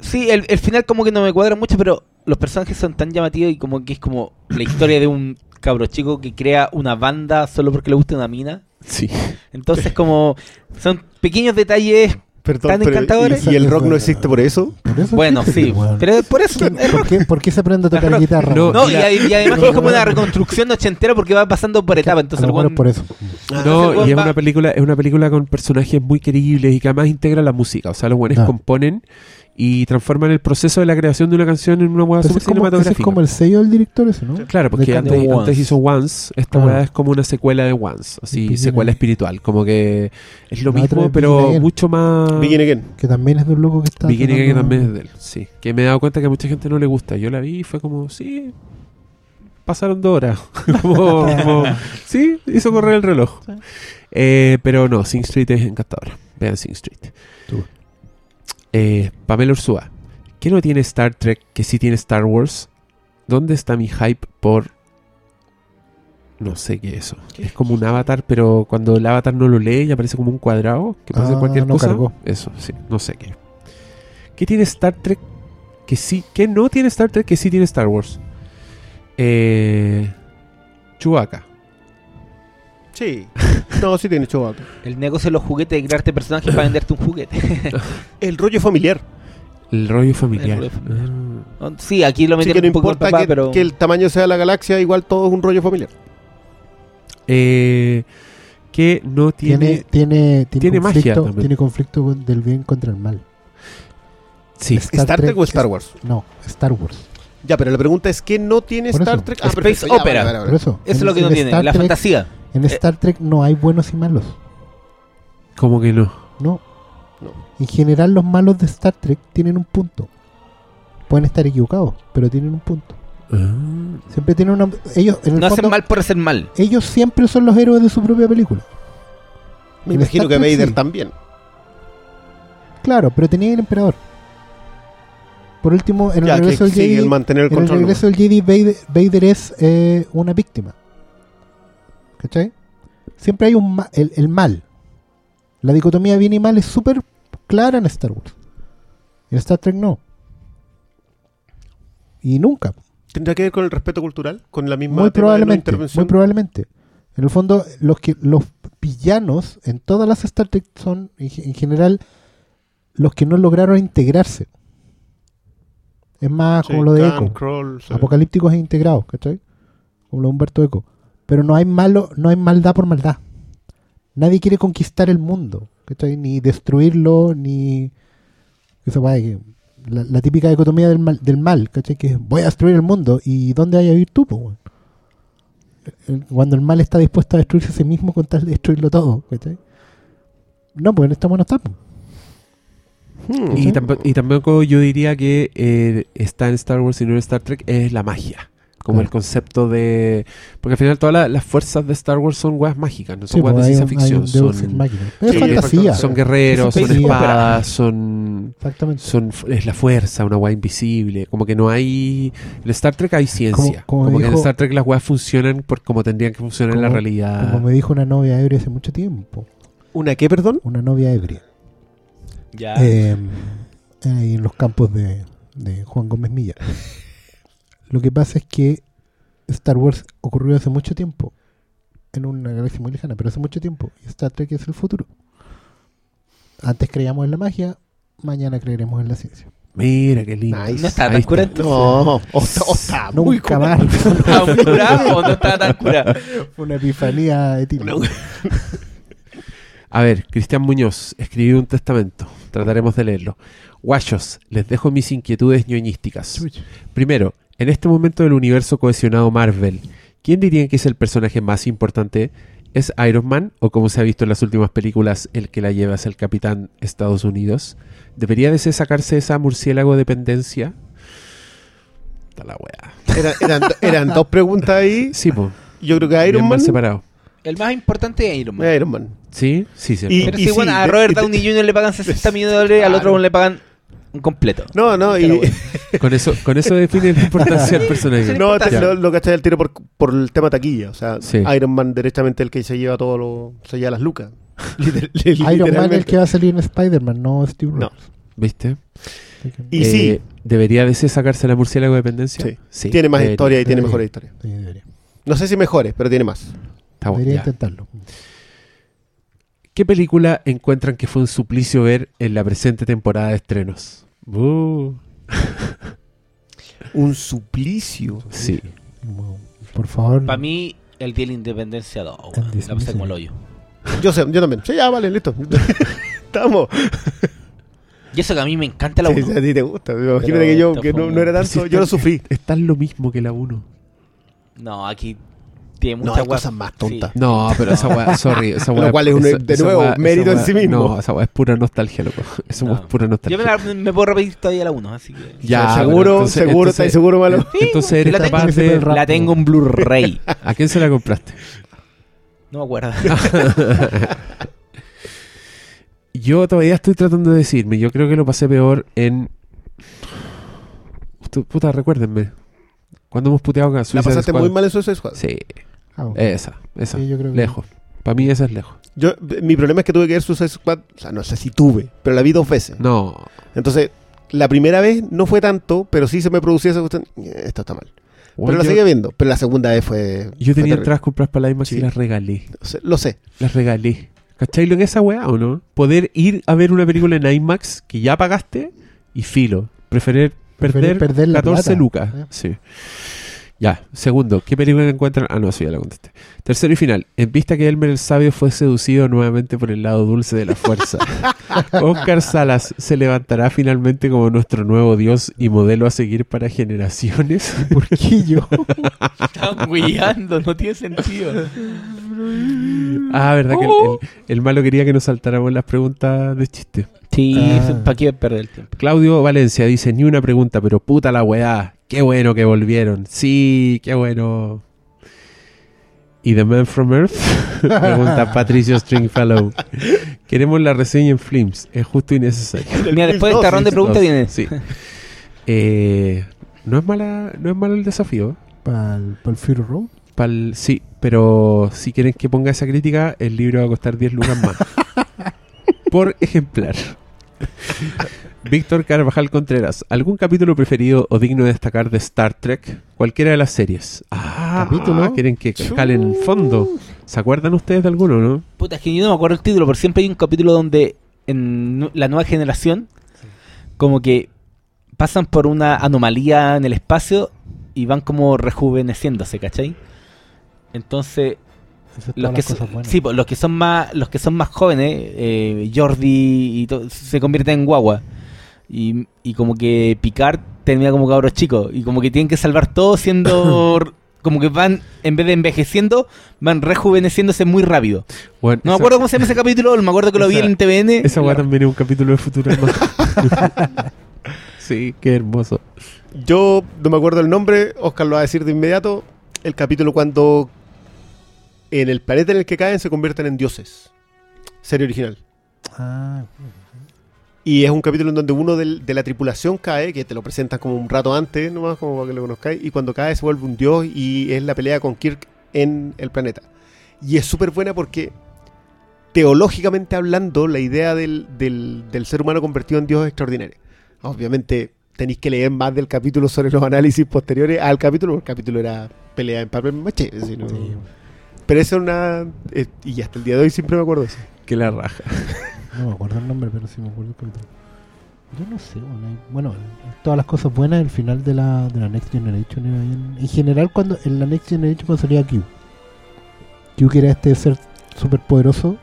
Sí, el, el final como que no me cuadra mucho, pero los personajes son tan llamativos y como que es como la historia de un cabro chico que crea una banda solo porque le gusta una mina. Sí. Entonces como son pequeños detalles. Perdón, Tan pero- encantadores. ¿y, y el rock no existe por eso? Por eso Bueno, existe, sí. weón. Pero por eso ¿Quién- es ¿Por qué, por qué se aprende a tocar rock. guitarra? No? No, y, además es como una reconstrucción ochentera porque va pasando por etapas. Entonces weón- por eso. Ah, No, y es va- una película, es una película con personajes muy queribles y que además integra la música. O sea, los buenos Ah. componen y transforman el proceso de la creación de una canción en una hueá super es, como, ese es cinematográfica. como el sello del director ese, ¿no? Claro, porque antes, hizo Once, esta weá es como una secuela de Once, así, Begin secuela espiritual, como que es lo La mismo, pero Begin mucho más... Begin Again. Que también es de un loco que está. Begin Again que también es de él, sí. Que me he dado cuenta que a mucha gente no le gusta. Yo la vi y fue como, sí, pasaron dos horas. como, como, sí, hizo correr el reloj. Eh, pero no, Sing Street es encantadora. Vean Sing Street. Tú. Eh, Pamela Ursúa. ¿Qué no tiene Star Trek que sí tiene Star Wars? ¿Dónde está mi hype por... No sé qué es eso. Es como un avatar, pero cuando el avatar no lo lee y aparece como un cuadrado, que parece Ah, cualquier no cosa. cargó. Eso, sí, no sé qué. ¿Qué tiene Star Trek que sí, que no tiene Star Trek que sí tiene Star Wars? Eh, Chewbacca. Sí. No, sí tiene Chewbacca. El negocio de los juguetes de crearte personajes para venderte un juguete. El rollo familiar. El rollo familiar. rollo familiar. Ah. sí, aquí lo metieron que no un poco el importa papá, que, pero... que el tamaño sea la galaxia, igual todo es un rollo familiar. Eh, que no Tiene, tiene. tiene, tiene, tiene magia conflicto, también. tiene conflicto con- del bien contra el mal. Sí, Star ¿Star, Trek, Trek o Star Wars? No, Star Wars. Ya, pero la pregunta es ¿qué no tiene Star. Trek? Ah, Space perfecto, ya, Opera. vale, vale, Por vale. eso. Eso es lo que no tiene, Star la Trek- fantasía. En Eh, Star Trek no hay buenos y malos. como que no. No. No. En general, los malos de Star Trek tienen un punto. Pueden estar equivocados, pero tienen un punto. Ah, Siempre tienen una. Ellos, en el No hacen mal por hacer mal. ellos siempre son los héroes de su propia película. Me En imagino Star que Trek Vader sí. también. Claro, pero tenía el emperador. Por último, en el Ya, regreso del sí, Jedi. el mantener el En el regreso del Jedi, Vader, Vader es eh, una víctima. ¿Cachai? Siempre hay un ma- el, el mal. La dicotomía bien y mal es súper clara en Star Wars. En Star Trek no. Y nunca. ¿Tendrá que ver con el respeto cultural? ¿Con la misma Muy probablemente. intervención? Muy probablemente. En el fondo, los que los villanos en todas las Star Trek son, en, ge- en general, los que no lograron integrarse. Es más Sí, como lo de sí. Apocalípticos e integrados, ¿cachai? Como lo de Humberto Eco. Pero no hay malo, no hay maldad por maldad. Nadie quiere conquistar el mundo, ¿cachai? Ni destruirlo, ni. Esa weá que- la, la típica dicotomía del mal, del mal, ¿cachai? Que es, voy a destruir el mundo. ¿Y dónde hay a vivir tú, po, Cuando el mal está dispuesto a destruirse a sí mismo con tal de destruirlo todo, ¿cachai? No, pues en esta no está. po. Hmm. Y tampoco yo diría que eh, está en Star Wars y no en Star Trek, es la magia. Como Claro. el concepto de. Porque al final todas la- las fuerzas de Star Wars son weas mágicas, no son Sí, weas pues, de hay ciencia ficción. Son, Machina. Es Sí, fantasía. son guerreros, Es son espadas, son. Exactamente. son es la fuerza, una wea invisible. Como que no hay. En Star Trek hay ciencia. Como- Como, como que en Star Trek las weas funcionan por como tendrían que funcionar en la realidad. Como me dijo una novia ebria hace mucho tiempo. ¿Una qué, perdón? Una novia ebria. Ya. Eh, ahí en los campos de, de Juan Gómez Milla. Lo que pasa es que Star Wars ocurrió hace mucho tiempo. En una galaxia muy lejana, pero hace mucho tiempo. Y Star Trek es el futuro. Antes creíamos en la magia, mañana creeremos en la ciencia. Mira qué lindo. Nice. no está tan está. cura. entonces. No, o está, o está muy Nunca cool. más. ¿Estaba muy curado o no estaba tan curado? Una epifanía etílica. A ver, Cristian Muñoz, escribí un testamento. Trataremos de leerlo. Guachos, les dejo mis inquietudes ñoñísticas. Primero, en este momento del universo cohesionado Marvel, ¿quién dirían que es el personaje más importante? ¿Es Iron Man o como se ha visto en las últimas películas, el que la lleva es el Capitán Estados Unidos? ¿Debería de sacarse esa murciélago dependencia? Está la wea. Era- eran, eran dos preguntas ahí. Sí, po. Yo creo que Iron Man. separado. El más importante es Iron Man. Iron Man. ¿Sí? Sí, sí. Y- Pero si bueno, sí, a de- Robert Downey Jr. le pagan 60 millones de dólares, al otro le pagan completo. No, no, y. Con eso, con eso define la importancia del personaje. no te- lo, lo cachai al tiro por, por el tema taquilla. O sea, Sí. Iron Man directamente el que se lleva todo lo. se lleva las lucas. Liter- Iron Man el que va a salir en Spider-Man, no Steve No. Rogers. ¿Viste? Que- Y Eh, sí. ¿Debería de ese sacarse la murciélago dependencia? Sí. Tiene más debería. historia y tiene debería. mejores historias. sí, debería. No sé si mejores, pero tiene más. Está bueno, intentarlo. ¿Qué película encuentran que fue un suplicio ver en la presente temporada de estrenos? Uh, Un suplicio. sí. Por favor. Para mí, el Día de la Independencia 2, weón. Tan La pasé como el hoyo. Yo sé, yo también. Sí, ya, vale, listo. Estamos. Y eso que a mí me encanta la Sí, 1. sí, a ti te gusta. Imagínate Pero que yo, que no, era tanto, está- yo lo sufrí. Es tan lo mismo que la 1. No, aquí tiene No, muchas hay cosas más tontas. Sí. No, pero esa weá, sorry. Esa Lo weá, cual es un- esa- de esa nuevo, weá- mérito esa en sí mismo. No, esa weá es pura nostalgia, loco. Eso No. es pura Yo nostalgia. me, la- me puedo repetir todavía la 1, así que. Ya, seguro, entonces- seguro, entonces- ¿estáis seguro, malo? Entonces eres la tengo- capaz de... La tengo en Blu-ray. ¿A quién se la compraste? No me acuerdo. Yo todavía estoy tratando de decirme. Yo creo que lo pasé peor en. Tu- Puta, recuérdenme. Cuando hemos puteado con La Suicide pasaste Squad. muy mal en Suicide Squad. Sí, Ah, ok. esa, esa. Sí, yo creo que- lejos. Para mí esa es lejos. Yo, mi problema es que tuve que ver Suicide Squad, o sea, no sé si tuve, pero la vi dos veces. No. Entonces, la primera vez no fue tanto, pero sí se me producía esa cuestión. eh, Esto está mal. Bueno, pero la yo, seguía viendo. Pero la segunda vez fue. yo fue tenía entradas compradas para la IMAX Sí. y las regalé. Lo sé- Lo sé. Las regalé. ¿Cachai lo que es esa weá o no? Poder ir a ver una película en IMAX que ya pagaste y filo. Preferir Preferir perder, perder la 14 plata. lucas. Eh. Sí. Ya, segundo, ¿qué película encuentran? Ah, no, eso ya la contesté. Tercero y final, en vista que Elmer el Sabio fue seducido nuevamente por el lado dulce de la fuerza, Oscar Salas se levantará finalmente como nuestro nuevo dios y modelo a seguir para generaciones. ¿Por qué yo? Están guiando, no tiene sentido. ah, ¿verdad que el, el- el malo quería que nos saltáramos las preguntas de chiste? Sí, Ah. ¿para qué perder el tiempo? Claudio Valencia dice, ni una pregunta, pero puta la weá. Qué bueno que volvieron. Sí, qué bueno. ¿Y The Man from Earth? Pregunta Patricio Stringfellow. Queremos la reseña en Flims. Es justo y necesario. Mira, después de esta ronda de preguntas viene. Sí. Eh, no es mala, no es malo el desafío. ¿Para el Fury Road? Pa'l- sí, pero si quieren que ponga esa crítica, el libro va a costar 10 lucas más. Por ejemplar. Víctor Carvajal Contreras, ¿algún capítulo preferido o digno de destacar de Star Trek? Cualquiera de las series. Ah, ¿Capítulo? quieren que calen en fondo. ¿Se acuerdan ustedes de alguno, no? Puta, es que yo no me acuerdo el título, pero siempre hay un capítulo donde en la nueva generación, como que pasan por una anomalía en el espacio y van como rejuveneciéndose, ¿cachai? Entonces, son los que, las so- cosas buenas. sí, los que son más los que son más jóvenes eh, Jordi y to- se convierten en guagua y, y como que Picard termina como cabros chicos y como que tienen que salvar todo siendo como que van en vez de envejeciendo van rejuveneciéndose muy rápido Bueno, no me acuerdo cómo se llama ese capítulo me acuerdo que lo vi en TVN Esa weá también es un capítulo de Futurama. sí, qué hermoso. Yo no me acuerdo el nombre, Oscar lo va a decir de inmediato. El capítulo cuando en el planeta en el que caen se convierten en dioses. Serie original. Ah, Y es un capítulo en donde uno del- de la tripulación cae, que te lo presentan como un rato antes, nomás como para que lo conozcáis, y cuando cae se vuelve un dios y es la pelea con Kirk en el planeta. Y es súper buena porque teológicamente hablando, la idea del, del- del ser humano convertido en dios es extraordinaria. Obviamente tenéis que leer más del capítulo sobre los análisis posteriores al capítulo, porque el capítulo era pelea en papel maché. así, ¿no? sí. Pero esa es una... eh, y hasta el día de hoy siempre me acuerdo de eso. Que la raja. No me acuerdo el nombre, pero sí me acuerdo el capítulo. Yo no sé, bueno, hay- bueno, todas las cosas buenas, el final de la, de la Next Generation era bien. En general, cuando en la Next Generation cuando salía Q. Q que era este ser súper poderoso.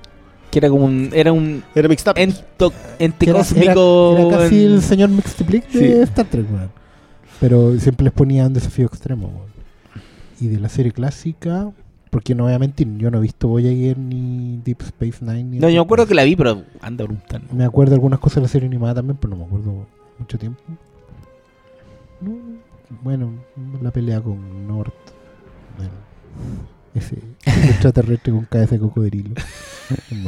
que era como un era un Era mixed up. ento, ente Que era, era- cósmico era casi en- el señor Mixtiplic de Sí. Star Trek, weón. Pero siempre les ponía un desafío extremo, weón. Y de la serie clásica, porque no voy a mentir, yo no he visto Voyager ni Deep Space Nine. Ni no yo me acuerdo que la vi pero anda brutal Me acuerdo algunas cosas de la serie animada también, pero no me acuerdo mucho tiempo. No, bueno, la pelea con North. Bueno, ese extraterrestre con cabeza de cocodrilo.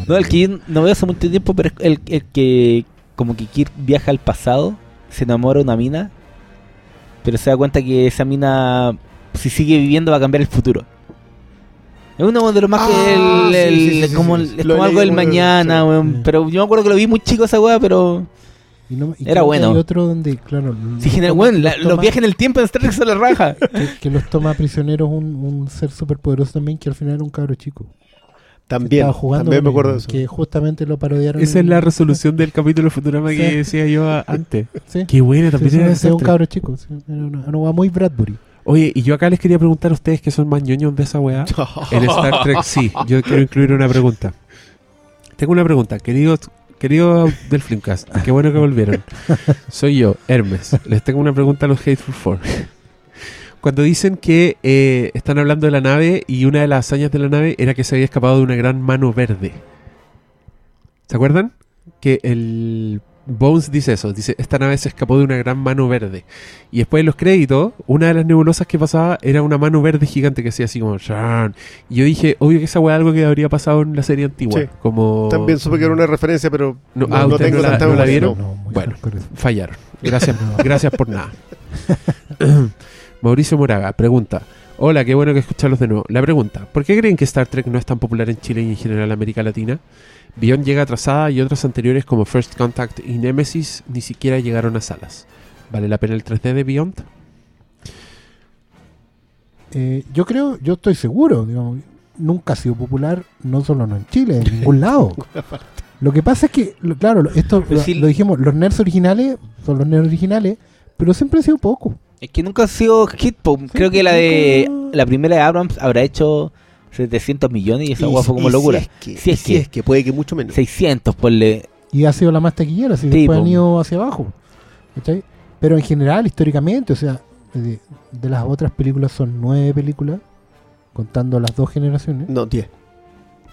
No, el que yo no veo hace mucho tiempo, pero es el, el que como que Kirk viaja al pasado, se enamora de una mina, pero se da cuenta que esa mina, si sigue viviendo, va a cambiar el futuro. Es uno de los más Ah, que el, sí, el- sí, sí, sí, como, es como algo del mañana, sí. weón. Pero yo me acuerdo que lo vi muy chico esa weá, pero Y no- y Era bueno. Hay otro donde, claro, sí, los toma- la- los toma- viajes en el tiempo en Star Trek se la raja. que, que los toma prisioneros un, un ser súper poderoso también, que al final era un cabro chico. También, estaba jugando también me acuerdo de eso. Que justamente lo parodiaron. Esa es la resolución del capítulo de Futurama que decía yo antes. Sí. Qué buena, también sí, era un cabro chico. sí, era una, una hueá muy Bradbury. Oye, y yo acá les quería preguntar a ustedes que son más ñoños de esa weá. En Star Trek sí, yo quiero incluir una pregunta. Tengo una pregunta, querido, querido del Flimcast, qué bueno que volvieron. Soy yo, Hermes. Les tengo una pregunta a los Hateful Four. Cuando dicen que eh, están hablando de la nave y una de las hazañas de la nave era que se había escapado de una gran mano verde. ¿Se acuerdan? Que el Bones dice eso, dice, esta nave se escapó de una gran mano verde. Y después en los créditos, una de las nebulosas que pasaba era una mano verde gigante que hacía así como... "Shan". Y yo dije, obvio que esa weá es algo que habría pasado en la serie antigua. Sí. Como... También supe que era una referencia, pero No, no, ah, no ¿ustedes tengo no la- tanta no la vieron? Bueno. Fallaron. Gracias, gracias por nada. Mauricio Moraga pregunta. Hola, qué bueno que escucharlos de nuevo. La pregunta, ¿por qué creen que Star Trek no es tan popular en Chile y en general América Latina? Beyond llega atrasada y otras anteriores como First Contact y Nemesis ni siquiera llegaron a salas. ¿Vale la pena el 3D de Beyond? Eh, yo creo, yo estoy seguro, digamos, nunca ha sido popular, no solo no en Chile, en ningún lado. Lo que pasa es que, lo- claro, esto lo, sí- lo dijimos, los nerds originales son los nerds originales, pero siempre ha sido poco. Es que nunca ha sido hit, po. creo que la de nunca- la primera de Abrams habrá hecho 700 millones y esa fue como y locura. Si es que, Si es si que- es que puede que mucho menos. 600, ponle. Y ha sido la más taquillera, así Sí, después po. han ido hacia abajo. ¿cachai? Pero en general, históricamente, o sea, de, de las otras películas son nueve películas, contando las dos generaciones. No, 10.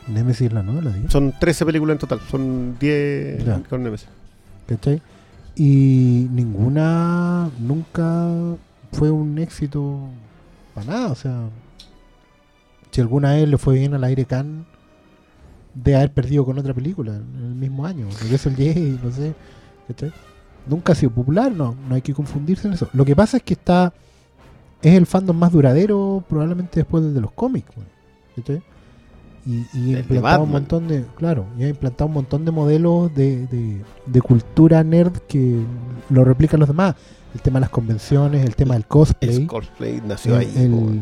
Nemesis es la novela, ¿sí? Son 13 películas en total. Son 10 Ya. con Nemesis. ¿cachai? Y ninguna nunca fue un éxito para nada, o sea, si alguna vez le fue bien al aire Can de haber perdido con otra película en el mismo año, Regreso Jedi, no sé, ¿cachai? Nunca ha sido popular, no, no hay que confundirse en eso. Lo que pasa es que está es el fandom más duradero probablemente después del de los cómics. Y, y El de implantado un montón de, claro, y ha implantado un montón de modelos de, de, de cultura nerd que lo replican los demás. El tema de las convenciones, el tema del cosplay, El cosplay nació el- ahí.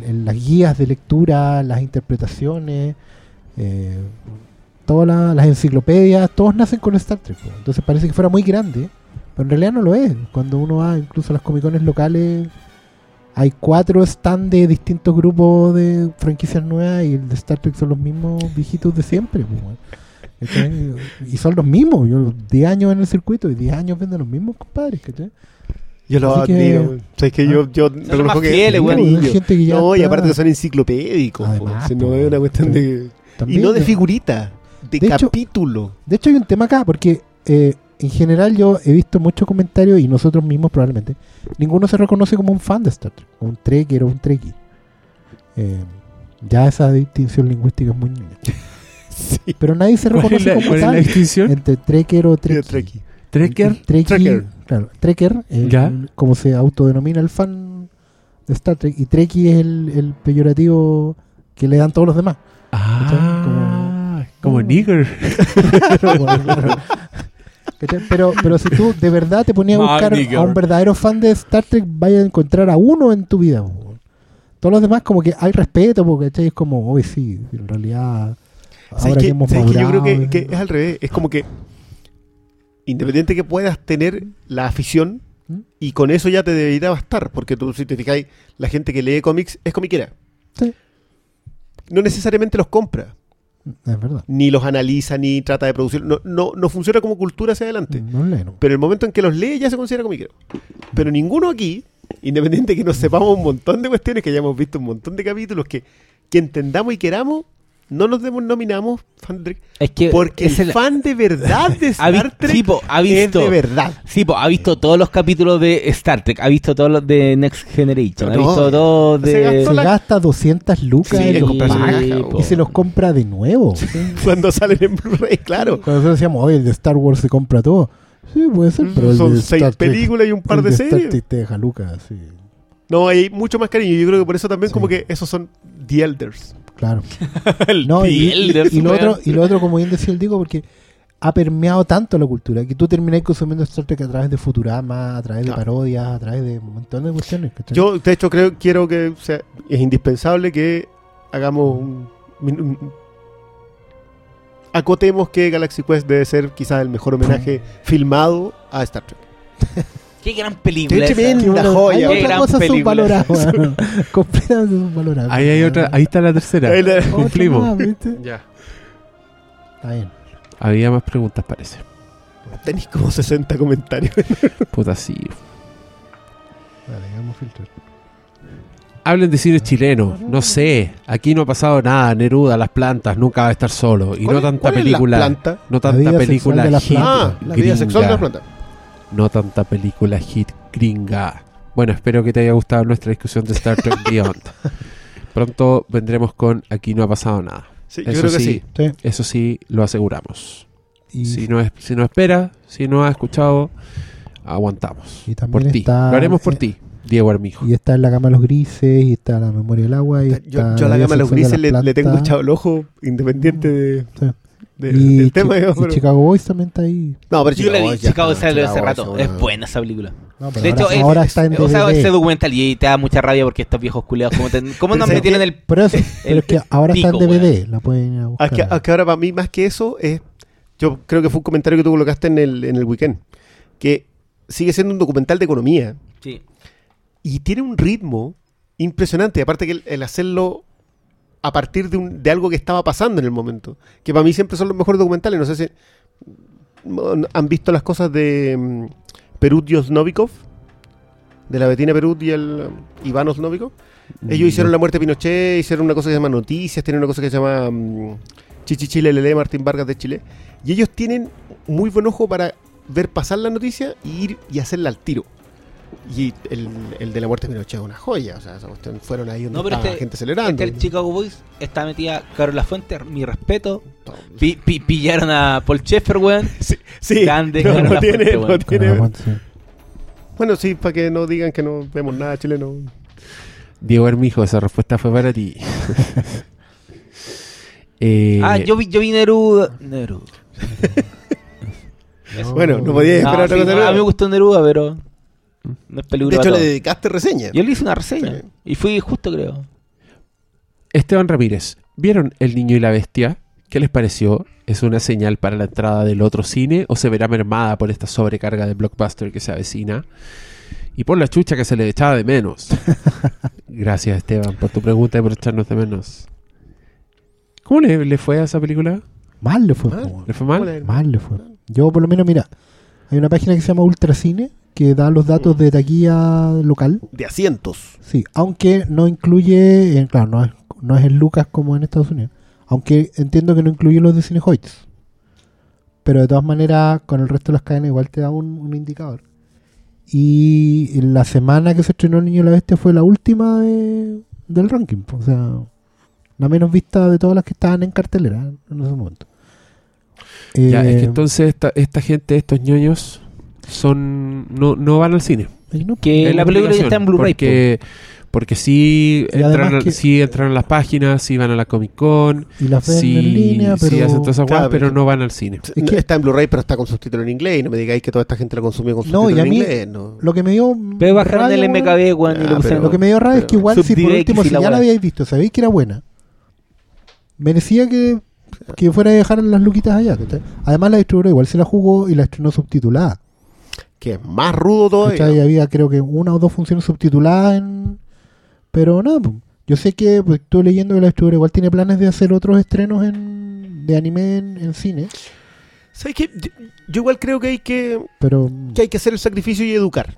el- las guías de lectura, las interpretaciones, eh, todas la- las enciclopedias, todos nacen con Star Trek. Entonces parece que fuera muy grande, Pero en realidad no lo es. Cuando uno va incluso a las comicones locales, hay cuatro stands de distintos grupos de franquicias nuevas y el de Star Trek son los mismos viejitos de siempre. Y son los mismos. Yo 10 años en el circuito y 10 años venden los mismos compadres. ¿cachai? Yo lo Así que- admiro. Sabes que yo, yo reconozco más que fieles, gente que ya No, y aparte que son enciclopédicos. Además, no es una cuestión de. también Y no de figurita, de, De hecho- capítulo. De hecho, hay un tema acá, porque eh, en general yo he visto muchos comentarios, y nosotros mismos probablemente, ninguno se reconoce como un fan de Star Trek, un Trekker o un Trekkie. Eh, ya esa distinción lingüística es muy niña. Sí. Pero nadie se ¿Cuál es reconoce la, como cuál es la tal distinción? entre Trekker o Trekkie. ¿Trekker? Trekker. Claro, Trekker, el- Ya. como se autodenomina el fan de Star Trek, y Trekkie es el, el peyorativo que le dan todos los demás. Ah, como nigger. Pero, pero si tú de verdad te ponías a buscar a un verdadero fan de Star Trek, vaya a encontrar a uno en tu vida. Todos los demás como que hay respeto, porque es como, hoy sí, en realidad ¿Sabes ahora qué? que hemos ¿Sabes qué? Yo creo que, madurado, que es al revés. Es como que independiente que puedas tener la afición ¿Mm? y con eso ya te debería bastar. Porque tú, si te fijáis, la gente que lee cómics es comiquera. Sí. No necesariamente los compra, es verdad. ni los analiza, ni trata de producir. No, no, no funciona como cultura hacia adelante. No leen, no. Pero el momento en que los lee ya se considera comiquero. Pero ninguno aquí, independiente que nos sepamos un montón de cuestiones, que hayamos visto un montón de capítulos, que, que entendamos y queramos, no nos denominamos fan de Trek. Es que Porque es el, fan de verdad de ha vi- Star Trek sí, po, ha es visto, de verdad. sí, po, ha visto todos los capítulos de Star Trek, ha visto todos los de Next Generation, ha No, visto todos se de... gastó Se la- gasta 200 lucas Sí, en los y se los compra de nuevo. Cuando salen en Blu-ray, claro. Cuando nosotros decíamos, oye, el de Star Wars se compra todo. Sí, puede ser, pero el Son de seis Star Trek- películas y un par el de series. Trek te deja lucas, sí. No, hay mucho más cariño. Yo creo que por eso también Sí. como que esos son The Elders. Claro. El No, y, y- lo otro, y lo otro, como bien decía el Diego, porque ha permeado tanto la cultura que tú terminás consumiendo Star Trek a través de Futurama, a través de Claro. parodias, a través de un montón de cuestiones. ¿cachai? Yo, de hecho, creo, quiero que o sea, es indispensable que hagamos un, un- acotemos que Galaxy Quest debe ser quizás el mejor homenaje filmado a Star Trek. Qué gran película. Qué tremenda joya, Hay qué otra cosa subvalorada, completamente subvalorada. Ahí hay otra, ahí está la tercera. Ahí la- Otra Cumplimos. más, ¿viste? Ya. Está bien. Había más preguntas, parece. Tenéis como 60 comentarios. Puta, sí. Vale, vamos a filtrar. Hablen de cine chileno. No sé. Aquí no ha pasado nada. Neruda, las plantas, nunca va a estar solo. Y no ¿Cuál- tanta cuál es la película. planta? No tanta película las Ah, la vida sexual de la gringa. No tanta película hit gringa. Bueno, espero que te haya gustado nuestra discusión de Star Trek Beyond. Pronto vendremos con Aquí no ha pasado nada. Sí, yo Eso creo que sí. Eso sí, lo aseguramos. Y, Si no, es, si no espera, si no ha escuchado, aguantamos. Y también por ti. está- Lo haremos por eh, ti, Diego Armijo. y está en la gama de los grises, y está la memoria del agua. Y Yo, está yo a la gama de los grises le, tengo echado el ojo independiente de, Sí. De- y, del tema. Chi- digamos, y pero- Chicago Boys también está ahí. No, pero Yo la vi, ya, Chicago sale hace Chicago rato. es buena esa película. No, pero De ahora, hecho, es- ahora es- está en o sea, DVD. ese documental y te da mucha rabia porque estos viejos culiados, ¿cómo, te- cómo nos Pero metieron en ¿sabes el... Pero eso, pero es que ahora está en pico, DVD. La pueden ir a buscar. Ah, que, ah, que ahora para mí, más que eso, es. Yo creo que fue un comentario que tú colocaste en el, en el weekend. Que sigue siendo un documental de economía. Sí. Y tiene un ritmo impresionante. Aparte que el, el hacerlo a partir de, un- de algo que estaba pasando en el momento. Que para mí siempre son los mejores documentales. No sé si mm, han visto las cosas de mm, Perut Novikov. De la Betina Perut y el um, Iván Osnovikov. Ellos hicieron la muerte de Pinochet, hicieron una cosa que se llama Noticias, tienen una cosa que se llama mm, Chichichilelele, Martín Vargas de Chile. Y ellos tienen muy buen ojo para ver pasar la noticia y ir y hacerla al tiro. Y el, el de la muerte de Pinochet es una joya. O sea, esa cuestión fueron ahí donde No, pero estaba este- la gente celebrando. Este el Chicago Boys está metida Carola Fuente, mi respeto. Todo. Pi- pi- pillaron a Paul Sheffer, weón. Sí, sí. Grande, no, no tiene, Fuente, no bueno. tiene- sí. Bueno, sí, para que no digan que no vemos nada chileno. Diego Armijo, esa respuesta fue para ti. Eh, Ah, yo vi, yo vi Neruda. Neruda. No. Bueno, no podía No, esperar otra sí, cosa. no, a mí me gustó Neruda, pero no es peligro. de hecho, le dedicaste reseña. Yo le hice una reseña Sí. y fui justo, creo. Esteban Ramírez, ¿vieron El Niño y la Bestia? ¿Qué les pareció? ¿Es una señal para la entrada del otro cine o se verá mermada por esta sobrecarga de blockbuster que se avecina? Y por la chucha que se le echaba de menos. Gracias, Esteban, por tu pregunta y por echarnos de menos. ¿Cómo le, le fue a esa película? Mal le fue. Mal. ¿Le fue ¿Cómo mal? Mal le fue. Yo por lo menos, mira, hay una página que se llama Ultracine que da los datos de taquilla local. De asientos. Sí, aunque no incluye, eh, claro, no es, no es en Lucas como en Estados Unidos. Aunque entiendo que no incluye los de Cinehoids. Pero de todas maneras, con el resto de las cadenas igual te da un, un indicador. Y la semana que se estrenó El Niño y la Bestia fue la última de- del ranking. O sea, la menos vista de todas las que estaban en cartelera en ese momento. Ya, es Eh, que entonces esta, esta gente, estos ñoños, son no, no van al cine. no, Que la película ya está en Blu-ray. Porque, porque sí Y entran, que- sí entran a las páginas, sí van a la Comic Con, y las ven sí, en línea, pero... sí hacen todas esas Claro, pero pero- no van al cine. Es que- está en Blu-ray, pero está con subtítulo en inglés. Y no me digáis que toda esta gente lo consumió con No, subtítulo y a en mí- inglés. No. Lo que me dio Pero bajaron el MKB, y Ah, lo pusieron. pero- Lo que me dio rabia es que igual, si por último, si la ya la habíais visto, sabéis que era buena, merecía que, que fuera a dejar las luquitas allá. Además, la distribuidora igual se la jugó y la estrenó subtitulada. Que es más rudo todavía. Y había creo que una o dos funciones subtituladas. En... Pero nada, yo sé que pues, estoy leyendo que la distribuidora igual tiene planes de hacer otros estrenos en, de anime en, en cine. ¿Sabes qué? Yo, yo igual creo que hay que, Pero que hay que hacer el sacrificio y educar.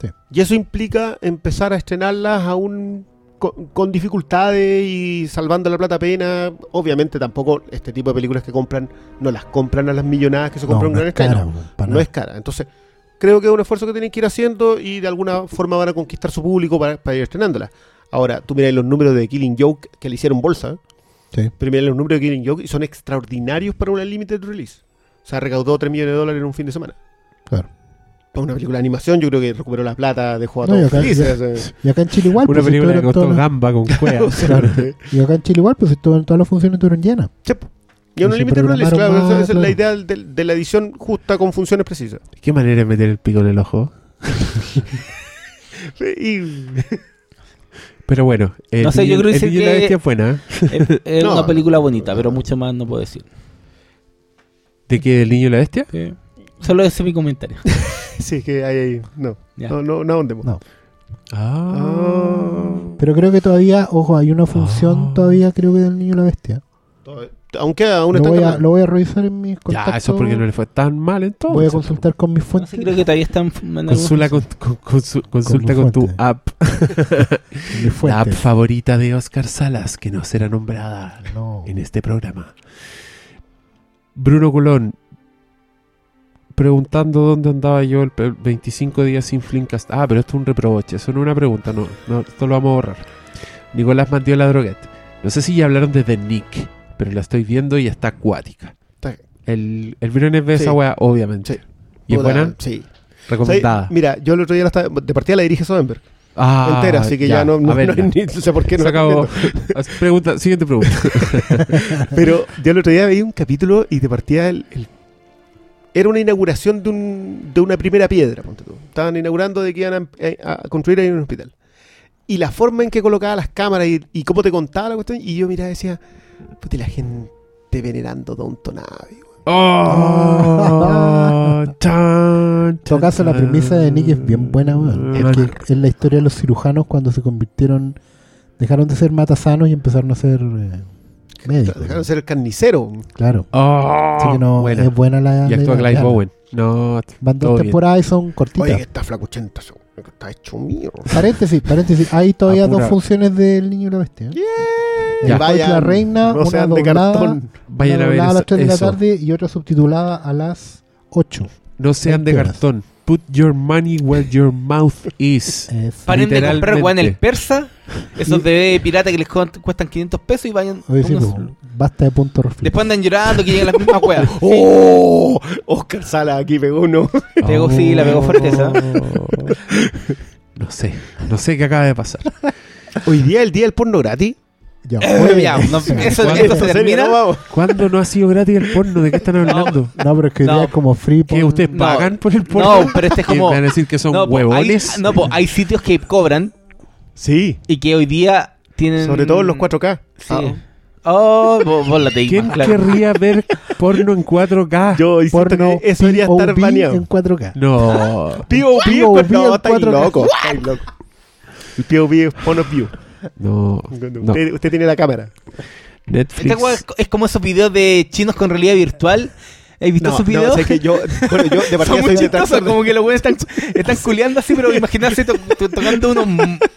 Sí. Y eso implica empezar a estrenarlas aún con, con dificultades y salvando la plata pena. Obviamente tampoco este tipo de películas que compran, no las compran a las millonadas que se no, compran no un gran es cara, estreno. pues, para No es cara. Entonces, creo que es un esfuerzo que tienen que ir haciendo y de alguna forma van a conquistar su público para, para ir estrenándola. Ahora, tú miras los números de Killing Joke que le hicieron bolsa, Sí. pero miras los números de Killing Joke y son extraordinarios para una limited release. O sea, recaudó 3 millones de dólares en un fin de semana. Claro. Para una película de animación, yo creo que recuperó la plata, dejó a No, y todos acá- felices. Y acá en Chile igual. Una pues, película que costó todas las- gamba con cueva. Claro. Y acá en Chile igual, pues estuvo- todas las funciones estuvieron llenas. Sí, po. Y una se limited release, programaron claro, esa, más, esa es la idea de, de la edición justa con funciones precisas. ¿Qué manera de meter el pico en el ojo? Y Pero bueno, el No sé, yo niño- creo el que la bestia es buena. Es, es No. una película bonita, pero mucho más no puedo decir. ¿De qué? ¿El niño y la bestia? Sí. Solo ese es mi comentario. sí, que hay ahí. No, Ya. no, no, no. No. Ah. Pero creo que todavía, ojo, hay una función Ah. todavía, creo que del niño y la bestia. Aunque aún Lo está voy, a, lo voy a revisar en mis contactos. Ya, eso es porque no le fue tan mal entonces. Voy a consultar con mis No fuentes. sé, creo que todavía están Consula con- con- consu- consulta con, tu app. La app favorita de Oscar Salas, que no será nombrada No. en este programa. Bruno Colón, preguntando dónde andaba yo el pe- 25 días sin Flimcast. Ah, pero esto es un reproche, eso no es una pregunta, no, no, esto lo vamos a borrar. Nicolás Mandiola Droguet. No sé si ya hablaron desde Nick, pero la estoy viendo y está acuática. Está- El, el Briones ve Sí. esa weá, obviamente. Sí. ¿Y es buena? Sí. Recomendada. Mira, yo el otro día la estaba, de partida la dirige Soderbergh Ah, entera, así que ya, no, no, a verla. no hay ni, por qué no Se acabó. Pregunta, siguiente pregunta. Pero yo el otro día veía un capítulo y de partida el, el- era una inauguración de, un, de una primera piedra, ponte tú. Estaban inaugurando de que iban a, eh, a construir ahí un hospital. Y la forma en que colocaba las cámaras y, y cómo te contaba la cuestión, y yo miraba y decía, puta, y la gente venerando Downton Abbey. weón. Oh, En todo caso, la premisa de Nick es bien buena, weón. Ah, Porque es la historia de los cirujanos cuando se convirtieron, dejaron de ser matasanos y empezaron a ser eh, médicos. Dejaron de ser el carnicero. Claro. Oh, Así que no, buena. es buena la. Y actúa Clive. Bowen. No, Van dos temporadas y son cortitas. Oye, que está flacuchenta, está hecho mío. Paréntesis, paréntesis. Hay todavía Apura. dos funciones del niño y la bestia. ¿eh? El Ya. y la reina, no una sean de doblada, cartón. Vayan una a ver doblada a eso. las 3 de la eso. tarde y otra subtitulada a las 8. No sean de 20 horas. cartón. Put your money where your mouth is. Paren de comprar weón el persa, esos de pirata que les cu- cuestan 500 pesos y vayan. Oye, sí, pónganse- pues, basta de punto reflejo. Después andan llorando que llegan las mismas weas. ¡Oh! Oscar Sala aquí pegó uno. Pegó, sí, la pegó fuerte esa. No sé. No sé qué acaba de pasar. Hoy día el día del porno gratis. Ya. Oye, ya, no, eso, ¿Cuándo? esto se termina. No. ¿Cuándo no ha sido gratis el porno? ¿De qué están hablando? No, pero es que hoy día No. es como free ¿Que porn. ustedes No. pagan por el porno? No, pero este es ¿Que como. ¿Me van a decir que son huevones? Hay, no, po, hay sitios que cobran Sí. y que hoy día tienen. Sobre todo en los 4K. Sí. Ah, Oh, vos, vos la te ¿Quién claro. querría ver porno en 4K? Yo Porno que eso debería estar baneado. en 4K. No. POV, en estáis 4K. loco. estáis loco. El POV es point of view. No. no. Usted, usted tiene la cámara. Netflix. Esta weá es, es como esos videos de chinos con realidad virtual. ¿Has visto esos videos? sé que yo, bueno, yo de partida Son muy soy chistosos, como que los güeyes están, están culeando así, pero imaginarse to- to- tocando unos,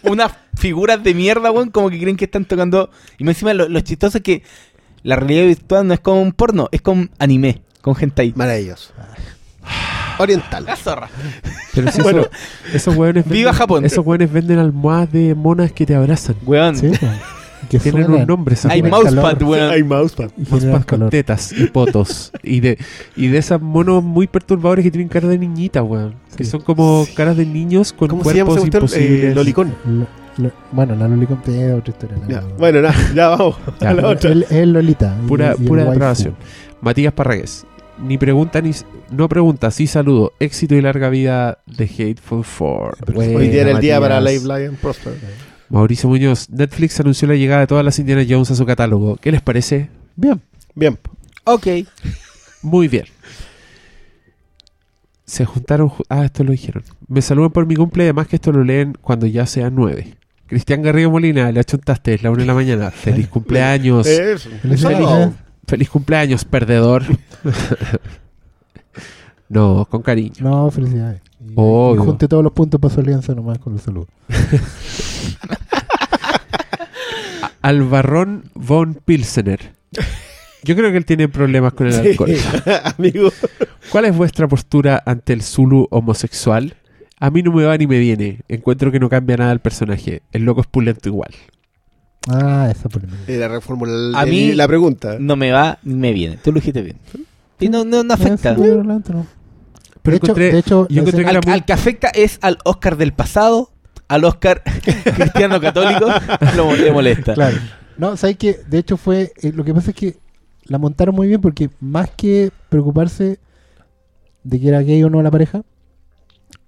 unas figuras de mierda, weón, como que creen que están tocando. Y más encima lo, lo chistoso es que la realidad virtual no es como un porno, es como anime, con gente ahí. Maravilloso. Oriental. La zorra. Pero si Bueno. eso- esos hueones Viva venden- Japón. Esos hueones venden almohadas de monas que te abrazan. Weón. Sí. Que Tienen un nombre Hay mousepad, weón. Hay mousepad. y pas con tetas y potos. y de y de esas monos muy perturbadores que tienen cara de niñita, weón. Que Sí. son como caras de niños con ¿Cómo se llama cuerpos cuestión? imposibles. Eh, Lolicón. Lo- lo- bueno, la Lolicon es otra historia. la- Ya, Bueno, nada, ya vamos. Ya. a la otra. Es Lolita. y- Pura, y el pura waifu. depravación. Matías Parragués. Ni pregunta ni no pregunta, sí saludo. Éxito y larga vida de Hateful Four. Hoy Hoy día era el día para. Live Lion Prosper. Mauricio Muñoz, Netflix anunció la llegada de todas las Indiana Jones a su catálogo. ¿Qué les parece? Bien. Bien. Ok. Muy bien. Se juntaron. ju- Ah, esto lo dijeron. Me saludan por mi cumple, además que esto lo leen cuando ya sean nueve. Cristian Garrido Molina, le achuntaste, es la una de la mañana. Feliz cumpleaños. Eso. Eso. Feliz cumpleaños, perdedor. no, con cariño. No, felicidades. Y, Obvio. y junte todos los puntos para su alianza nomás con los saludos. Albarrón von Pilsener. Yo creo que él tiene problemas con el Sí, alcohol. amigo. ¿Cuál es vuestra postura ante el Zulu homosexual? A mí no me va ni me viene. Encuentro que no cambia nada el personaje. El loco es pulento igual. Ah, esa polémica. Era reformular A mí- la pregunta. No me va ni me viene. Tú lo dijiste bien. Y no, no, no afecta. Eh, sí, adelante, no. Pero de, hecho, de hecho, yo encontré que era Al, muy- al que afecta es al Oscar del pasado, al Oscar cristiano católico, lo, le molesta. Claro. No, ¿sabes que De hecho fue... eh, lo que pasa es que la montaron muy bien porque más que preocuparse de que era gay o no la pareja,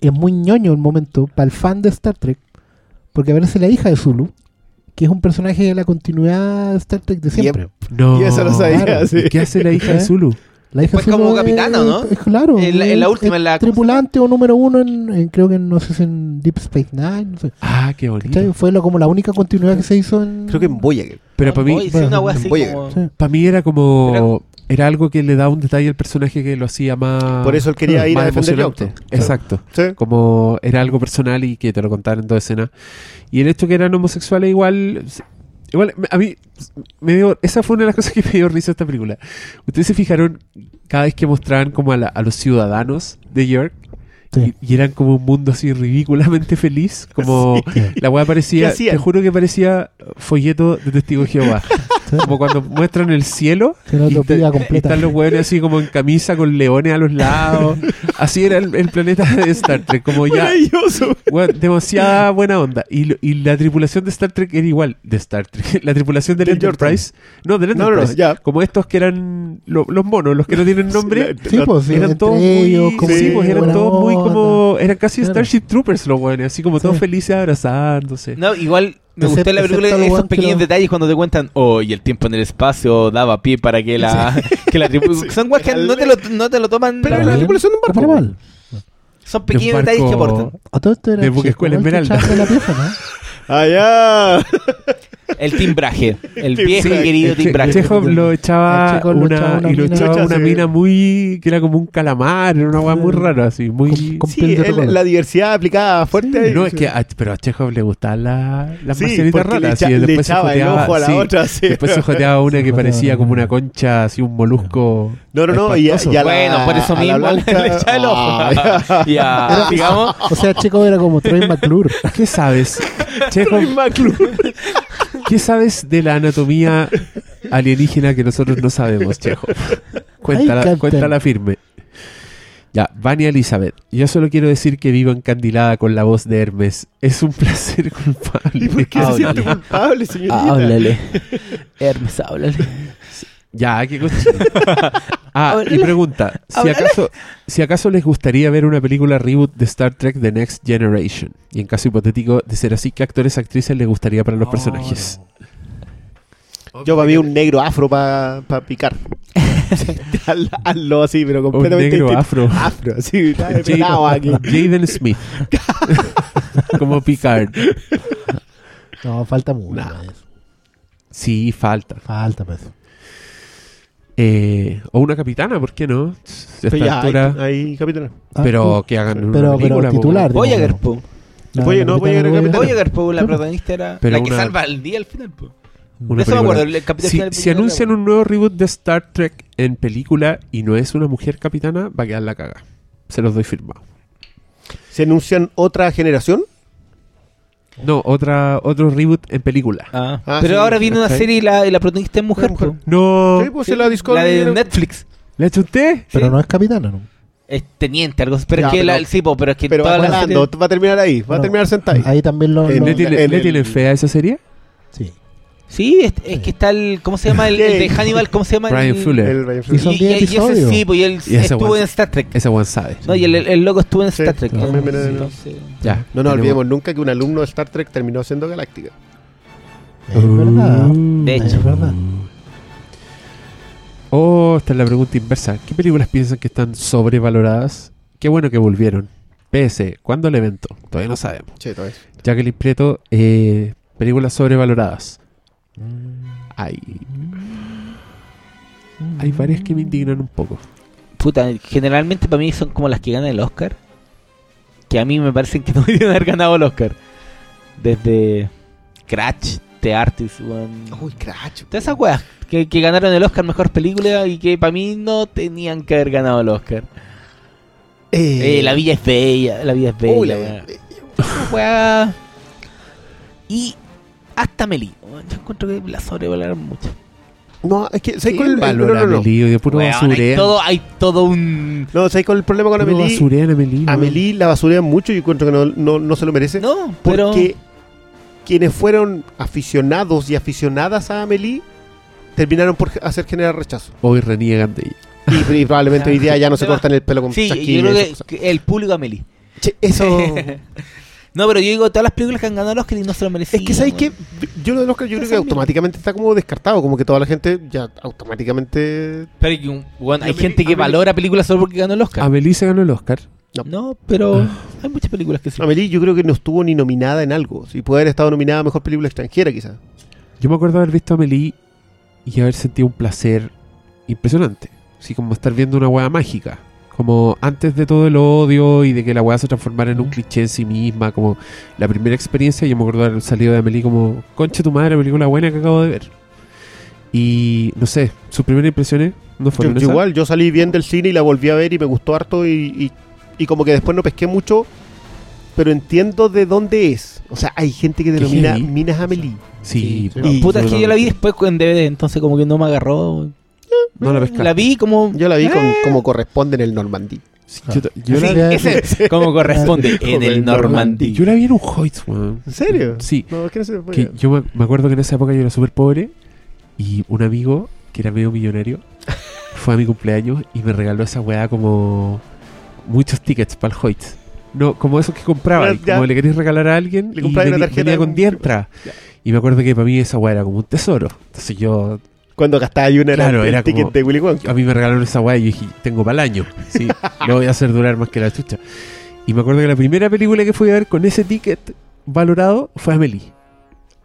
es muy ñoño el momento para el fan de Star Trek, porque aparece la hija de Zulu, que es un personaje de la continuidad de Star Trek de siempre. No. Y eso lo sabía, claro. sí. ¿Y ¿Qué hace la hija de ¿Eh? Zulu? La hija Pues Zulu como es- capitana, ¿no? Es, claro. En la- en la es- última, es en la- tripulante o número uno en, en- creo que no sé si en Deep Space Nine, no sé. Ah, qué bonito. Fue lo, como la única continuidad que se hizo en... Creo que en Voyager. Pero para mí, Oye, sí, una wea así Voyager. como- Sí. para mí era como... Era algo que le da un detalle al personaje que lo hacía más... Por eso él quería ir a defender emocionante. Yonko. Exacto. Sí. Como era algo personal y que te lo contaban en toda escena. Y el hecho que eran homosexuales igual... Igual, a mí me dio... Esa fue una de las cosas que me dio risa esta película. Ustedes se fijaron cada vez que mostraban como a, la- a los ciudadanos de York Sí. y, y eran como un mundo así ridículamente feliz. Como Sí. la weá parecía... Te juro que parecía folleto de Testigo de Jehová. Sí. Como cuando muestran el cielo y, y están los hueones así como en camisa con leones a los lados. Así era el, el planeta de Star Trek, como ya demasiada buena onda. Y, lo- y la tripulación de Star Trek era igual de Star Trek. La tripulación del Del Enterprise. No, del No, no, no, Enterprise. Como estos que eran lo- los monos, los que no tienen nombre. Sí, pues, sí, eran todos muy, pues eran todos muy. Como eran casi Claro. Starship Troopers los weones, así como todos Sí. felices abrazándose. No, igual me gustó en la película esos pequeños detalles cuando te cuentan, oh, y el tiempo en el espacio daba pie para que la, que la Sí. Son weas que no te, lo, no te lo toman. Pero Está en la bien. tripulación de un barco. mal. Son pequeños detalles que aportan. A todo esto era De Escuela el que Esmeralda. echaba la. El timbraje. El Sí, viejo y querido El timbraje. Chekhov lo echaba El Chekhov lo una, echaba una y lo mina- echaba una Sí. mina muy que era como un calamar, era una weá muy rara así, muy Con- con Sí, el- la diversidad aplicada fuerte. no es que a, pero a Chekhov le gustaban la, las Sí, porque le, y le después se echaba el joteaba, ojo a la sí, otra. Sí. después se joteaba una Se que parecía como una concha así un molusco No, no, no. Y, a- y a la, Bueno, por eso a la mismo blanca- le echa el ojo. Ya, digamos. O sea, Checo era como Troy McClure. ¿qué sabes? Troy McClure. ¿qué sabes de la anatomía alienígena que nosotros no sabemos, Chekhov? Cuéntala, cuéntala firme. Ya, Vania Elizabeth. Yo solo quiero decir que vivo encandilada con la voz de Hermes. Es un placer culpable. ¿Y por qué se Háblale. siente culpable, señorita? Háblale. Hermes, háblale. Ya, qué cochino. Ah, y pregunta, si acaso, si acaso les gustaría ver una película reboot de Star Trek The Next Generation, y en caso hipotético de ser así, ¿qué actores actrices les gustaría para los personajes? Yo para mí un negro afro para picar. Haz- Hazlo así, pero Un completamente negro distinto. afro. Afro, así, aquí. Jaden Smith. como Picard. No, falta mucho. Nah. Sí, falta. Falta eso. Eh, o una capitana, ¿por qué no? Esta Pero ya, altura. hay, hay capitán. Ah, pero uh, que hagan una pero, película, pero titular. Voyager, ¿no? po. La- Oye, la no, capitana Voyager, Voyager. capitana. Voyager, po, la protagonista era Pero la que una- salva el día al final, po. Una eso me película. acuerdo, el capítulo Si, final si anuncian un nuevo reboot de Star Trek en película y no es una mujer capitana, va a quedar la caga. Se los doy firmado. ¿Se anuncian otra generación? No, otra, otro reboot en película. Ah, Ah, pero sí, ahora viene una serie y la, y la protagonista es mujer, mujer. No. Sí, pues la la de Netflix. ¿Le ha hecho usted? Pero Sí. no es capitana, ¿no? Es teniente, algo así. Pero Ya, es que pero- la, sí, po, pero es que Pero va a terminar ahí, va a terminar sentado ahí. Ahí también lo. ¿Le, el- tiene, el- fe a esa serie? sí. Sí, es, es que está el. ¿Cómo se llama? El, el de Hannibal, ¿cómo se llama? Brian el, Fuller. El Ryan Y Fuller. son Y, 10 y- y ese sí, pues y él Y estuvo one- en Star Trek. Ese one sabe. No, y el, el, el loco estuvo en Sí, Star Trek. me lo- Entonces, Ya. No nos olvidemos nunca que un alumno de Star Trek terminó siendo Galáctica. Es verdad. Uh. De hecho. Es verdad. Oh, esta es la pregunta inversa. ¿Qué películas piensan que están sobrevaloradas? Qué bueno que volvieron. PS, ¿cuándo el evento? Todavía no sabemos. Sí, eso. Jacqueline Prieto, eh, películas sobrevaloradas. Hay, hay varias que me indignan un poco. puta, generalmente para mí son como las que ganan el Oscar. Que a mí me parecen que no deberían haber ganado el Oscar. Desde Crash, The Artist. Uy, cracho. Todas esas weas que, que ganaron el Oscar mejor película y que para mí no tenían que haber ganado el Oscar. Eh, la Villa es bella, la Villa es bella. Uy, la. Esa wea- Y hasta Meli. weón, Yo encuentro que la sobrevaloraron mucho. No, es que, ¿sabes ¿Qué cuál el no, no, no. Amelie? De puro hay, todo, hay todo un... No, ¿sabes cuál es el problema con Amelie? basurean Amelie. Amelie la basurean mucho y encuentro que no, no, no se lo merece. No, pero... Porque quienes fueron aficionados y aficionadas a Amelie terminaron por hacer generar rechazo. Hoy reniegan de ella. Y, y probablemente hoy día ya no se cortan el pelo con Sí, yo creo que, que el público Amelie. Che, eso. No, pero yo digo todas las películas que han ganado el Oscar y no se lo merecían. es que, ¿sabes qué? weón. Yo lo del Oscar yo creo que automáticamente está como descartado. Como que toda la gente ya automáticamente. Pero que, hay gente que Amelie- valora películas solo porque ganó el Oscar. Amelie se ganó el Oscar. No, pero hay muchas películas que sí. Amelie yo creo que no estuvo ni nominada en algo. Si puede haber estado nominada a Mejor Película Extranjera quizás. Yo me acuerdo haber visto a Amelie y haber sentido un placer impresionante. Así como estar viendo una weá mágica. Como antes de todo el odio y de que la weá se transformara en un cliché en sí misma. Como la primera experiencia, yo me acuerdo haber salido de Amelie como, concha tu madre, película buena que acabo de ver. Y no sé, sus primeras impresiones no fueron yo igual, yo salí bien del cine y la volví a ver y me gustó harto y, y, y como que después no pesqué mucho, pero entiendo de dónde es. O sea, hay gente que denomina. Minas Amelie. Sí, Sí, Y- Puta, es que yo la vi después en DVD, entonces como que no me agarró. No la pescaste. La vi como... Yo la vi con- Eh. como corresponde en el Normandí. Sí, yo, yo Sí, la, ese como corresponde en el Normandí. yo la vi en un Hoyts, weón. ¿En serio? Sí, No, es que no se que yo me, me acuerdo que en esa época yo era súper pobre y un amigo que era medio millonario fue a mi cumpleaños y me regaló esa weá como muchos tickets para el Hoyts. No, como esos que compraba, como le querías regalar a alguien Le y compraba una tarjeta venía con con- 10 entradas. Ya. Y me acuerdo que para mí esa weá era como un tesoro. Entonces yo, Cuando gastaba una era el ticket como- de Willy Wonka. a mí me regalaron esa weá y yo dije, tengo para el año. Sí, lo voy a hacer durar más que la chucha. Y me acuerdo que la primera película que fui a ver con ese ticket valorado fue Amelie.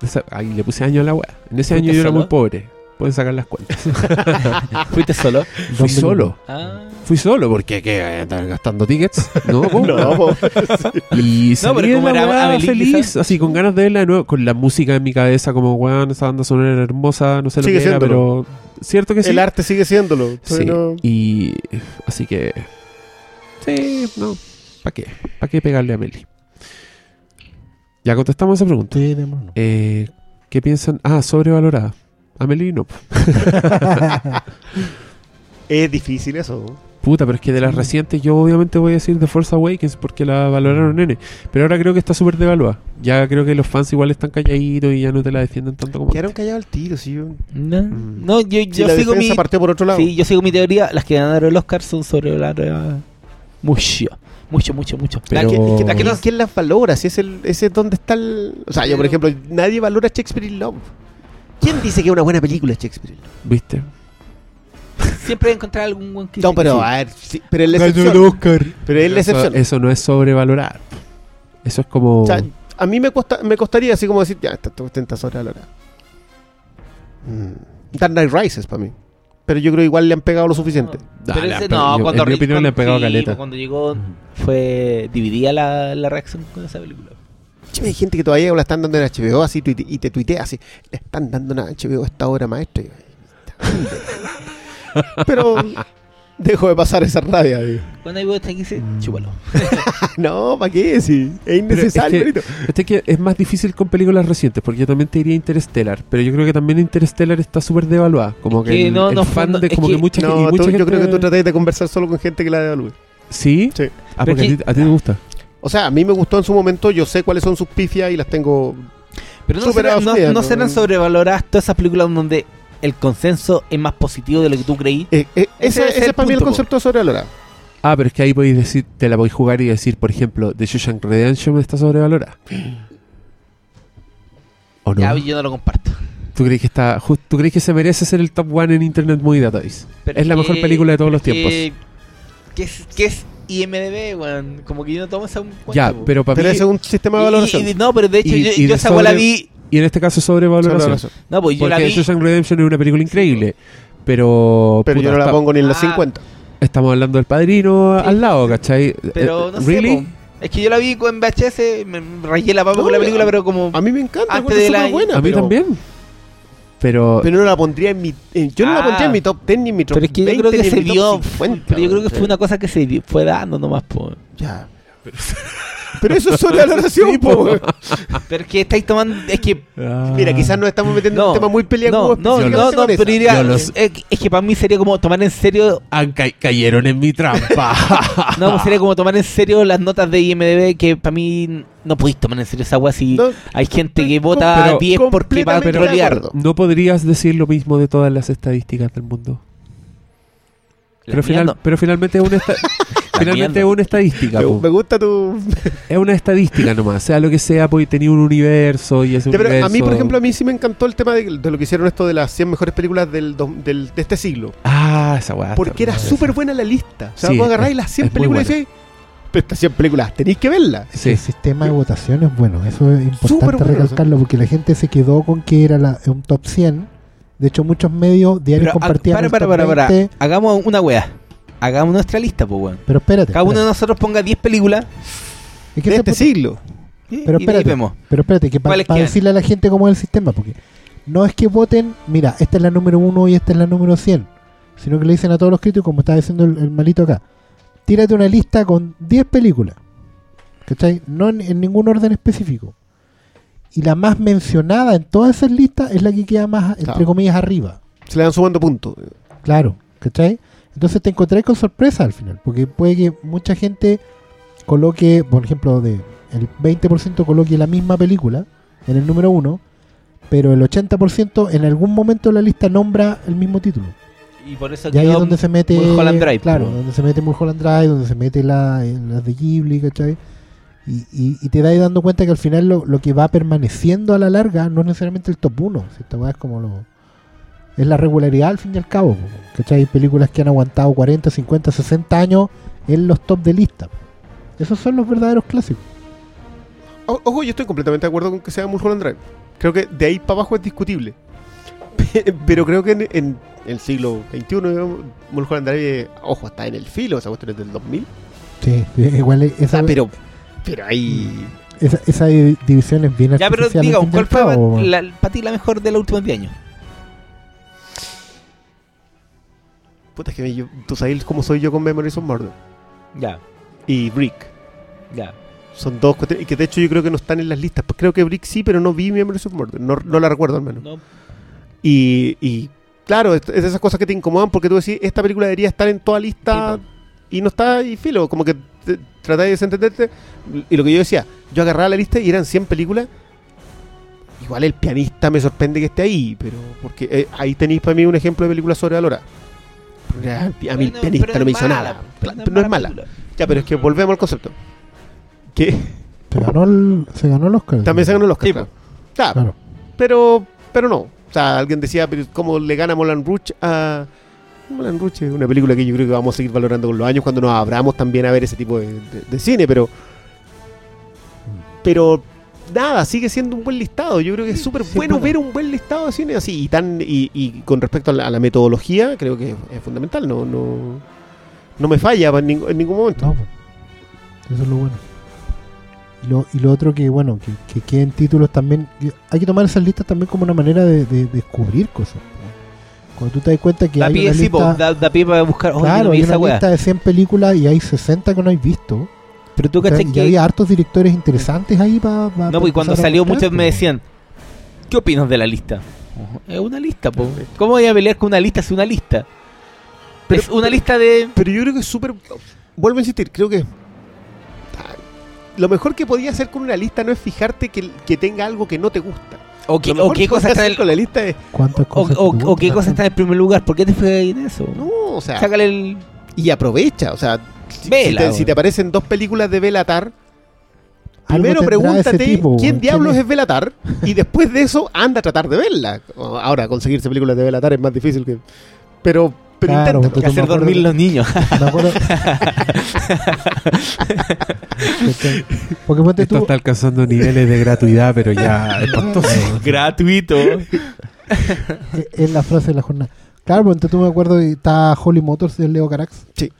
Esa- Ahí le puse año a la weá. En ese año ¿Fuiste yo era muy pobre. Pueden sacar las cuentas. ¿Fuiste solo? Fui ¿Dónde solo. Ah. Fui solo porque ¿qué? ¿Andar gastando tickets? No, po. No, po. Y No, pero salí de como la era feliz, quizás. así con ganas de verla de nuevo, con la música en mi cabeza, como weón, esa banda sonora era hermosa, no sé lo Sigue que era, pero cierto que sí. El arte sigue siéndolo. Sí, No- y así que sí, no, ¿para qué? ¿Para qué pegarle a Meli? Ya contestamos esa pregunta. Eh, ¿Qué piensan? Ah, sobrevalorada. Amelie no. Es difícil eso. Puta, pero es que de las recientes yo obviamente voy a decir The Force Awakens porque la valoraron nene. Pero ahora creo que está súper devaluada. Ya creo que los fans igual están calladitos y ya no te la defienden tanto como Quedaron callados al tiro, sí. yo- No, Mm. no yo, Si yo la sigo mi... partió por otro lado. Sí, yo sigo mi teoría. Las que ganaron el Oscar son sobrevaloradas mucho. Mucho, mucho, mucho. Pero- La que- es que- La que ¿quién- no- ¿Quién las valora? Si es el, ese es donde está el. O sea, yo, por ejemplo, nadie valora Shakespeare in Love. ¿Quién dice que es una buena película Shakespeare? ¿Viste? Siempre voy a encontrar algún buen que No, pero a ver, sí, pero es la excepción. Oscar. Pero es la Eso, excepción. eso no es sobrevalorar. Eso es como. O sea, a mí me, costa, me costaría así como decir, ya, esta esta está sobrevalorada. Mm. Dark Knight Rises para mí. Pero yo creo que igual le han pegado lo suficiente. Pero le ese han no, yo- cuando en mi opinión le han pegado sí, caleta. Cuando llegó fue dividida la, la reacción con esa película. Hay gente que todavía la están dando en HBO así tuite- y te tuitea así. Le están dando en HBO esta obra maestra. Y yo, Pero dejo de pasar esa rabia. digo. Cuando hay vos que dice, Mm. chúpalo. no, ¿para qué? Sí, es innecesario. es que-. Este que es más difícil con películas recientes, porque yo también te diría Interstellar, pero yo creo que también Interstellar está súper devaluada. Como Es que, que el, no, el no, fan no, de es como que, que- mucha, y No, mucha tú- gente. yo creo que tú tratas de conversar solo con gente que la devalúe. ¿Sí? Sí. Ah, Pero porque es a ti, a ti te gusta. O sea, a mí me gustó en su momento, yo sé cuáles son sus pifias y las tengo. Pero no, serán, no, asumido, no ¿no? serán sobrevaloradas todas esas películas donde el consenso es más positivo de lo que tú creí. Eh, eh, Ese ese, es ese el es para mí el concepto de sobrevalorado. Ah, pero es que ahí podéis decir, te la podéis jugar y decir, por ejemplo, The Shawshank Redemption está sobrevalorada. ¿O no? Ya, yo no lo comparto. ¿Tú crees que está just- ¿Tú crees que se merece ser el top one en Internet Movie Database? Pero es la que- mejor película de todos los tiempos. que- ¿Qué es, qué es IMDB, weón? Como que yo no tomo esa cuenta, Ya, po. pero para Pero mí ese es un sistema de valoración. y- y- no, pero de hecho, Y- yo, y yo de esa weá la sobre- vi. y en este caso sobrevaloración. Sobrevaloración. No, pues yo la Porque vi. Shawshank Redemption es una película increíble, pero Pero yo no la está- pongo ni en los Ah. 50. estamos hablando del padrino Sí. al lado, ¿cachai? Pero Eh, no sé, ¿Really? po. Es que yo la vi con VHS, me me rayé la papa No, con la a- película, pero como. A mí me encanta, Antes es de la- súper buena. A mí pero- también. Pero, Pero no la pondría en mi. en- yo no la Ah. pondría en mi top 10 ni en mi top Pero es que yo 20, creo que se dio. 50, pero yo creo que fue una cosa que se fue dando nomás, po. Ya. Pero eso es sobrevaloración, Sí, po. po. weón. Pero es que estáis tomando. Es que. Ah. Mira, quizás nos estamos metiendo en No, un tema muy peleagudo. No, no, no, no, pero diría- los- es, es que para mí sería como tomar en serio. Ah, ca- cayeron en mi trampa. No, pues sería como tomar en serio las notas de IMDB que para mí no podéis tomar en serio esa weá si No, hay gente que vota Pero 10 porque va a trolear. no podrías decir lo mismo de todas las estadísticas del mundo. Pero, final- no. pero finalmente es una, finalmente es una estadística. me, po. me gusta tu. Es una estadística nomás. Sea lo que sea, pues tenía un universo y ese Ya, pero universo. a mí, por ejemplo, a mí sí me encantó el tema de, de lo que hicieron esto de las 100 mejores películas del, de este siglo. Ah, esa weá. Porque era súper buena la lista. O sea, Sí, vos agarráis las 100 es muy películas y buena. decís, pero estas 100 películas tenéis que verlas. Sí. El sistema de votación es bueno, eso es importante bueno, recalcarlo porque la gente se quedó con que era la- un top 100. De hecho, muchos medios diarios Pero, ah, compartían para, para, para, para. 20, Hagamos una weá. Hagamos nuestra lista, pues weón. Pero espérate. Cada uno de nosotros ponga 10 películas. Es que De este siglo. Pero y de ahí espérate. vemos. Pero espérate, que para ¿Cuáles quedan? decirle a la gente cómo es el sistema, porque no es que voten, mira, esta es la número 1 y esta es la número 100, sino que le dicen a todos los críticos, como está diciendo el, el malito acá, tírate una lista con 10 películas, ¿cachai? No en, en ningún orden específico. Y la más mencionada en todas esas listas es la que queda más, entre comillas, arriba. Se le dan sumando puntos. Claro, ¿cachai? Entonces te encontrás con sorpresa al final, porque puede que mucha gente coloque, por ejemplo, de el 20% coloque la misma película en el número 1, pero el 80% en algún momento de la lista nombra el mismo título. Y por eso Y ahí es donde se mete Mulholland Drive, claro, donde se mete Mulholland Drive, donde se mete la, las de Ghibli, ¿cachai? Y, y, y te das dando cuenta que al final lo, lo que va permaneciendo a la larga no es necesariamente el top 1. Si esta es como lo. Es la regularidad al fin y al cabo. ¿Cachai? Hay películas que han aguantado 40, 50, 60 años en los top de lista. Esos son los verdaderos clásicos. O- Ojo, yo estoy completamente de acuerdo con que sea Mulholland Drive. Creo que de ahí para abajo es discutible. Pero creo que en, en el siglo XXI, digamos, Mulholland Drive, eh, ojo, está en el filo, esa cuestión es del 2000. Sí, sí, igual esa, sea, pero, pero ahí... esa, esa di- división es bien Ya, pero y ¿cuál fue para ti la mejor de los últimos 10 años? Puta, es que yo- tú sabes cómo soy yo con Memories of Murder. Ya, Y Brick. ya. Son dos cuestiones, y que de hecho yo creo que no están en las listas. Pues creo que Brick sí, pero no vi Memories of Murder. No, no la recuerdo al menos. No, Y, y claro, es, es de esas cosas que te incomodan porque tú decís, esta película debería estar en toda lista Sí, y no está y filo, como que tratáis de desentenderte. Y lo que yo decía, yo agarraba la lista y eran 100 películas. Igual el pianista me sorprende que esté ahí, pero porque eh, ahí tenéis para mí un ejemplo de película sobrevalorada. A, a mí el Bueno, pianista no me hizo mala, nada. pero no es mala. película. Ya, pero es que volvemos al concepto. Que Se ganó el, se ganó el Oscar. también se ganó los Oscar. Sí, claro. po. Claro, Claro. pero, pero no. O sea, alguien decía, pero ¿cómo le gana Moulin Rouge a... Moulin Rouge es una película que yo creo que vamos a seguir valorando con los años cuando nos abramos también a ver ese tipo de, de- de cine, pero... Pero nada, sigue siendo un buen listado. Yo creo que es súper Sí, bueno bueno. ver un buen listado de cine así. Y, tan, y, y con respecto a la, a la metodología, creo que es fundamental. No, no, no me falla en, ning- en ningún momento. No, pues. eso es lo bueno. Y lo, y lo otro que, bueno, que, que queden títulos también. Hay que tomar esas listas también como una manera de, de descubrir cosas. Cuando tú te das cuenta que Da hay pie, una sí, po, da, da pie para buscar. Oye, claro, no hay una lista de 100 películas y hay 60 que no hay visto. Pero tú y que. había hartos directores interesantes ahí para. No, pues cuando salió muchos me decían, ¿qué opinas de la lista? Es una lista, po. ¿Cómo voy a pelear con una lista si una lista? Pero- es una lista de... Pero yo creo que es súper. Vuelvo a insistir, creo que. Lo mejor que podía hacer con una lista no es fijarte que, que tenga algo que no te gusta. O, qué- Lo o mejor qué que cosa podía está en el, con la lista es. ¿Cuántas cosas o- qué gustan? cosa está en primer lugar. ¿Por qué te fue en eso? No, o sea. Sácale el... Y aprovecha, o sea. Si, Vela, te, si te aparecen dos películas de Belatar, primero pregúntate tipo, quién diablos quién es Belatar y después de eso anda a tratar de verla. Ahora, conseguirse películas de Belatar es más difícil que. Pero, pero Claro, me hacer acuerdo dormir los niños. Me acuerdo. Porque ponte Esto tú. está alcanzando niveles de gratuidad, pero ya. Gratuito. Es la frase de la jornada. Claro, ponte tú me acuerdo y está Holly Motors de Leo Carax. Sí.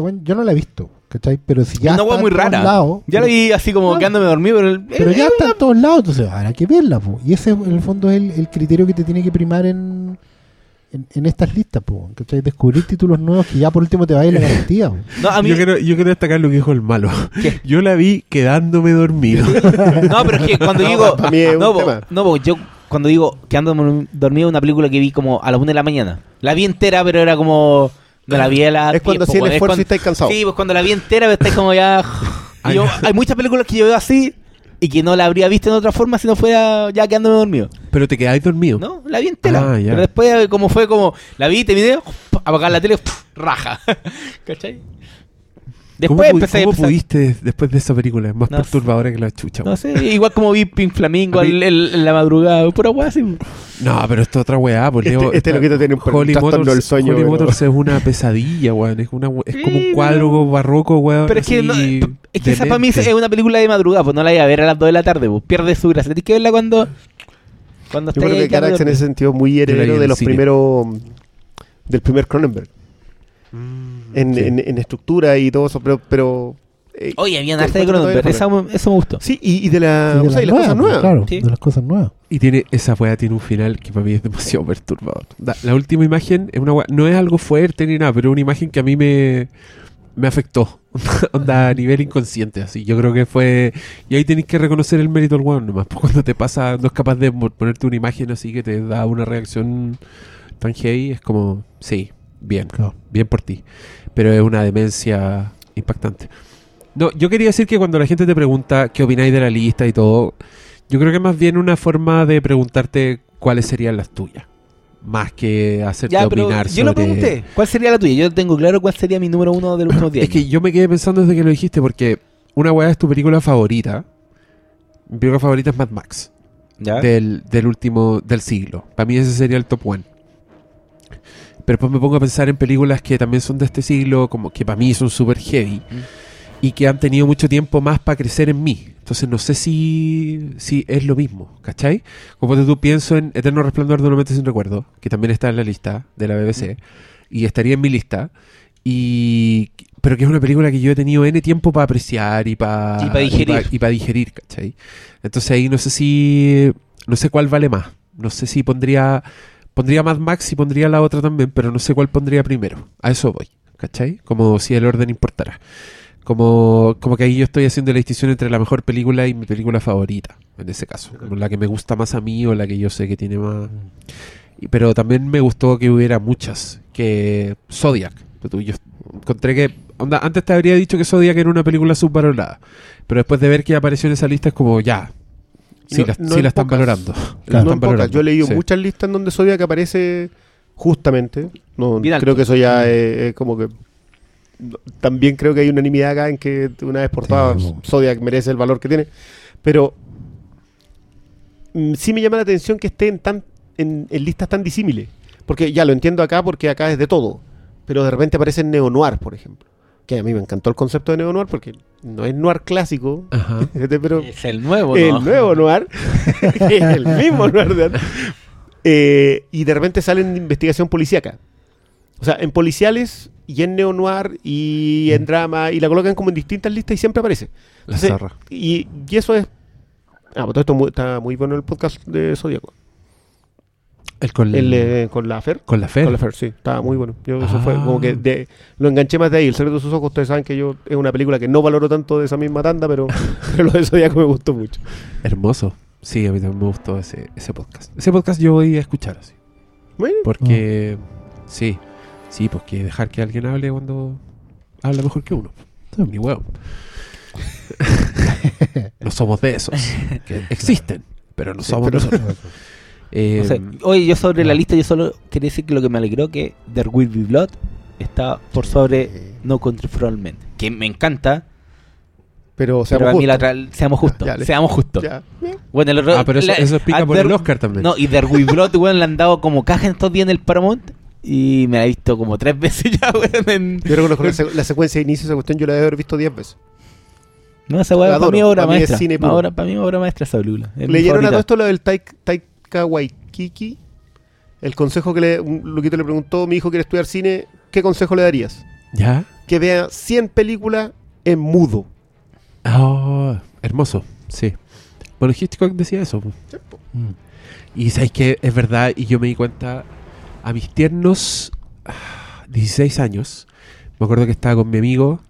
Bueno, yo no la he visto, ¿cachai? Pero si ya una está hueá muy en todos rara. lados, Ya la vi así como quedándome dormido, pero... el- Pero eh, ya está en todos lados, entonces habrá que verla, po. Y ese en el fondo es el, el criterio que te tiene que primar en, en, en estas listas, po. ¿cachai? Descubrir títulos nuevos que ya por último te vaya la garantía. No, a mí... Yo quiero, yo quiero destacar lo que dijo el malo. ¿Qué? Yo la vi quedándome dormido. No, pero es que cuando No, digo. para mí es un no, po, tema. no, po, yo cuando digo que ando dormido una película que vi como a las 1 de la mañana. La vi entera, pero era como. La vi a la. Es cuando hacía el esfuerzo y estáis cansados. Sí, pues cuando la vi entera, pero estáis como ya. y yo- hay muchas películas que yo veo así y que no la habría visto en otra forma si no fuera ya quedándome dormido. Pero te quedáis dormido. ¿No? La vi entera. Ah, ya. Pero después, como fue como. La vi, terminé, apagar la tele, raja. ¿Cachai? ¿Cómo, Después pu- empecé cómo pudiste después de esa película? Es más No sé. perturbadora que la chucha. No sé, igual como vi Pink Flamingo mí- el- el- en la madrugada, pura weá así. No, pero esto es otra weá. Pues, Este- este esta- loquito tiene un Holly trastorno Motors, del sueño, Holly pero- Motors es una pesadilla, weón. Es, una, we- es como un cuadro barroco, weón. Pero es que, no, es que esa para mí es una película de madrugada, pues no la iba a ver a las 2 de la tarde, pues pierde su gracia. Tienes que verla cuando. Cuando Yo estés creo que Carax en ese sentido es muy heredero de el los primeros. del primer Cronenberg. Mm, En, sí. en- en estructura y todo eso, pero. pero eh, Oye, había con- una harta de Cronenberg, esa me- eso me gustó. sí, y, y de, la, Y de o sea, y las cosas nuevas. Claro, Sí. de las cosas nuevas. Y tiene, esa weá tiene un final que para mí es demasiado perturbador. Da- La última imagen es una weá- no es algo fuerte ni nada, pero es una imagen que a mí me, me afectó. Onda a nivel inconsciente, así. Yo creo que fue. Y ahí tenéis que reconocer el mérito del weón nomás. Porque cuando te pasa, no es capaz de ponerte una imagen así que te da una reacción tan heavy, es como, sí, bien, Claro. bien por ti. Pero es una demencia impactante. No, yo quería decir que cuando la gente te pregunta qué opináis de la lista y todo, yo creo que más bien una forma de preguntarte cuáles serían las tuyas. Más que hacerte Ya, pero opinar yo lo pregunté. ¿Cuál sería la tuya? Yo tengo claro cuál sería mi número uno de los últimos 10 Es que yo me quedé pensando desde que lo dijiste, porque una weá es tu película favorita. Mi película favorita es Mad Max, ¿Ya? del, del último, del siglo. Para mí ese sería el top one. Pero después me pongo a pensar en películas que también son de este siglo, como que para mí son súper heavy. y que han tenido mucho tiempo más para crecer en mí. Entonces no sé si, si es lo mismo, ¿cachai? Como tú pienso en Eterno Resplandor de una mente sin recuerdo, que también está en la lista de la BBC, y estaría en mi lista, y pero que es una película que yo he tenido N tiempo para apreciar y para Y pa digerir. y para digerir, ¿cachai? Entonces ahí no sé si, no sé cuál vale más. No sé si pondría, pondría Mad Max y pondría la otra también, pero no sé cuál pondría primero. A eso voy, ¿cachai? Como si el orden importara. Como, como que ahí yo estoy haciendo la distinción entre la mejor película y mi película favorita, en ese caso. Como la que me gusta más a mí o la que yo sé que tiene más... Pero también me gustó que hubiera muchas. Que Zodiac. Tú, Yo encontré que... onda, antes te habría dicho que Zodiac era una película subvalorada. Pero después de ver que apareció en esa lista es como ya. Sí, No- la, no sí en la están pocas. valorando. La no están en valorando, Yo he leído sí. muchas listas en donde Zodiac aparece justamente. No, Bien alto. creo que eso ya es, es como que. También creo que hay unanimidad acá en que una vez por Sí, todas. Zodiac merece el valor que tiene. Pero mm, sí me llama la atención que esté en tan en, en listas tan disímiles. Porque ya lo entiendo acá porque acá es de todo. Pero de repente aparece neo-noir, por ejemplo. Que a mí me encantó el concepto de neo-noir porque no es noir clásico, Ajá. pero Es el nuevo, el ¿no? nuevo noir es el mismo noir de antes. Eh, y de repente sale en investigación policíaca. O sea, en policiales y en neo-noir y en drama y la colocan como en distintas listas y siempre aparece. La Entonces, zorra. y, y eso es... Ah, pues todo esto está muy bueno el podcast de Zodíaco. El con, El, eh, con la Fer. con la fe. Con la Fer, sí, estaba muy bueno. Yo, Eso fue Ah. como que de- lo enganché más de ahí. El secreto de sus ojos, ustedes saben que yo es una película que no valoro tanto de esa misma tanda, pero, pero lo de Zodíaco me gustó mucho. Hermoso. Sí, a mí también me gustó ese, ese podcast. Ese podcast yo voy a escuchar así. Bueno, Porque, sí, sí, pues que dejar que alguien hable cuando habla mejor que uno. Ni huevo. no somos de esos. Que existen, pero no Sí, somos pero- nosotros. Eh, No sé. Oye, yo sobre la lista, yo solo quería decir que lo que me alegró que There Will Be Blood está por sobre No Country for All Men. Que me encanta, pero, seamos a mí la justos. seamos justos. Seamos justos. Bueno, el otro- ah, pero eso, la- eso explica por el Oscar también. No, y There Will Be Blood, weón, le han dado como caja en estos días en el Paramount. Y me la he visto como tres veces ya, weón. en- Yo reconozco la, la secuencia de inicio de esa cuestión, yo la debe haber visto 10 veces. No, esa weá para mí es obra Para mí es maestra. cine puro. obra- para mí es obra maestra esa película. Es mi ¿Leyeron a todo esto lo del Taik- Waikiki? El consejo que le, un le preguntó, mi hijo quiere estudiar cine, ¿qué consejo le darías? ¿Ya? Que vea 100 películas en mudo. Ah, hermoso, sí. Bueno, Hitchcock decía eso. Mm. Y sabéis que es verdad, y yo me di cuenta a mis tiernos ah, 16 años. Me acuerdo que estaba con mi amigo,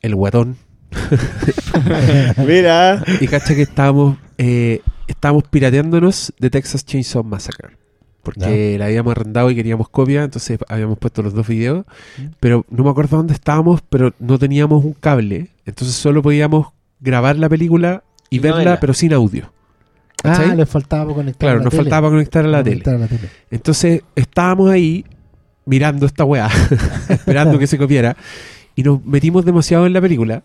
el guatón, Mira. y cacha que estábamos, eh, estábamos pirateándonos de Texas Chainsaw Massacre. Porque la habíamos arrendado y queríamos copia, entonces habíamos puesto los dos videos. Mm. Pero no me acuerdo dónde estábamos, pero no teníamos un cable. Entonces solo podíamos grabar la película y verla, pero sin audio. Ah, ¿Cachai? les faltaba para conectar. Claro, la nos tele. faltaba conectar a la tele. Conectar a la tele. Entonces estábamos ahí mirando esta weá, esperando que se copiara, y nos metimos demasiado en la película,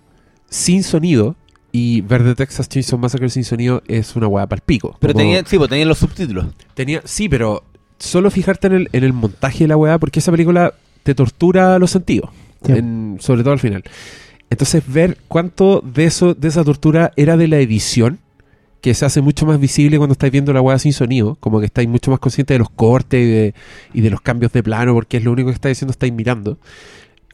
sin sonido, y ver The Texas Chainsaw Massacre sin sonido es una weá para pico. Pero Como- tenía, sí, pues tenían los subtítulos. tenía- sí, pero solo fijarte en el, en el montaje de la weá, porque esa película te tortura los sentidos, Sí. en- sobre todo al final. Entonces ver cuánto de eso, de esa tortura era de la edición, que se hace mucho más visible cuando estáis viendo la weá sin sonido, como que estáis mucho más conscientes de los cortes y de, y de los cambios de plano, porque es lo único que estáis diciendo, estáis mirando.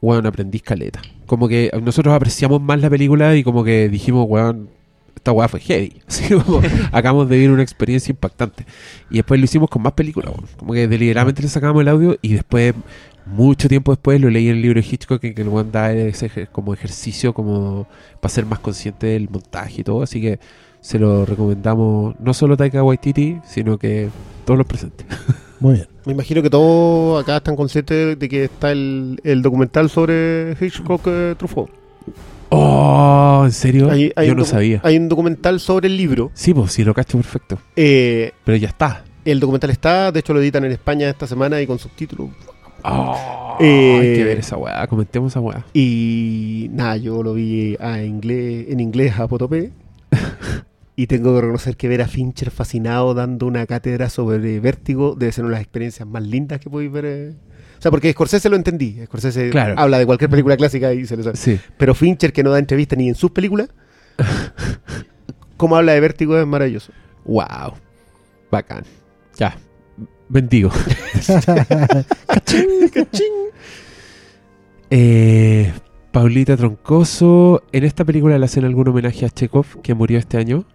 Weón, aprendí caleta. Como que nosotros apreciamos más la película y como que dijimos, weón, esta weá fue heavy. Así como, acabamos de vivir una experiencia impactante. Y después lo hicimos con más películas, weón. Como que deliberadamente le sacamos el audio y después, mucho tiempo después, lo leí en el libro de Hitchcock en que el weón da ese como ejercicio como para ser más consciente del montaje y todo. Así que se lo recomendamos no solo Taika Waititi, sino que todos los presentes. Muy bien. Me imagino que todos acá están conscientes de que está el, el documental sobre Hitchcock eh, Truffaut. Oh, ¿en serio? Hay- hay Yo no sabía. Hay un documental sobre el libro. Sí, pues sí, lo cacho perfecto. Eh, Pero ya está. el documental está, de hecho lo editan en España esta semana y con subtítulos. Oh, Eh, hay que ver esa weá, comentemos esa weá. Y nada, yo lo vi a inglés, en inglés a Potopé. y tengo que reconocer que ver a Fincher fascinado dando una cátedra sobre vértigo debe ser una de las experiencias más lindas que podéis ver. eh. O sea, porque Scorsese lo entendí. Scorsese Claro. habla de cualquier película clásica y se lo sabe. Sí. Pero Fincher, que no da entrevista ni en sus películas, como habla de vértigo es maravilloso. Wow. Bacán. Ya. Bendigo. Eh, Paulita Troncoso. En esta película le hacen algún homenaje a Chekhov, que murió este año.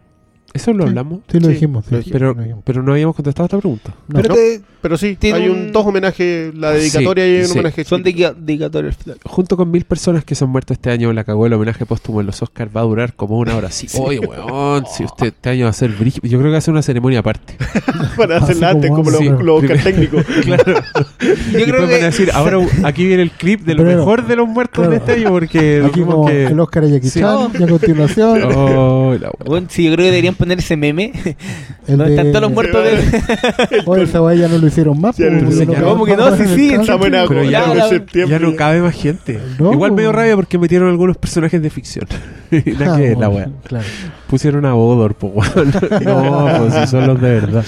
¿Eso lo Sí. hablamos? Sí, lo Sí, dijimos. sí, lo dijimos. Pero, lo dijimos. pero no habíamos contestado esta pregunta. No. Pero te- Pero sí, Tiene hay un, dos homenajes, la dedicatoria Sí, y un sí. homenaje. son dedica- dedicatorios. Junto con mil personas que se han muerto este año, la cagó el homenaje póstumo en los Oscars. Va a durar como una hora. Sí. Oye, weón, si usted este año va a ser brígido. Yo creo que va a ser una ceremonia aparte. para hacerla antes, como como los, técnicos. claro. Yo y creo después van a que decir, ahora aquí viene el clip de lo Pero- mejor de los muertos claro. de este año, porque Aquí dijimos como que... el Oscar a Jackie Sí. Chan y a continuación Oh, la. Bueno, sí, yo creo que deberían poner ese meme el donde de... están todos los muertos de... Oye, esa weá ya no lo hicieron más. Pues, no, ya que no, ¿cómo que no? Sí, sí, cáncer. Estamos en Pero agosto, ya la- no cabe más gente. No, Igual medio pues. rabia porque metieron algunos personajes de ficción. Y Nada Ah, que la weá. Claro. Pusieron a Odor, po, weón. No, pues si son los de verdad.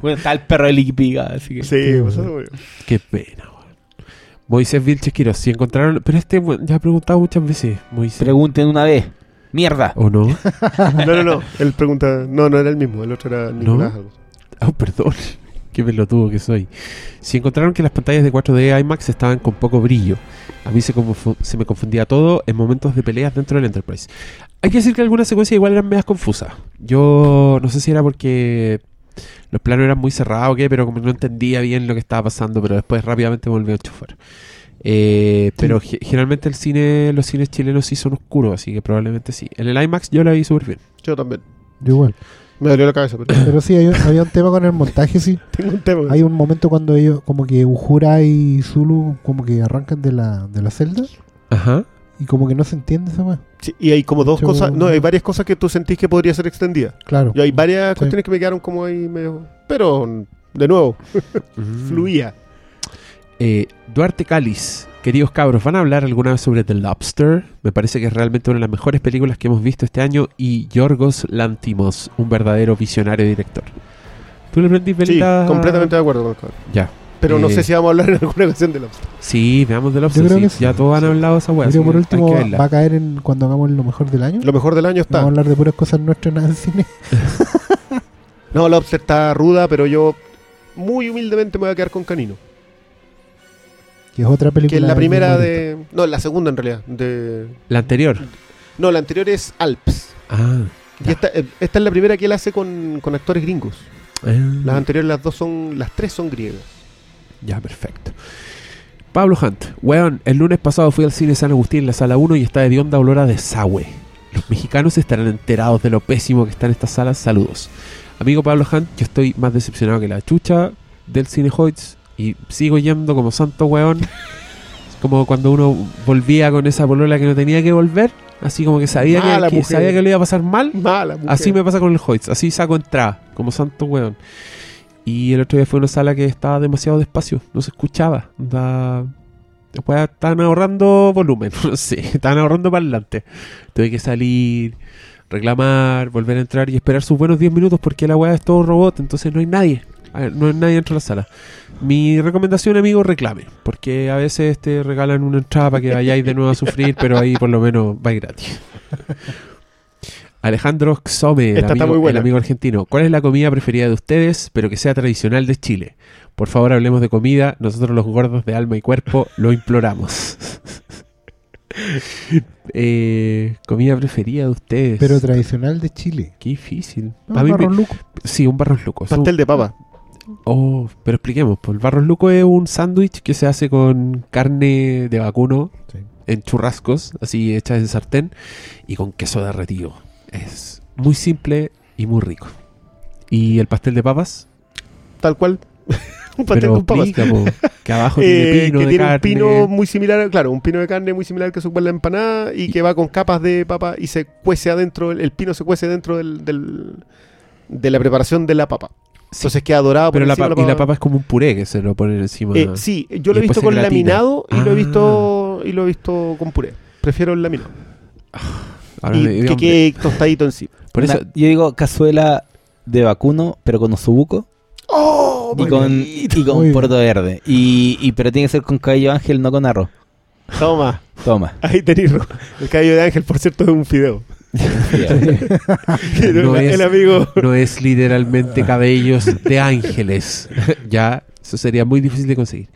Bueno, está el perro de Licky Piga, así que. Sí, pues, eso, güey. Qué pena, weón. Moisés Vilches Quiroz, si encontraron. Pero este ya he preguntado muchas veces, Moisés. Pregunten una vez. Mierda. ¿O no? No, no, no. Él pregunta. No, no era el mismo. El otro era Nicolás. algo. Ah, perdón. Qué pelotudo que soy. Si encontraron que las pantallas de 4D IMAX estaban con poco brillo, a mí se, se me confundía todo en momentos de peleas dentro del Enterprise. Hay que decir que algunas secuencias igual eran medias confusas. Yo no sé si era porque los planos eran muy cerrados o qué, pero como no entendía bien lo que estaba pasando, pero después rápidamente me volví a enchufar. Eh, Pero ge- generalmente el cine, los cines chilenos sí son oscuros, así que probablemente sí. En el IMAX yo la vi súper bien. Yo también. Yo igual. Me dolió la cabeza, pero Pero sí, hay había un tema con el montaje, sí. tengo un tema. Hay un momento cuando ellos, como que Uhura y Zulu, como que arrancan de la, de la celda Ajá. y como que no se entiende esa más. Sí, y hay como dos Yo- cosas. No, hay varias cosas que tú sentís que podría ser extendida. Claro. Y hay varias Sí. cuestiones que me quedaron como ahí medio. Pero, de nuevo, Mm. fluía. Eh, Duarte Cáliz, queridos cabros, ¿van a hablar alguna vez sobre The Lobster? Me parece que es realmente una de las mejores películas que hemos visto este año y Yorgos Lantimos, un verdadero visionario director. ¿Tú le prendís Sí, completamente de acuerdo con el cabrón. Ya. Pero no Eh, sé si vamos a hablar en alguna ocasión de Lobster. Sí, veamos The Lobster. Yo creo sí, que sí. Ya todos han hablado de esa weá. Por último va a caer en cuando hagamos lo mejor del año. Lo mejor del año está. Vamos a hablar de puras cosas nuestras nada en cine. No, Lobster está ruda, pero yo muy humildemente me voy a quedar con Canino. Que es otra película. Que es la primera de. No, la segunda en realidad. De... La anterior. No, la anterior es Alps. Ah. Y esta, eh, esta es la primera que él hace con, con actores gringos. Ah. Las anteriores, las dos son. Las tres son griegas. Ya, perfecto. Pablo Hunt, weón, el lunes pasado fui al cine San Agustín en la sala 1 y está de onda olor a desagüe. Los mexicanos estarán enterados de lo pésimo que está en estas salas. Saludos. Amigo Pablo Hunt, yo estoy más decepcionado que la chucha del Cine Hoyts y sigo yendo como santo weón. como cuando uno volvía con esa polola que no tenía que volver. Así como que sabía, que- Mala que, mujer. sabía que le iba a pasar mal. Mala. Así me pasa con el Hoyts, así saco entrada, como santo weón. Y el otro día fue una sala que estaba demasiado despacio, no se escuchaba. Da... Después estaban ahorrando volumen, no sé, estaban ahorrando parlante. Tuve que salir, reclamar, volver a entrar y esperar sus buenos 10 minutos porque la weá es todo robot, entonces no hay nadie. A ver, no hay nadie dentro de la sala. Mi recomendación, amigo, reclame. Porque a veces te regalan una entrada para que vayáis de nuevo a sufrir, pero ahí por lo menos vais gratis. Alejandro Xome, el Esta está amigo, muy buena. el amigo argentino. ¿Cuál es la comida preferida de ustedes, pero que sea tradicional de Chile? Por favor, hablemos de comida. Nosotros los gordos de alma y cuerpo lo imploramos. Eh, comida preferida de ustedes. Pero tradicional de Chile. Qué difícil. No, me- Barros Luco. Sí, un barros luco. Pastel de papa. Oh, pero expliquemos. Pues el barros luco es un sándwich que se hace con carne de vacuno Sí. en churrascos, así hechas en sartén, y con queso derretido. Es muy simple y muy rico. ¿Y el pastel de papas? Tal cual. un pastel Pero con papas. que abajo Eh, tiene pino que de tiene un pino muy similar, claro, un pino de carne muy similar que se la empanada y, Y- que va con capas de papa y se cuece adentro, el, el pino se cuece dentro del, del- de la preparación de la papa. Sí, Entonces queda dorado por pero la, encima pa- de y la papa es como un puré que se lo ponen encima. Eh, sí, yo lo he visto con laminado y lo he Ah. visto y lo he visto con puré. Prefiero el laminado. Ahora y que quede tostadito encima. Por eso, Una- yo digo cazuela de vacuno, pero con osobuco ¡Oh! y con, y con puerto verde. Y, y- pero tiene que ser con cabello ángel, no con arroz. Toma, Toma. ahí tenéis el cabello de ángel, por cierto, es un fideo. No el es- amigo. no es literalmente cabellos de ángeles. ya, eso sería muy difícil de conseguir.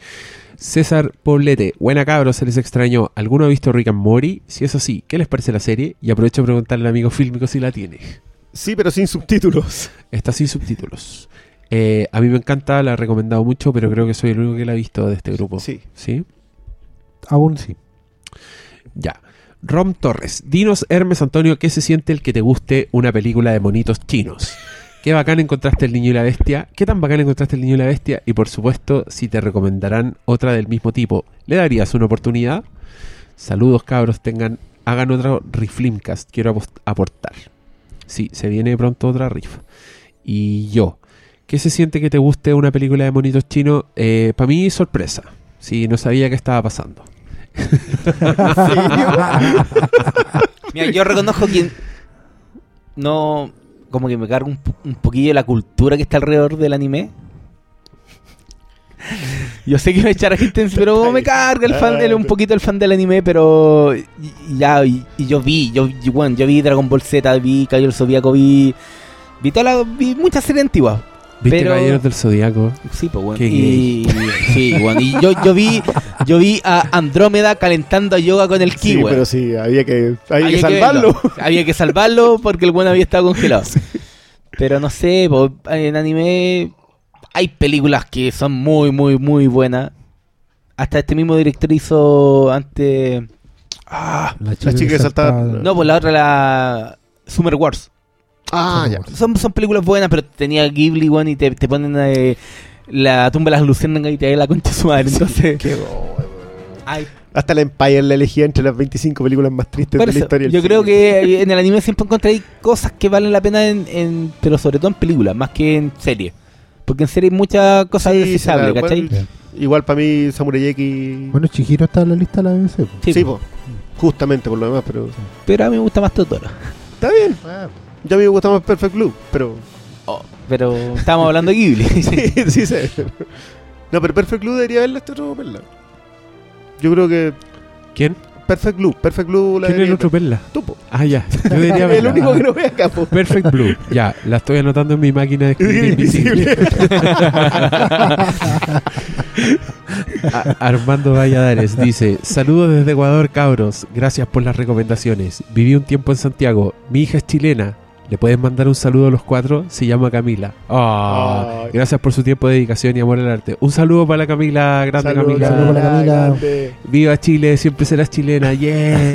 César Poblete, buena cabro, se les extrañó. ¿Alguno ha visto Rick and Morty? Si es así, ¿qué les parece la serie? Y aprovecho de preguntarle al amigo fílmico si la tiene. Sí, pero sin subtítulos. Está sin subtítulos. Eh, a mí me encanta, la he recomendado mucho, pero creo que soy el único que la ha visto de este grupo. Sí. ¿Sí? Aún sí. Ya. Rom Torres, dinos Hermes Antonio, ¿qué se siente el que te guste una película de monitos chinos? ¿Qué bacán encontraste el niño y la bestia? ¿Qué tan bacán encontraste el niño y la bestia? Y por supuesto, si te recomendarán otra del mismo tipo, ¿le darías una oportunidad? Saludos cabros, tengan, hagan otra Riflimcast, quiero aportar. Sí, se viene pronto otra rifa. Y yo, ¿qué se siente que te guste una película de monitos chinos? Para mí, sorpresa. Sí, no sabía qué estaba pasando. Mira, yo reconozco que no. como que me carga un, po- un poquillo la cultura que está alrededor del anime. Yo sé que me echar a gente, pero me carga el fan, el- un poquito el fan del anime, pero ya, y, y yo vi, yo, yo, bueno, yo vi Dragon Ball Z, vi Caballero Zodíaco, vi, vi toda la, vi muchas series antiguas. ¿Viste Pero- Caballeros del Zodíaco? Sí, pues bueno. Qué Y, sí, bueno, y yo, yo vi, yo vi a Andrómeda calentando a yoga con el ki, Sí, pero sí, había que, había Había que salvarlo. Había que salvarlo porque el bueno había estado congelado. Pero no sé, po, en anime hay películas que son muy, muy, muy buenas. Hasta este mismo director hizo antes. Ah, La chica que saltaba- no, pues la otra, la Summer Wars. Ah, ya. Son, son películas buenas, pero tenía Ghibli, weón, y te, te ponen eh, la tumba de las luciérnagas y te da la concha de su madre. Entonces, Qué bo- ay, Hasta la Empire la elegía entre las 25 películas más tristes Por de la historia. del yo creo que en el anime siempre encontré cosas que valen la pena, en, en- pero sobre todo en películas, más que en series. Porque en serie hay muchas cosas Sí, deseables, se la- ¿cachai? bueno, Igual para mí Samurai X... Bueno, Chihiro está en la lista de la BBC. po. Sí, sí, po. po. justamente por lo demás, pero... pero a mí me gusta más Totoro. Está bien. Ya a mí me gusta más Perfect Blue, pero... Pero estábamos hablando de Ghibli. sí, sí sé. No, pero Perfect Blue debería verla este otro perla. Yo creo que ¿Quién? Perfect Blue, Perfect Blue la ¿Quién es el otro perla? Tú, po. Ah, ya. Yo debería el verla. único que no ve acá, po. Perfect Blue. Ya, la estoy anotando en mi máquina de escribir invisible. Armando Valladares dice: Saludos desde Ecuador, cabros. Gracias por las recomendaciones. Viví un tiempo en Santiago. Mi hija es chilena. ¿Le pueden mandar un saludo a los cuatro? Se llama Camila. Ah, gracias por su tiempo de dedicación y amor al arte. Un saludo para la Camila, grande Saludos, Camila. saludos para Camila. grande. Viva Chile, siempre serás chilena. ¡Yay!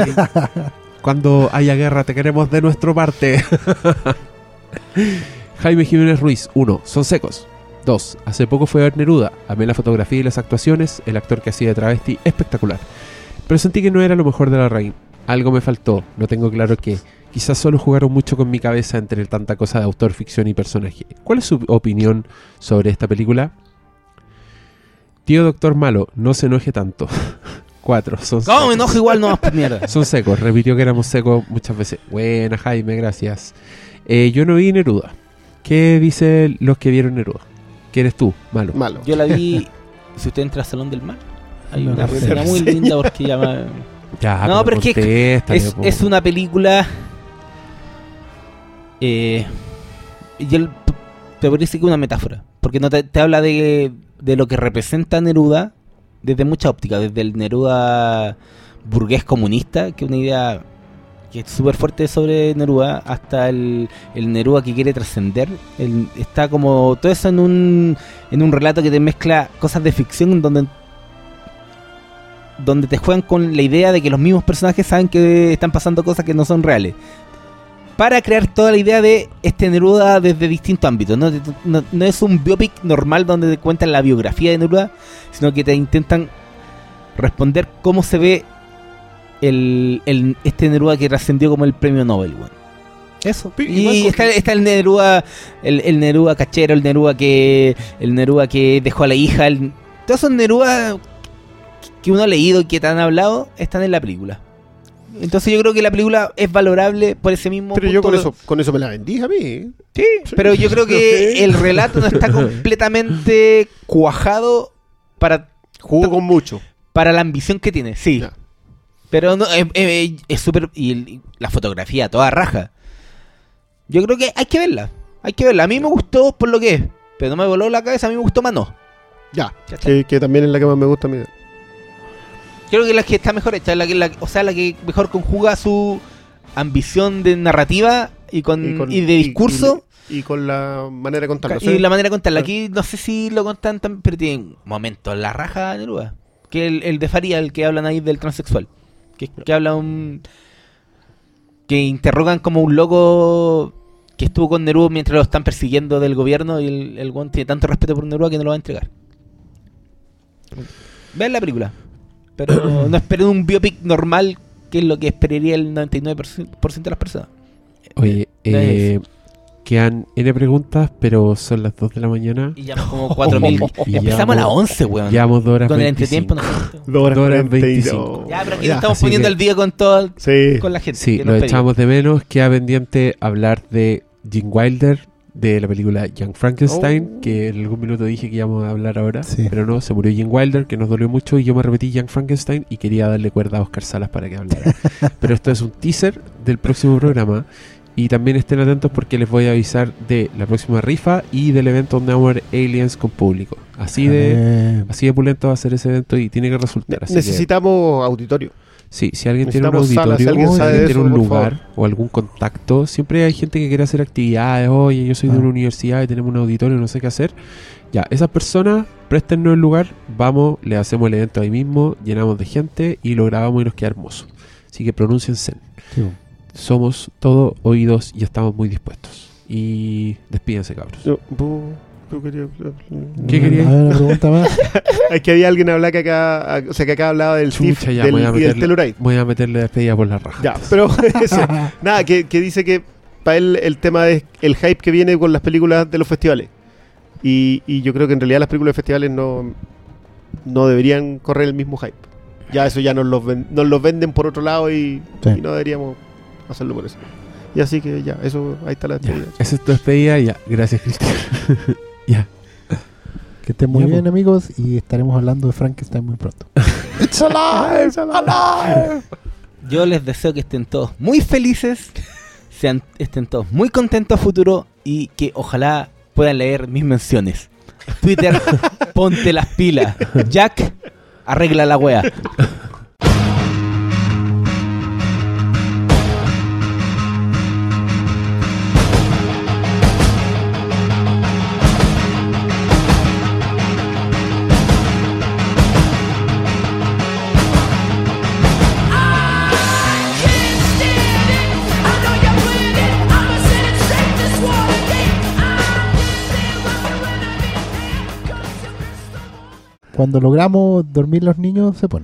Cuando haya guerra, te queremos de nuestra parte. Jaime Jiménez Ruiz, 1. Son secos. 2. Hace poco fue a ver Neruda. Amé la fotografía y las actuaciones. El actor que hacía de travesti, espectacular. Pero sentí que no era lo mejor de la raíz. Algo me faltó, no tengo claro qué. Quizás solo jugaron mucho con mi cabeza entre tanta cosa de autor, ficción y personaje. ¿Cuál es su opinión sobre esta película? Tío Doctor Malo, no se enoje tanto. 4. Son ¿Cómo me enojo igual? No, pues mierda. Son secos, repitió que éramos secos muchas veces. Buena, Jaime, gracias. Eh, yo no vi Neruda. ¿Qué dicen los que vieron Neruda? ¿Quién eres tú? Malo. Malo. Yo la vi. Si usted entra al Salón del Mar, hay No, una no muy linda porque llama. Ya, No, pero es que es una película. Eh, y el, te decir que una metáfora. Porque no te, te habla de, de lo que representa Neruda desde mucha óptica. Desde el Neruda burgués comunista, que es una idea que es súper fuerte sobre Neruda, hasta el, el Neruda que quiere trascender. Está como todo eso en un, en un relato que te mezcla cosas de ficción donde donde te juegan con la idea de que los mismos personajes saben que están pasando cosas que no son reales. Para crear toda la idea de este Neruda desde distintos ámbitos. No, no, no es un biopic normal donde te cuentan la biografía de Neruda, sino que te intentan responder cómo se ve el, el- este Neruda que trascendió como el premio Nobel. weón. Eso. Y con- está, está el Neruda, el, el Neruda cachero, el Neruda que el Neruda que dejó a la hija, el, todos esos Neruda que uno ha leído y que te han hablado están en la película. Entonces yo creo que la película es valorable por ese mismo Pero yo con eso, con eso me la vendí a mí. Sí, pero yo creo que el relato no está completamente cuajado para, Jugó con mucho. para la ambición que tiene, sí. Ya. Pero no, es- súper... Y, la fotografía, toda raja. Yo creo que hay que verla. Hay que verla. A mí me gustó por lo que es. Pero no me voló la cabeza. A mí me gustó más no. Ya. ¿Cachai? Que, que también es la que más me gusta a mí. Creo que la que está mejor hecha. La que, la- o sea, la que mejor conjuga su ambición de narrativa y, con, y, con- de discurso. Y, y con la manera de contarlo. Y ¿sí? la manera de contarla. Claro. Aquí no sé si lo contan tan, pero tienen momentos la raja Neruda. Que el, el de Faría, el que hablan ahí del transexual. Que, que habla un. Que interrogan como un loco que estuvo con Neruda mientras lo están persiguiendo del gobierno y el, el tiene tanto respeto por Neruda que no lo va a entregar. Vean la película. Pero no esperen un biopic normal, que es lo que esperaría el 99% de las personas. Oye, eh, quedan N preguntas, pero son las 2 de la mañana. Y ya como 4.000. Y Empezamos a las llevamos- 11, weón. Llevamos 2 horas Con el 25. entretiempo no Dos horas Dos horas 40 y 25. no. Ya, pero aquí Ya. nos estamos así poniendo que- al día con todo, Sí. con la gente. Sí, nos echamos de menos. Queda pendiente hablar de Gene Wilder de la película Young Frankenstein, Oh. que en algún minuto dije que íbamos a hablar ahora, Sí. pero no, se murió Gene Wilder, que nos dolió mucho, y yo me repetí Young Frankenstein y quería darle cuerda a Oscar Salas para que hablara. pero esto es un teaser del próximo programa. Y también estén atentos porque les voy a avisar de la próxima rifa y del evento donde vamos a ver aliens con público. Así de, Eh, así de pulento va a ser ese evento y tiene que resultar. Así que- Necesitamos auditorio. Sí, si alguien tiene un salas, auditorio, si alguien sabe tiene un lugar favor. o algún contacto, siempre hay gente que quiere hacer actividades. Oye, yo soy de Ah. una universidad y tenemos un auditorio, no sé qué hacer. Ya, esas personas, préstennos el lugar, vamos, le hacemos el evento ahí mismo, llenamos de gente y lo grabamos y nos queda hermoso. Así que pronúnciense. sí. Somos todo oídos y estamos muy dispuestos. Y despídense, cabros. Yo- bu- yo quería- ¿Qué quería? A ver, una pregunta más. Es que había alguien hablar que acá, o sea, que acá hablaba del Chucha, TIF ya, del, voy a y del meterle- Telluride. Voy a meterle despedida por la raja. Ya, pero ese- nada, que, que dice que para él el tema es el hype que viene con las películas de los festivales. Y, y yo creo que en realidad las películas de festivales no, no deberían correr el mismo hype. Ya eso ya nos los, ven- nos los venden por otro lado y, Sí. y no deberíamos hacerlo por eso. Y así que ya, eso ahí está la despedida. esa es tu despedida. Ya, gracias, Cristian. Ya. Que estén muy Ya, bien, amigos, y estaremos hablando de Frankenstein muy pronto. It's alive, it's alive. Yo les deseo que estén todos muy felices, sean, estén todos muy contentos a futuro y que ojalá puedan leer mis menciones. Twitter, ponte las pilas. Jack, arregla la wea. Cuando logramos dormir los niños, se pone.